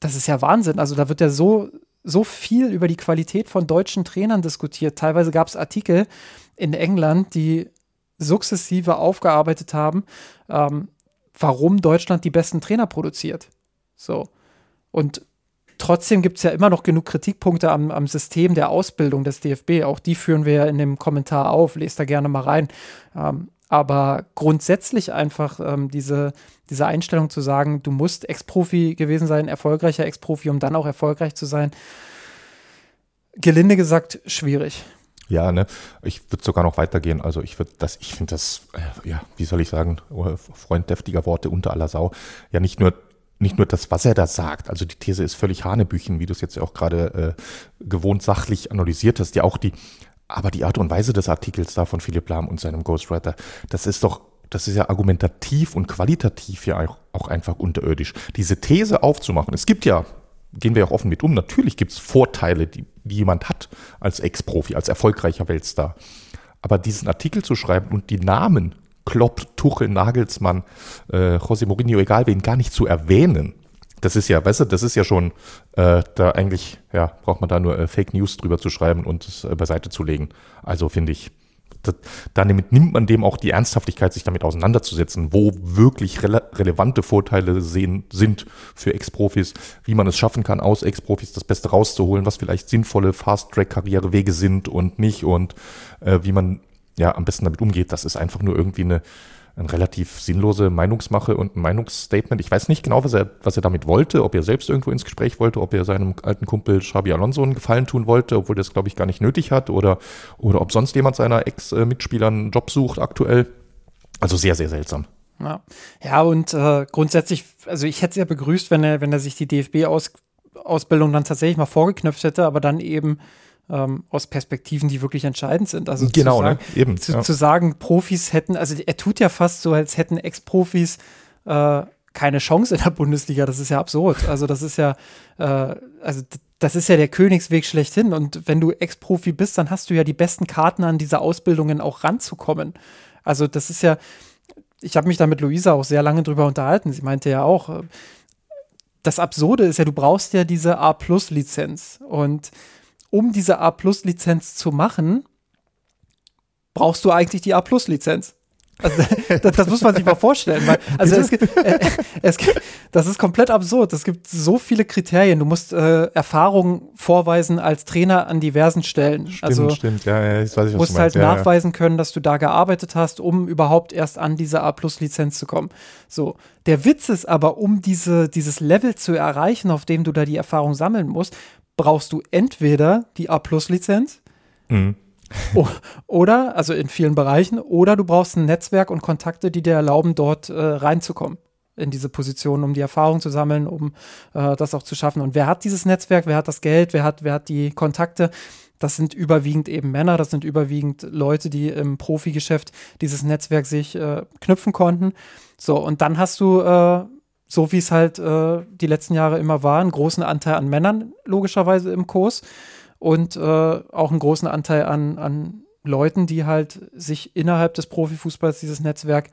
das ist ja Wahnsinn. Also da wird ja so so viel über die Qualität von deutschen Trainern diskutiert. Teilweise gab es Artikel in England, die sukzessive aufgearbeitet haben, ähm, warum Deutschland die besten Trainer produziert. So. Und trotzdem gibt es ja immer noch genug Kritikpunkte am, am, System der Ausbildung des DFB. Auch die führen wir ja in dem Kommentar auf. Lest da gerne mal rein. Ähm, aber grundsätzlich einfach ähm, diese, diese Einstellung zu sagen, du musst Ex-Profi gewesen sein, erfolgreicher Ex-Profi, um dann auch erfolgreich zu sein, gelinde gesagt, schwierig. Ja, ne, ich würde sogar noch weitergehen. Also ich würde das, ich finde das, äh, ja, wie soll ich sagen, oh, Freund deftiger Worte unter aller Sau, ja nicht nur nicht nur das, was er da sagt, also die These ist völlig Hanebüchen, wie du es jetzt auch gerade äh, gewohnt sachlich analysiert hast, ja auch die, aber die Art und Weise des Artikels da von Philipp Lahm und seinem Ghostwriter, das ist doch, das ist ja argumentativ und qualitativ ja auch einfach unterirdisch. Diese These aufzumachen, es gibt ja, gehen wir auch offen mit um, natürlich gibt es Vorteile, die, die jemand hat als Ex-Profi, als erfolgreicher Weltstar. Aber diesen Artikel zu schreiben und die Namen Klopp, Tuchel, Nagelsmann, äh, José Mourinho, egal wen, gar nicht zu erwähnen. Das ist ja, weißt du, das ist ja schon äh, da eigentlich, ja, braucht man da nur äh, Fake News drüber zu schreiben und es äh, beiseite zu legen. Also finde ich, das, damit nimmt man dem auch die Ernsthaftigkeit, sich damit auseinanderzusetzen, wo wirklich rele relevante Vorteile sehen, sind für Ex-Profis, wie man es schaffen kann, aus Ex-Profis das Beste rauszuholen, was vielleicht sinnvolle Fast-Track-Karrierewege sind und nicht und äh, wie man ja am besten damit umgeht. Das ist einfach nur irgendwie eine, eine relativ sinnlose Meinungsmache und ein Meinungsstatement. Ich weiß nicht genau, was er, was er damit wollte, ob er selbst irgendwo ins Gespräch wollte, ob er seinem alten Kumpel Xabi Alonso einen Gefallen tun wollte, obwohl das, glaube ich, gar nicht nötig hat, oder, oder ob sonst jemand seiner Ex-Mitspielern einen Job sucht aktuell. Also sehr, sehr seltsam. Ja, ja und äh, grundsätzlich, also ich hätte es ja begrüßt, wenn er, wenn er sich die DFB-Ausbildung dann tatsächlich mal vorgeknöpft hätte, aber dann eben ähm, aus Perspektiven, die wirklich entscheidend sind. Also genau, zu sagen, ne? eben. Zu, ja. zu, sagen, Profis hätten, also er tut ja fast so, als hätten Ex-Profis äh, keine Chance in der Bundesliga. Das ist ja absurd. Also das ist ja, äh, also das ist ja der Königsweg schlechthin. Und wenn du Ex-Profi bist, dann hast du ja die besten Karten an diese Ausbildungen auch ranzukommen. Also das ist ja, ich habe mich da mit Luisa auch sehr lange drüber unterhalten. Sie meinte ja auch, äh, das Absurde ist ja, du brauchst ja diese A-Plus-Lizenz. Und um diese A-Plus-Lizenz zu machen, brauchst du eigentlich die A-Plus-Lizenz. Also, das, das, muss man sich mal vorstellen. Weil, also es, äh, es, das ist komplett absurd. Es gibt so viele Kriterien. Du musst äh, Erfahrung vorweisen als Trainer an diversen Stellen. Stimmt, also, stimmt. Ja, ja, ich weiß nicht, musst halt ja, nachweisen können, dass du da gearbeitet hast, um überhaupt erst an diese A-Plus-Lizenz zu kommen. So. Der Witz ist aber, um diese, dieses Level zu erreichen, auf dem du da die Erfahrung sammeln musst, brauchst du entweder die A-Plus-Lizenz mhm. oder, also in vielen Bereichen, oder du brauchst ein Netzwerk und Kontakte, die dir erlauben, dort äh, reinzukommen in diese Position, um die Erfahrung zu sammeln, um äh, das auch zu schaffen. Und wer hat dieses Netzwerk, wer hat das Geld, wer hat, wer hat die Kontakte? Das sind überwiegend eben Männer, das sind überwiegend Leute, die im Profigeschäft dieses Netzwerk sich äh, knüpfen konnten. So, und dann hast du äh, so wie es halt äh, die letzten Jahre immer war, einen großen Anteil an Männern logischerweise im Kurs und äh, auch einen großen Anteil an, an Leuten, die halt sich innerhalb des Profifußballs dieses Netzwerk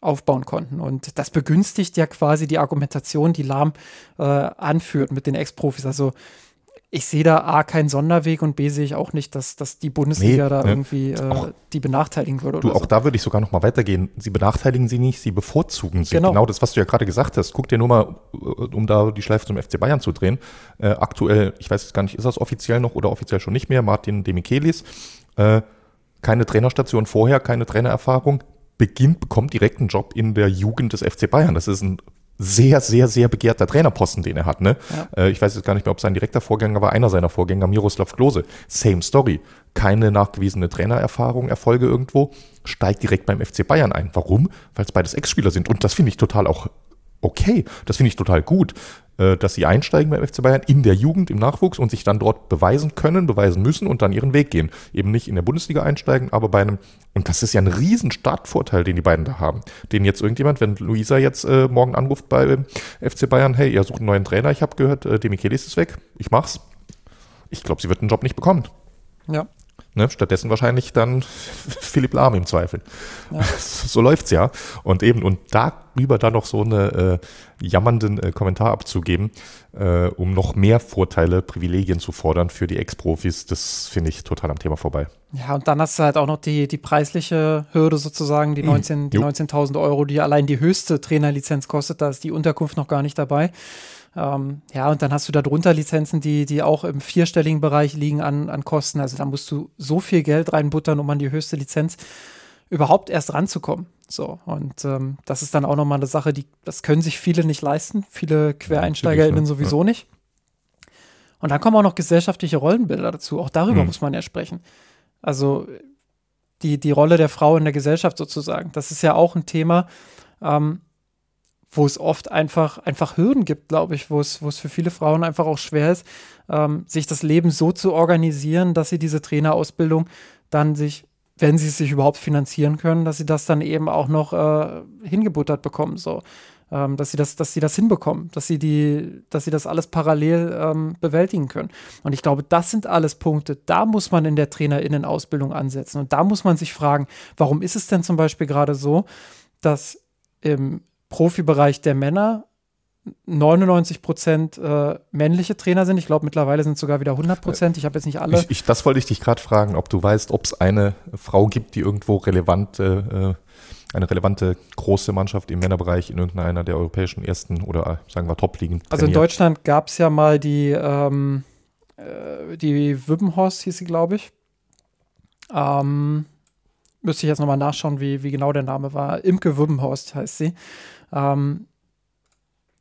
aufbauen konnten. Und das begünstigt ja quasi die Argumentation, die Lahm äh, anführt mit den Ex-Profis. Also ich sehe da A keinen Sonderweg und B sehe ich auch nicht, dass, dass die Bundesliga nee, da ne, irgendwie äh, die benachteiligen würde. Du, auch so. da würde ich sogar noch mal weitergehen. Sie benachteiligen sie nicht, sie bevorzugen sie. Genau. genau das, was du ja gerade gesagt hast. Guck dir nur mal, äh, um da die Schleife zum FC Bayern zu drehen. Äh, aktuell, ich weiß jetzt gar nicht, ist das offiziell noch oder offiziell schon nicht mehr, Martin Demichelis. Äh, keine Trainerstation vorher, keine Trainererfahrung, beginnt, bekommt direkt einen Job in der Jugend des FC Bayern. Das ist ein sehr, sehr, sehr begehrter Trainerposten, den er hat. Ne? Ja. Äh, ich weiß jetzt gar nicht mehr, ob sein direkter Vorgänger war, einer seiner Vorgänger, Miroslav Klose. Same Story. Keine nachgewiesene Trainererfahrung, Erfolge irgendwo, steigt direkt beim FC Bayern ein. Warum? Weil es beides Ex-Spieler sind. Und das finde ich total auch okay. Das finde ich total gut. Äh, dass sie einsteigen beim FC Bayern in der Jugend, im Nachwuchs und sich dann dort beweisen können, beweisen müssen und dann ihren Weg gehen. Eben nicht in der Bundesliga einsteigen, aber bei einem, und das ist ja ein riesen Startvorteil, den die beiden da haben. Den jetzt irgendjemand, wenn Luisa jetzt äh, morgen anruft bei FC Bayern, hey, ihr sucht einen neuen Trainer, ich habe gehört, äh, Demichelis ist weg, ich mach's. Ich glaube, sie wird den Job nicht bekommen. Ja. Ne, stattdessen wahrscheinlich dann Philipp Lahm im Zweifel. Ja. So läuft's ja. Und eben, und darüber dann noch so eine äh, jammernden äh, Kommentar abzugeben, äh, um noch mehr Vorteile, Privilegien zu fordern für die Ex-Profis, das finde ich total am Thema vorbei. Ja, und dann hast du halt auch noch die, die preisliche Hürde sozusagen, die 19.000 mhm. die 19 Euro, die allein die höchste Trainerlizenz kostet. Da ist die Unterkunft noch gar nicht dabei. Ähm, ja, und dann hast du da drunter Lizenzen, die, die auch im vierstelligen Bereich liegen an, an Kosten. Also da musst du so viel Geld reinbuttern, um an die höchste Lizenz überhaupt erst ranzukommen. So, und ähm, das ist dann auch nochmal eine Sache, die, das können sich viele nicht leisten, viele QuereinsteigerInnen ja, sowieso ja. nicht. Und dann kommen auch noch gesellschaftliche Rollenbilder dazu. Auch darüber mhm. muss man ja sprechen. Also die, die Rolle der Frau in der Gesellschaft sozusagen. Das ist ja auch ein Thema, ähm, wo es oft einfach, einfach Hürden gibt, glaube ich, wo es, wo es für viele Frauen einfach auch schwer ist, ähm, sich das Leben so zu organisieren, dass sie diese Trainerausbildung dann sich, wenn sie es sich überhaupt finanzieren können, dass sie das dann eben auch noch äh, hingebuttert bekommen. So ähm, dass sie das, dass sie das hinbekommen, dass sie die, dass sie das alles parallel ähm, bewältigen können. Und ich glaube, das sind alles Punkte, da muss man in der TrainerInnen-Ausbildung ansetzen. Und da muss man sich fragen, warum ist es denn zum Beispiel gerade so, dass im Profibereich der Männer 99 Prozent äh, männliche Trainer sind. Ich glaube, mittlerweile sind es sogar wieder 100 Prozent. Ich habe jetzt nicht alle. Ich, ich, das wollte ich dich gerade fragen, ob du weißt, ob es eine Frau gibt, die irgendwo relevante äh, eine relevante große Mannschaft im Männerbereich in irgendeiner der europäischen ersten oder sagen wir Top-Ligen. Also in Deutschland gab es ja mal die, ähm, äh, die Wübbenhorst, hieß sie, glaube ich. Ähm, müsste ich jetzt nochmal nachschauen, wie, wie genau der Name war. Imke Wübbenhorst heißt sie. Ähm,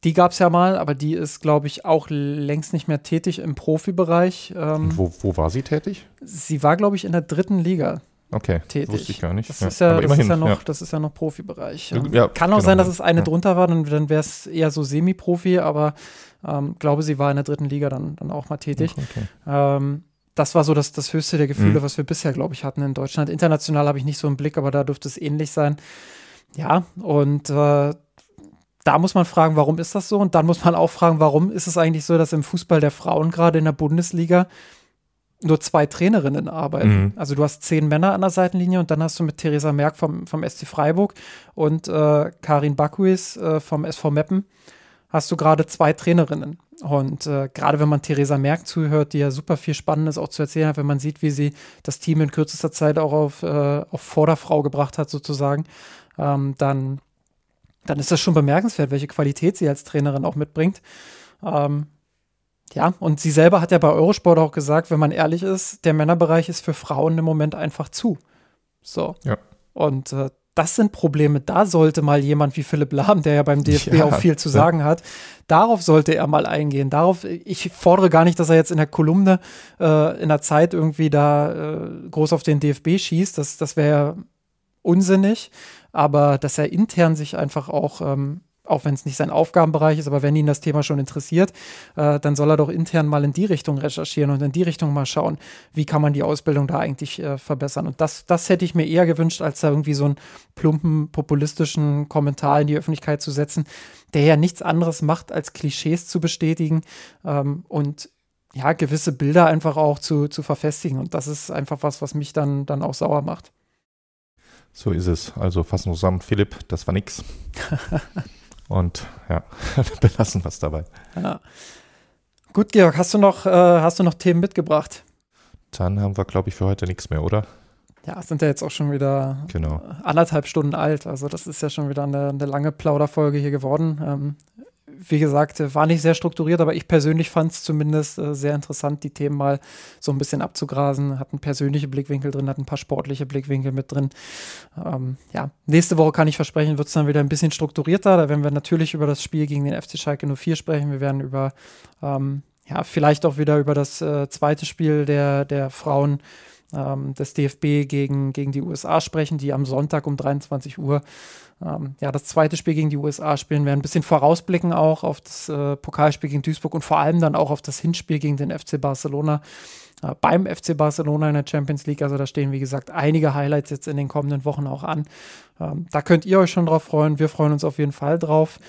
die gab es ja mal, aber die ist, glaube ich, auch längst nicht mehr tätig im Profibereich. Ähm, wo, wo war sie tätig? Sie war, glaube ich, in der dritten Liga okay, tätig. Wusste ich gar nicht. Das, ja. Ist, ja, das immerhin, ist, ja, noch, ja. das ist ja noch Profibereich. Ja. Kann auch genau. sein, dass es eine drunter war, dann, dann wäre es eher so Semi-Profi, aber ähm, glaube, sie war in der dritten Liga dann, dann auch mal tätig. Okay. Ähm, das war so das, das höchste der Gefühle, mhm. was wir bisher, glaube ich, hatten in Deutschland. International habe ich nicht so einen Blick, aber da dürfte es ähnlich sein. Ja, und äh, da muss man fragen, warum ist das so? Und dann muss man auch fragen, warum ist es eigentlich so, dass im Fußball der Frauen gerade in der Bundesliga nur zwei Trainerinnen arbeiten. Mhm. Also du hast zehn Männer an der Seitenlinie und dann hast du mit Theresa Merck vom, vom SC Freiburg und äh, Karin Bakuis äh, vom SV Meppen hast du gerade zwei Trainerinnen. Und äh, gerade wenn man Theresa Merck zuhört, die ja super viel Spannendes auch zu erzählen hat, wenn man sieht, wie sie das Team in kürzester Zeit auch auf, äh, auf Vorderfrau gebracht hat, sozusagen, ähm, dann, dann ist das schon bemerkenswert, welche Qualität sie als Trainerin auch mitbringt. Ähm, ja, und sie selber hat ja bei Eurosport auch gesagt, wenn man ehrlich ist, der Männerbereich ist für Frauen im Moment einfach zu. So. Ja. Und äh, das sind Probleme. Da sollte mal jemand wie Philipp Lahm, der ja beim DFB ja, auch viel zu sagen hat, darauf sollte er mal eingehen. Darauf, ich fordere gar nicht, dass er jetzt in der Kolumne äh, in der Zeit irgendwie da äh, groß auf den DFB schießt. Das, das wäre unsinnig. Aber dass er intern sich einfach auch ähm, auch wenn es nicht sein Aufgabenbereich ist, aber wenn ihn das Thema schon interessiert, äh, dann soll er doch intern mal in die Richtung recherchieren und in die Richtung mal schauen, wie kann man die Ausbildung da eigentlich äh, verbessern. Und das, das hätte ich mir eher gewünscht, als da irgendwie so einen plumpen, populistischen Kommentar in die Öffentlichkeit zu setzen, der ja nichts anderes macht, als Klischees zu bestätigen ähm, und ja, gewisse Bilder einfach auch zu, zu verfestigen. Und das ist einfach was, was mich dann, dann auch sauer macht. So ist es. Also fassen wir zusammen, Philipp, das war nix. Und ja, belassen wir es dabei. Ja. Gut, Georg, hast du noch, äh, hast du noch Themen mitgebracht? Dann haben wir, glaube ich, für heute nichts mehr, oder? Ja, sind ja jetzt auch schon wieder genau. anderthalb Stunden alt. Also das ist ja schon wieder eine, eine lange Plauderfolge hier geworden. Ähm, wie gesagt, war nicht sehr strukturiert, aber ich persönlich fand es zumindest äh, sehr interessant, die Themen mal so ein bisschen abzugrasen. Hatten persönliche Blickwinkel drin, hatten ein paar sportliche Blickwinkel mit drin. Ähm, ja, nächste Woche kann ich versprechen, wird es dann wieder ein bisschen strukturierter. Da werden wir natürlich über das Spiel gegen den FC Schalke 04 sprechen. Wir werden über, ähm, ja, vielleicht auch wieder über das äh, zweite Spiel der, der Frauen ähm, des DFB gegen, gegen die USA sprechen, die am Sonntag um 23 Uhr ähm, ja, das zweite Spiel gegen die USA spielen werden. Ein bisschen vorausblicken auch auf das äh, Pokalspiel gegen Duisburg und vor allem dann auch auf das Hinspiel gegen den FC Barcelona. Äh, beim FC Barcelona in der Champions League. Also da stehen, wie gesagt, einige Highlights jetzt in den kommenden Wochen auch an. Ähm, da könnt ihr euch schon drauf freuen. Wir freuen uns auf jeden Fall drauf.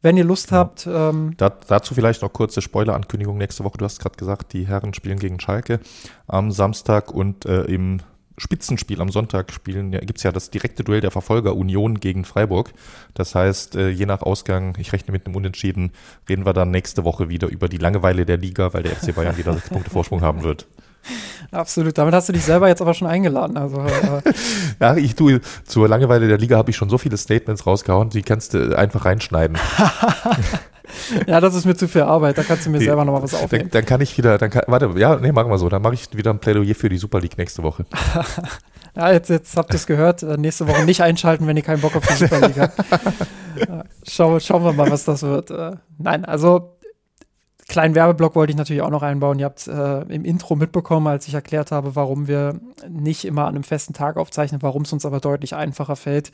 Wenn ihr Lust ja. habt. Ähm, da, dazu vielleicht noch kurze Spoiler-Ankündigung nächste Woche. Du hast gerade gesagt, die Herren spielen gegen Schalke am Samstag und äh, im Spitzenspiel am Sonntag spielen, ja, gibt es ja das direkte Duell der Verfolger Union gegen Freiburg. Das heißt, äh, je nach Ausgang, ich rechne mit einem Unentschieden, reden wir dann nächste Woche wieder über die Langeweile der Liga, weil der FC Bayern wieder sechs Punkte Vorsprung haben wird. Absolut, damit hast du dich selber jetzt aber schon eingeladen. Also, äh ja, ich tue zur Langeweile der Liga habe ich schon so viele Statements rausgehauen, die kannst du einfach reinschneiden. ja, das ist mir zu viel Arbeit. Da kannst du mir selber noch mal was aufnehmen. Dann, dann, kann ich wieder, dann kann, warte, ja, nee, machen wir so. Dann mache ich wieder ein Plädoyer für die Super League nächste Woche. ja, jetzt, jetzt habt ihr es gehört. Äh, nächste Woche nicht einschalten, wenn ihr keinen Bock auf die Super League habt. Schau, schauen wir mal, was das wird. Äh, nein, also kleinen Werbeblock wollte ich natürlich auch noch einbauen. Ihr habt äh, im Intro mitbekommen, als ich erklärt habe, warum wir nicht immer an einem festen Tag aufzeichnen, warum es uns aber deutlich einfacher fällt,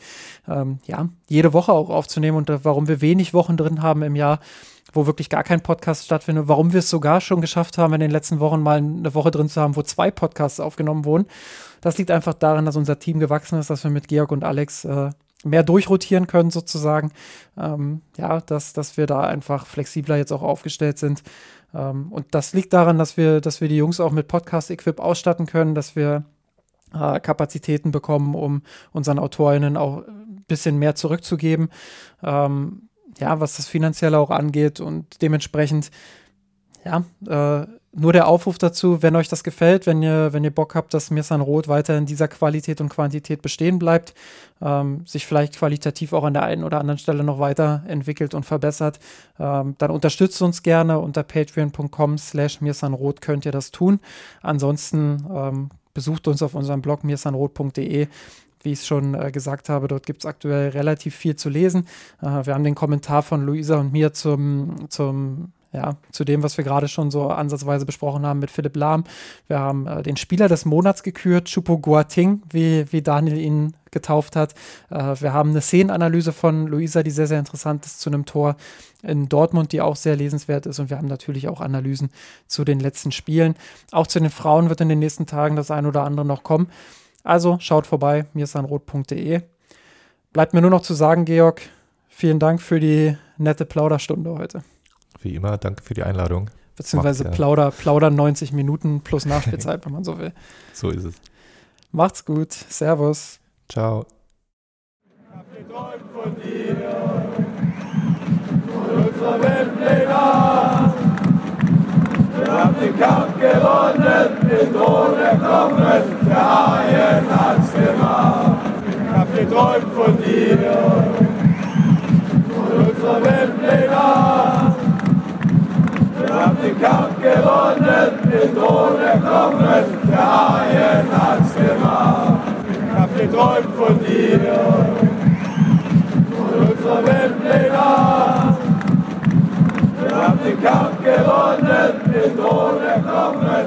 ähm, ja, jede Woche auch aufzunehmen und äh, warum wir wenig Wochen drin haben im Jahr, wo wirklich gar kein Podcast stattfindet, warum wir es sogar schon geschafft haben, in den letzten Wochen mal eine Woche drin zu haben, wo zwei Podcasts aufgenommen wurden. Das liegt einfach daran, dass unser Team gewachsen ist, dass wir mit Georg und Alex äh, mehr durchrotieren können sozusagen. Ähm, ja, dass, dass wir da einfach flexibler jetzt auch aufgestellt sind. Ähm, und das liegt daran, dass wir, dass wir die Jungs auch mit Podcast-Equip ausstatten können, dass wir äh, Kapazitäten bekommen, um unseren AutorInnen auch ein bisschen mehr zurückzugeben. Ähm, ja, was das Finanzielle auch angeht und dementsprechend, ja, äh, nur der Aufruf dazu, wenn euch das gefällt, wenn ihr, wenn ihr Bock habt, dass Mirsan Roth weiter in dieser Qualität und Quantität bestehen bleibt, ähm, sich vielleicht qualitativ auch an der einen oder anderen Stelle noch weiterentwickelt und verbessert, ähm, dann unterstützt uns gerne unter patreon.com slash mirsanroth könnt ihr das tun. Ansonsten ähm, besucht uns auf unserem Blog mirsanroth.de wie ich es schon äh, gesagt habe, dort gibt es aktuell relativ viel zu lesen. Äh, wir haben den Kommentar von Luisa und mir zum, zum ja, zu dem, was wir gerade schon so ansatzweise besprochen haben mit Philipp Lahm. Wir haben äh, den Spieler des Monats gekürt, Chupo Guating, wie, wie Daniel ihn getauft hat. Äh, wir haben eine Szenenanalyse von Luisa, die sehr, sehr interessant ist zu einem Tor in Dortmund, die auch sehr lesenswert ist. Und wir haben natürlich auch Analysen zu den letzten Spielen. Auch zu den Frauen wird in den nächsten Tagen das ein oder andere noch kommen. Also schaut vorbei, mirsanrot.de. Bleibt mir nur noch zu sagen, Georg, vielen Dank für die nette Plauderstunde heute. Wie immer, danke für die Einladung. Beziehungsweise Macht, Plauder, Plauder 90 Minuten plus Nachspielzeit, wenn man so will. So ist es. Macht's gut. Servus. Ciao. Ich hab geträumt von dir, von unserer Weltpläne. Wir haben den Kampf gewonnen, den Thron erkommen, der Haien hat's gemacht. Ich hab geträumt von dir, von unserer Weltpläne. Haben den Kampf gewonnen, den Thron erkommen, der Haien hat's gemacht. Ich hab geträumt von dir, von unserer Weltpläne. Wir haben den Kampf gewonnen, den Thron erkommen,